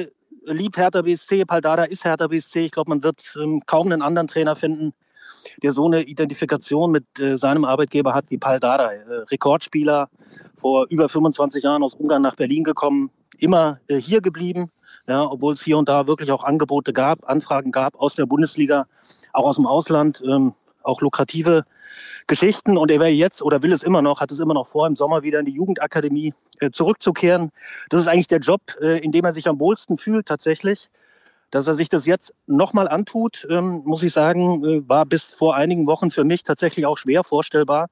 liebt Hertha BSC, Paldada ist Hertha BSC. Ich glaube, man wird ähm, kaum einen anderen Trainer finden, der so eine Identifikation mit äh, seinem Arbeitgeber hat wie Pal Dardai. Äh, Rekordspieler, vor über 25 Jahren aus Ungarn nach Berlin gekommen, immer äh, hier geblieben, ja, obwohl es hier und da wirklich auch Angebote gab, Anfragen gab aus der Bundesliga, auch aus dem Ausland, ähm, auch lukrative Geschichten. Und er wäre jetzt oder will es immer noch, hat es immer noch vor, im Sommer wieder in die Jugendakademie äh, zurückzukehren. Das ist eigentlich der Job, äh, in dem er sich am wohlsten fühlt tatsächlich. Dass er sich das jetzt nochmal antut, ähm, muss ich sagen, äh, war bis vor einigen Wochen für mich tatsächlich auch schwer vorstellbar,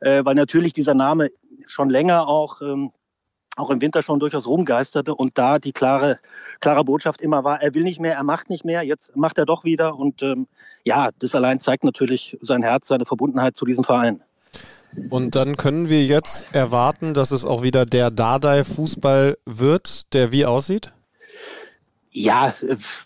äh, weil natürlich dieser Name schon länger auch, ähm, auch im Winter schon durchaus rumgeisterte und da die klare, klare Botschaft immer war, er will nicht mehr, er macht nicht mehr, jetzt macht er doch wieder und ähm, ja, das allein zeigt natürlich sein Herz, seine Verbundenheit zu diesem Verein. Und dann können wir jetzt erwarten, dass es auch wieder der Dardai-Fußball wird, der wie aussieht? Ja,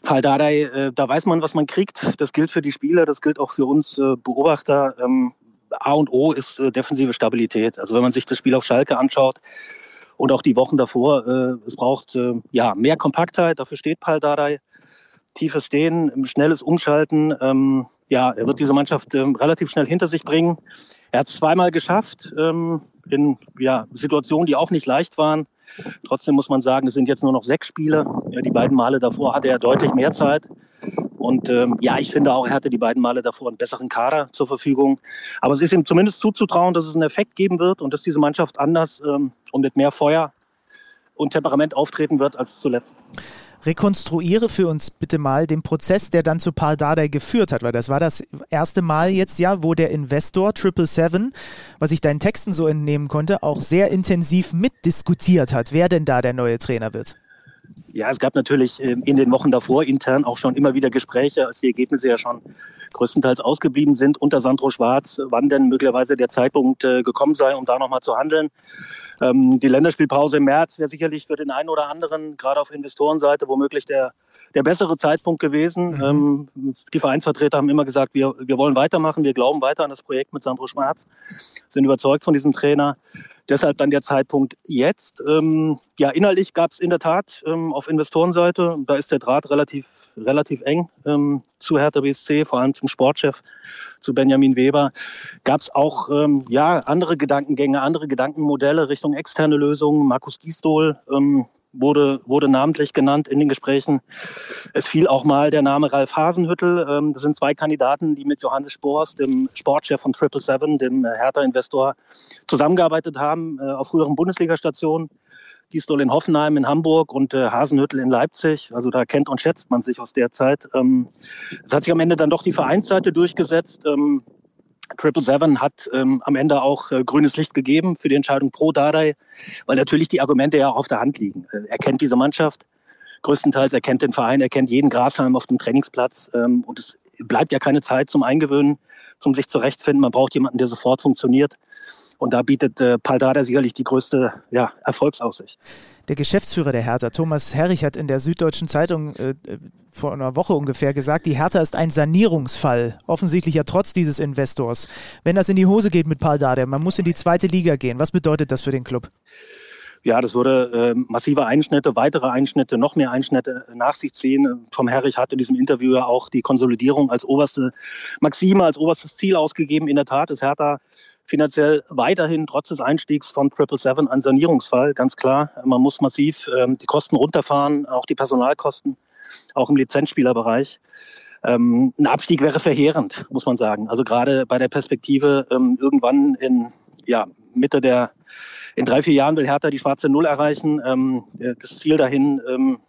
Fall Dardai, äh, da weiß man, was man kriegt. Das gilt für die Spieler, das gilt auch für uns äh, Beobachter. Ähm, A und O ist äh, defensive Stabilität. Also wenn man sich das Spiel auf Schalke anschaut und auch die Wochen davor. Äh, es braucht äh, ja mehr Kompaktheit, dafür steht Pal Dardai. Tiefes Stehen, schnelles Umschalten. Ähm, ja, er wird diese Mannschaft ähm, relativ schnell hinter sich bringen. Er hat es zweimal geschafft ähm, in ja, Situationen, die auch nicht leicht waren. Trotzdem muss man sagen, es sind jetzt nur noch sechs Spiele. Die beiden Male davor hatte er deutlich mehr Zeit. Und ähm, ja, ich finde auch, er hatte die beiden Male davor einen besseren Kader zur Verfügung. Aber es ist ihm zumindest zuzutrauen, dass es einen Effekt geben wird und dass diese Mannschaft anders ähm, und mit mehr Feuer und Temperament auftreten wird als zuletzt. Rekonstruiere für uns bitte mal den Prozess, der dann zu Paul Dardai geführt hat, weil das war das erste Mal jetzt ja, wo der Investor Triple Seven, was ich deinen Texten so entnehmen konnte, auch sehr intensiv mitdiskutiert hat, wer denn da der neue Trainer wird. Ja, es gab natürlich ähm, in den Wochen davor intern auch schon immer wieder Gespräche, als die Ergebnisse ja schon größtenteils ausgeblieben sind unter Sandro Schwarz, wann denn möglicherweise der Zeitpunkt äh, gekommen sei, um da nochmal zu handeln. Ähm, die Länderspielpause im März wäre sicherlich für den einen oder anderen, gerade auf Investorenseite, womöglich der, der bessere Zeitpunkt gewesen. Mhm. Ähm, die Vereinsvertreter haben immer gesagt, wir, wir wollen weitermachen, wir glauben weiter an das Projekt mit Sandro Schwarz, sind überzeugt von diesem Trainer. Deshalb dann der Zeitpunkt jetzt. Ähm, ja, inhaltlich gab es in der Tat ähm, auf Investorenseite, da ist der Draht relativ, relativ eng ähm, zu Hertha BSC, vor allem zum Sportchef, zu Benjamin Weber. Gab es auch ja, andere Gedankengänge, andere Gedankenmodelle Richtung externe Lösungen. Markus Gisdol ähm, wurde, wurde namentlich genannt in den Gesprächen. Es fiel auch mal der Name Ralf Hasenhüttel. Ähm, das sind zwei Kandidaten, die mit Johannes Spors, dem Sportchef von Triple Seven, dem äh, Hertha-Investor, zusammengearbeitet haben äh, auf früheren Bundesligastationen. Gisdol in Hoffenheim in Hamburg und äh, Hasenhüttel in Leipzig. Also da kennt und schätzt man sich aus der Zeit. Ähm, es hat sich am Ende dann doch die Vereinsseite durchgesetzt. Ähm, Triple Seven hat ähm, am Ende auch äh, grünes Licht gegeben für die Entscheidung pro Dardai, weil natürlich die Argumente ja auch auf der Hand liegen. Äh, er kennt diese Mannschaft größtenteils, er kennt den Verein, er kennt jeden Grashalm auf dem Trainingsplatz ähm, und es bleibt ja keine Zeit zum Eingewöhnen, zum sich zurechtfinden. Man braucht jemanden, der sofort funktioniert. Und da bietet äh, Paldada sicherlich die größte ja, Erfolgsaussicht. Der Geschäftsführer der Hertha, Thomas Herrich, hat in der Süddeutschen Zeitung äh, vor einer Woche ungefähr gesagt, die Hertha ist ein Sanierungsfall. Offensichtlich ja trotz dieses Investors. Wenn das in die Hose geht mit Paldada, man muss in die zweite Liga gehen. Was bedeutet das für den Club? ja, das würde äh, massive Einschnitte, weitere Einschnitte, noch mehr Einschnitte nach sich ziehen. Tom Herrich hat in diesem Interview ja auch die Konsolidierung als oberste Maxime, als oberstes Ziel ausgegeben. In der Tat ist Hertha finanziell weiterhin trotz des Einstiegs von Triple Seven ein Sanierungsfall, ganz klar. Man muss massiv ähm, die Kosten runterfahren, auch die Personalkosten, auch im Lizenzspielerbereich. Ähm, ein Abstieg wäre verheerend, muss man sagen. Also gerade bei der Perspektive ähm, irgendwann in ja, Mitte der, in drei, vier Jahren will Hertha die schwarze Null erreichen. Ähm, das Ziel dahin ähm, äh,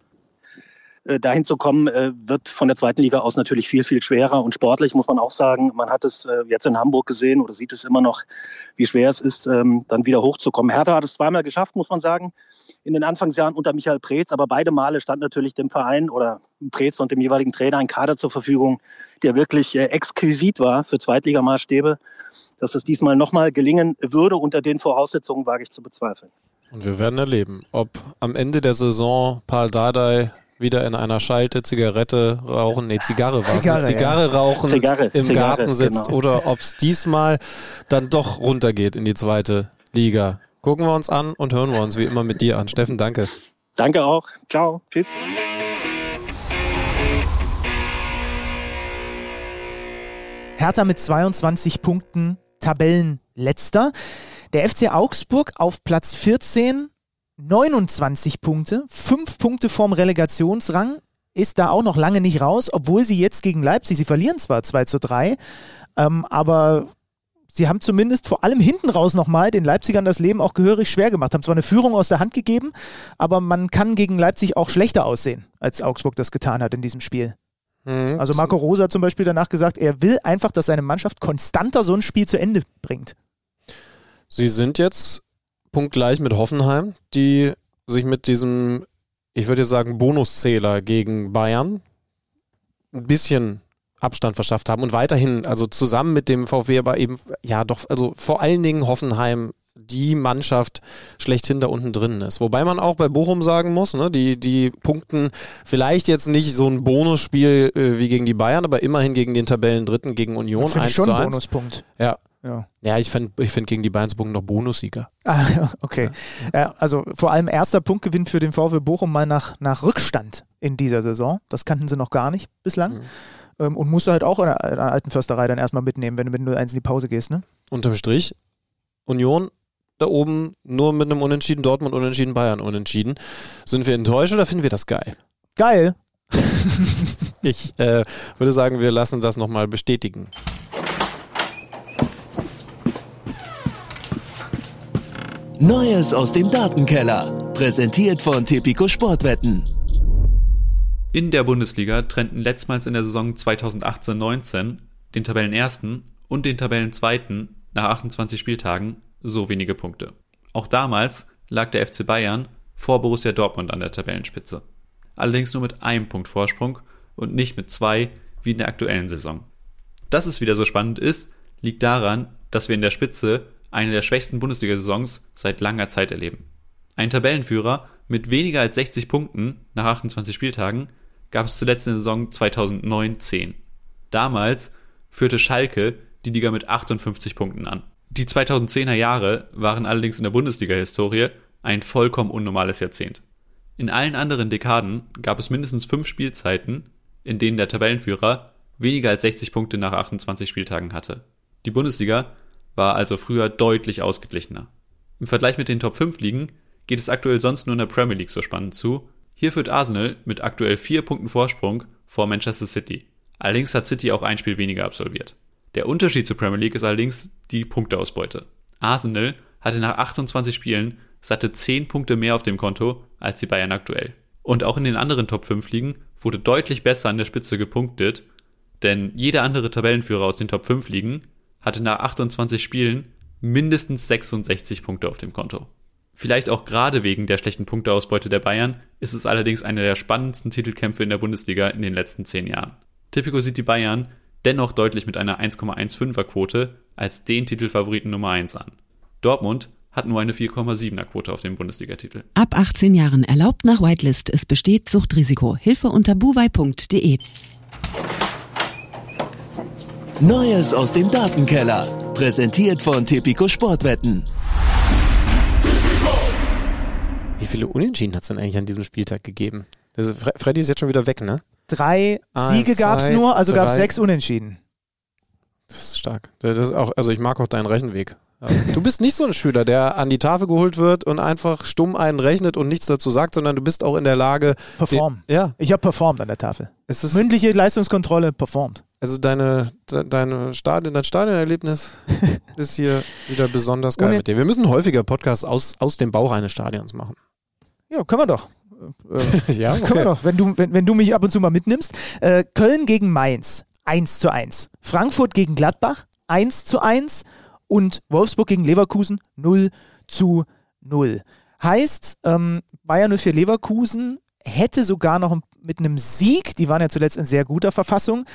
dahin zu kommen, äh, wird von der zweiten Liga aus natürlich viel, viel schwerer. Und sportlich muss man auch sagen, man hat es äh, jetzt in Hamburg gesehen oder sieht es immer noch, wie schwer es ist, ähm, dann wieder hochzukommen. Hertha hat es zweimal geschafft, muss man sagen, in den Anfangsjahren unter Michael Preetz. Aber beide Male stand natürlich dem Verein oder Preetz und dem jeweiligen Trainer ein Kader zur Verfügung, der wirklich exquisit war für Zweitligamaßstäbe. Dass es diesmal nochmal gelingen würde unter den Voraussetzungen, wage ich zu bezweifeln. Und wir werden erleben, ob am Ende der Saison Paul Dardai wieder in einer Schalte Zigarette rauchen, nee, Zigarre war Zigarre, Zigarre ja. rauchen Zigarre, im Zigarre, Garten sitzt genau. oder ob es diesmal dann doch runtergeht in die zweite Liga. Gucken wir uns an und hören wir uns wie immer mit dir an. Steffen, danke. Danke auch. Ciao. Tschüss. Hertha mit 22 Punkten, Tabellenletzter. Der FC Augsburg auf Platz 14 29 Punkte, 5 Punkte vorm Relegationsrang, ist da auch noch lange nicht raus, obwohl sie jetzt gegen Leipzig, sie verlieren zwar 2 zu 3, ähm, aber sie haben zumindest vor allem hinten raus nochmal den Leipzigern das Leben auch gehörig schwer gemacht. Haben zwar eine Führung aus der Hand gegeben, aber man kann gegen Leipzig auch schlechter aussehen, als Augsburg das getan hat in diesem Spiel. Mhm. Also Marco Rosa hat zum Beispiel danach gesagt, er will einfach, dass seine Mannschaft konstanter so ein Spiel zu Ende bringt. Sie sind jetzt punktgleich mit Hoffenheim, die sich mit diesem, ich würde sagen, Bonuszähler gegen Bayern ein bisschen Abstand verschafft haben und weiterhin, also zusammen mit dem VfB, aber eben, ja, doch, also vor allen Dingen Hoffenheim die Mannschaft schlechthin da unten drin ist. Wobei man auch bei Bochum sagen muss, ne, die, die punkten vielleicht jetzt nicht so ein Bonusspiel äh, wie gegen die Bayern, aber immerhin gegen den Tabellendritten, gegen Union. Finde ich schon ein Bonuspunkt. Ja, Ja. Ja, ich finde ich find gegen die Bayernsburg noch Bonussieger. (laughs) Ah, ja, okay. Ja. also vor allem erster Punktgewinn für den VfB Bochum mal nach, nach Rückstand in dieser Saison. Das kannten sie noch gar nicht bislang. Mhm. Ähm, und musst du halt auch in der alten Försterei dann erstmal mitnehmen, wenn du mit 0-1 in die Pause gehst, ne? Unterm Strich, Union da oben nur mit einem Unentschieden, Dortmund unentschieden, Bayern unentschieden. Sind wir enttäuscht oder finden wir das geil? Geil. (laughs) Ich äh, würde sagen, wir lassen das nochmal bestätigen. Neues aus dem Datenkeller. Präsentiert von Tipico Sportwetten. In der Bundesliga trennten letztmals in der Saison 2018-19 den Tabellenersten und den Tabellenzweiten nach 28 Spieltagen so wenige Punkte. Auch damals lag der FC Bayern vor Borussia Dortmund an der Tabellenspitze. Allerdings nur mit einem Punkt Vorsprung und nicht mit zwei wie in der aktuellen Saison. Dass es wieder so spannend ist, liegt daran, dass wir in der Spitze eine der schwächsten Bundesliga-Saisons seit langer Zeit erleben. Ein Tabellenführer mit weniger als 60 Punkten nach 28 Spieltagen gab es zuletzt in der Saison 2009-10. Damals führte Schalke die Liga mit 58 Punkten an. Die 2010er Jahre waren allerdings in der Bundesliga-Historie ein vollkommen unnormales Jahrzehnt. In allen anderen Dekaden gab es mindestens fünf Spielzeiten, in denen der Tabellenführer weniger als 60 Punkte nach 28 Spieltagen hatte. Die Bundesliga war also früher deutlich ausgeglichener. Im Vergleich mit den Top 5 Ligen geht es aktuell sonst nur in der Premier League so spannend zu. Hier führt Arsenal mit aktuell vier Punkten Vorsprung vor Manchester City. Allerdings hat City auch ein Spiel weniger absolviert. Der Unterschied zur Premier League ist allerdings die Punkteausbeute. Arsenal hatte nach 28 Spielen satte 10 Punkte mehr auf dem Konto als die Bayern aktuell. Und auch in den anderen Top 5 Ligen wurde deutlich besser an der Spitze gepunktet, denn jeder andere Tabellenführer aus den Top 5 Ligen hatte nach 28 Spielen mindestens 66 Punkte auf dem Konto. Vielleicht auch gerade wegen der schlechten Punkteausbeute der Bayern ist es allerdings einer der spannendsten Titelkämpfe in der Bundesliga in den letzten 10 Jahren. Tipico sieht die Bayern dennoch deutlich mit einer 1,15er Quote als den Titelfavoriten Nummer 1 an. Dortmund hat nur eine 4,7er Quote auf den Bundesligatitel. Ab 18 Jahren erlaubt nach Whitelist. Es besteht Suchtrisiko. Hilfe unter buwei.de. Neues aus dem Datenkeller. Präsentiert von Tipico Sportwetten. Wie viele Unentschieden hat es denn eigentlich an diesem Spieltag gegeben? Also Fre Freddy ist jetzt schon wieder weg, ne? Drei Eins, Siege gab es nur, also gab es sechs Unentschieden. Das ist stark. Das ist auch, also ich mag auch deinen Rechenweg. (laughs) Du bist nicht so ein Schüler, der an die Tafel geholt wird und einfach stumm einen rechnet und nichts dazu sagt, sondern du bist auch in der Lage. Perform. Den, ja, Ich habe performt an der Tafel. es ist Mündliche Leistungskontrolle performt. Also deine, de, deine Stadion, dein Stadionerlebnis (laughs) ist hier wieder besonders geil Ohne- mit dir. Wir müssen häufiger Podcasts aus, aus dem Bauch eines Stadions machen. Ja, können wir doch. (laughs) Äh, ja, Können wir doch, wenn du, wenn, wenn du mich ab und zu mal mitnimmst. Äh, Köln gegen Mainz, 1 zu 1. Frankfurt gegen Gladbach, 1 zu 1. Und Wolfsburg gegen Leverkusen, 0 zu 0. Heißt, ähm, Bayern 04 Leverkusen hätte sogar noch mit einem Sieg, die waren ja zuletzt in sehr guter Verfassung,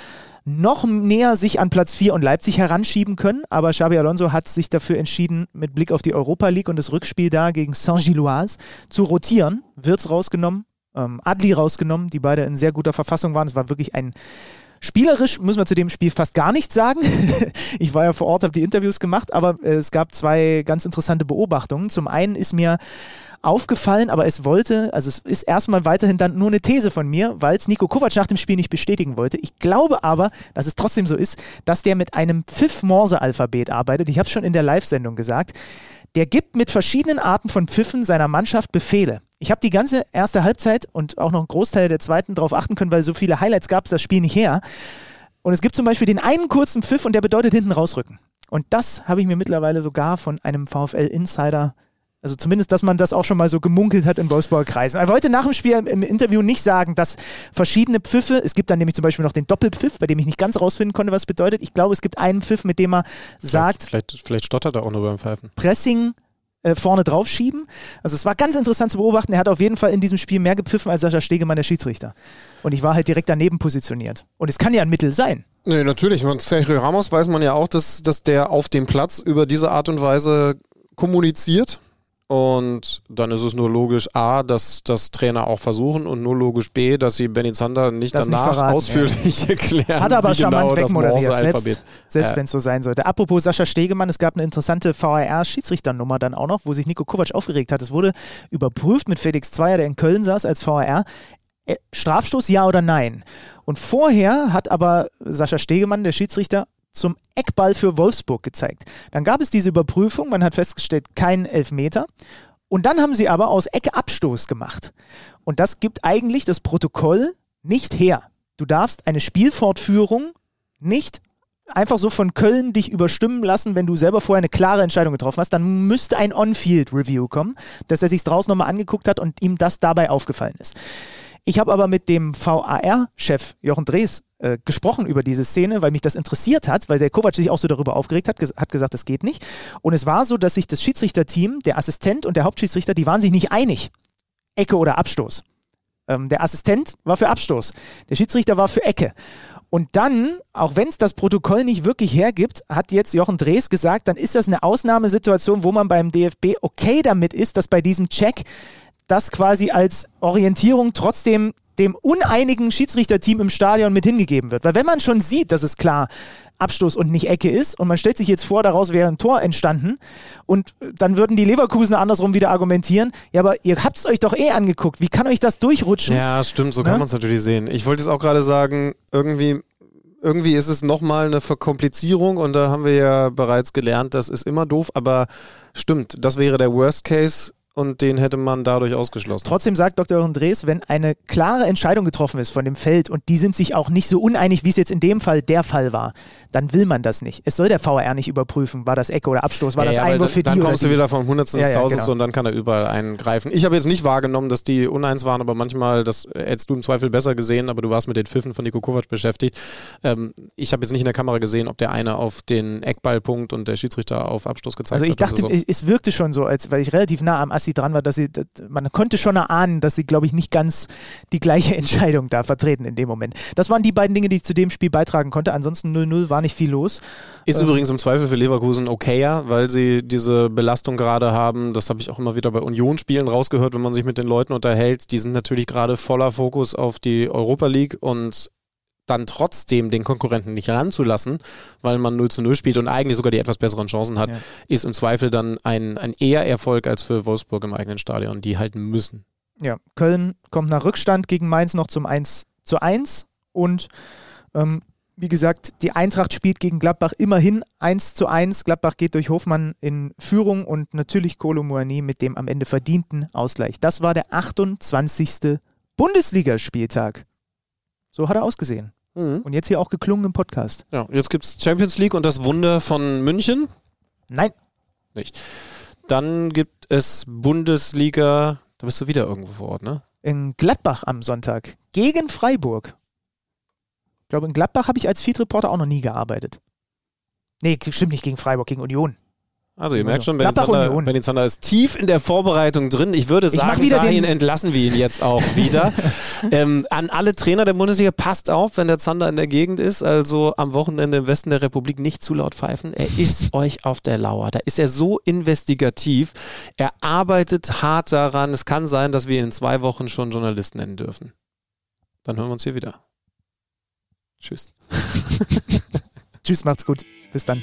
noch näher sich an Platz 4 und Leipzig heranschieben können. Aber Xabi Alonso hat sich dafür entschieden, mit Blick auf die Europa League und das Rückspiel da gegen Saint-Gilloise zu rotieren. Wirtz rausgenommen, ähm, Adli rausgenommen, die beide in sehr guter Verfassung waren. Es war wirklich ein Spielerisch müssen wir zu dem Spiel fast gar nichts sagen. (laughs) ich war ja vor Ort, habe die Interviews gemacht, aber äh, es gab zwei ganz interessante Beobachtungen. Zum einen ist mir aufgefallen, aber es wollte, also es ist erstmal weiterhin dann nur eine These von mir, weil es Nico Kovac nach dem Spiel nicht bestätigen wollte. Ich glaube aber, dass es trotzdem so ist, dass der mit einem Pfiff-Morse-Alphabet arbeitet. Ich habe es schon in der Live-Sendung gesagt. Der gibt mit verschiedenen Arten von Pfiffen seiner Mannschaft Befehle. Ich habe die ganze erste Halbzeit und auch noch einen Großteil der zweiten darauf achten können, weil so viele Highlights gab es das Spiel nicht her. Und es gibt zum Beispiel den einen kurzen Pfiff und der bedeutet hinten rausrücken. Und das habe ich mir mittlerweile sogar von einem VfL-Insider, also zumindest, dass man das auch schon mal so gemunkelt hat in Wolfsburger Kreisen. Er wollte nach dem Spiel im Interview nicht sagen, dass verschiedene Pfiffe, es gibt dann nämlich zum Beispiel noch den Doppelpfiff, bei dem ich nicht ganz rausfinden konnte, was bedeutet. Ich glaube, es gibt einen Pfiff, mit dem er sagt, Vielleicht, vielleicht, vielleicht stottert er auch nur beim Pfeifen. Pressing äh, vorne drauf schieben. Also es war ganz interessant zu beobachten. Er hat auf jeden Fall in diesem Spiel mehr gepfiffen als Sascha Stegemann, der Schiedsrichter. Und ich war halt direkt daneben positioniert. Und es kann ja ein Mittel sein. Nee, natürlich. Von Sergio Ramos weiß man ja auch, dass, dass der auf dem Platz über diese Art und Weise kommuniziert Und dann ist es nur logisch A, dass das Trainer auch versuchen und nur logisch B, dass sie Benny Zander nicht Das nicht danach verraten, ausführlich (laughs) erklären. Hat er aber wie charmant genau wegmoderiert, selbst, selbst Ja. wenn es so sein sollte. Apropos Sascha Stegemann, es gab eine interessante VAR-Schiedsrichternummer dann auch noch, wo sich Nico Kovac aufgeregt hat. Es wurde überprüft mit Felix Zweier, der in Köln saß als VAR. Äh, Strafstoß, ja oder nein? Und vorher hat aber Sascha Stegemann, der Schiedsrichter, zum Eckball für Wolfsburg gezeigt. Dann gab es diese Überprüfung, man hat festgestellt, kein Elfmeter. Und dann haben sie aber aus Ecke Abstoß gemacht. Und das gibt eigentlich das Protokoll nicht her. Du darfst eine Spielfortführung nicht einfach so von Köln dich überstimmen lassen, wenn du selber vorher eine klare Entscheidung getroffen hast, dann müsste ein On-Field-Review kommen, dass er sich draußen nochmal angeguckt hat und ihm das dabei aufgefallen ist. Ich habe aber mit dem VAR-Chef Jochen Drees äh, gesprochen über diese Szene, weil mich das interessiert hat, weil der Kovac sich auch so darüber aufgeregt hat, ges hat gesagt, das geht nicht. Und es war so, dass sich das Schiedsrichterteam, der Assistent und der Hauptschiedsrichter, die waren sich nicht einig. Ecke oder Abstoß. Ähm, der Assistent war für Abstoß, der Schiedsrichter war für Ecke. Und dann, auch wenn es das Protokoll nicht wirklich hergibt, hat jetzt Jochen Drees gesagt, dann ist das eine Ausnahmesituation, wo man beim DFB okay damit ist, dass bei diesem Check das quasi als Orientierung trotzdem dem uneinigen Schiedsrichterteam im Stadion mit hingegeben wird. Weil wenn man schon sieht, dass es klar Abstoß und nicht Ecke ist und man stellt sich jetzt vor, daraus wäre ein Tor entstanden und dann würden die Leverkusener andersrum wieder argumentieren, ja, aber ihr habt es euch doch eh angeguckt, wie kann euch das durchrutschen? Ja, stimmt, so kann Ne? man es natürlich sehen. Ich wollte jetzt auch gerade sagen, irgendwie, irgendwie ist es nochmal eine Verkomplizierung und da haben wir ja bereits gelernt, das ist immer doof, aber stimmt, das wäre der Worst Case und den hätte man dadurch ausgeschlossen. Trotzdem sagt Dr. Andres, wenn eine klare Entscheidung getroffen ist von dem Feld und die sind sich auch nicht so uneinig, wie es jetzt in dem Fall der Fall war, dann will man das nicht. Es soll der VR nicht überprüfen, war das Ecke oder Abstoß, war Ja, das ja, Einwurf für dann die oder kommst du wieder vom Hundertsten ins ja, Tausendste genau. und dann kann er überall eingreifen. Ich habe jetzt nicht wahrgenommen, dass die uneins waren, aber manchmal, das hättest du im Zweifel besser gesehen, aber du warst mit den Pfiffen von Nico Kovac beschäftigt. Ähm, ich habe jetzt nicht in der Kamera gesehen, ob der eine auf den Eckballpunkt und der Schiedsrichter auf Abstoß gezeigt Also ich hat. dachte, so. es- wirkte schon so, als weil ich relativ nah am Assi dran war, dass sie, man konnte schon erahnen, dass sie, glaube ich, nicht ganz die gleiche (laughs) Entscheidung da vertreten in dem Moment. Das waren die beiden Dinge, die ich zu dem Spiel beitragen konnte. Ansonsten 0-0 war nicht viel los. Ist Ähm, übrigens im Zweifel für Leverkusen okayer, weil sie diese Belastung gerade haben. Das habe ich auch immer wieder bei Union-Spielen rausgehört, wenn man sich mit den Leuten unterhält. Die sind natürlich gerade voller Fokus auf die Europa League und dann trotzdem den Konkurrenten nicht ranzulassen, weil man 0 zu 0 spielt und eigentlich sogar die etwas besseren Chancen hat, Ja. ist im Zweifel dann ein, ein eher Erfolg als für Wolfsburg im eigenen Stadion, die halten müssen. Ja, Köln kommt nach Rückstand gegen Mainz noch zum 1 zu 1 und ähm, wie gesagt, die Eintracht spielt gegen Gladbach immerhin 1 zu 1. Gladbach geht durch Hofmann in Führung und natürlich Kolo Muani mit dem am Ende verdienten Ausgleich. Das war der 28. Bundesligaspieltag. So hat er ausgesehen. Und jetzt hier auch geklungen im Podcast. Ja, jetzt gibt es Champions League und das Wunder von München. Nein. Nicht. Dann gibt es Bundesliga, da bist du wieder irgendwo vor Ort, ne? In Gladbach am Sonntag gegen Freiburg. Ich glaube, in Gladbach habe ich als Feed-Reporter auch noch nie gearbeitet. Nee, stimmt nicht gegen Freiburg, gegen Union. Also ihr merkt schon, Benny Zander. Benny Zander ist tief in der Vorbereitung drin. Ich würde Ich sagen, wieder dahin entlassen wir ihn jetzt auch (laughs) wieder. ähm, an alle Trainer der Bundesliga, passt auf, wenn der Zander in der Gegend ist. Also am Wochenende im Westen der Republik nicht zu laut pfeifen. Er ist (laughs) euch auf der Lauer. Da ist er so investigativ. Er arbeitet hart daran. Es kann sein, dass wir ihn in zwei Wochen schon Journalisten nennen dürfen. Dann hören wir uns hier wieder. Tschüss. (laughs) Tschüss, macht's gut. Bis dann.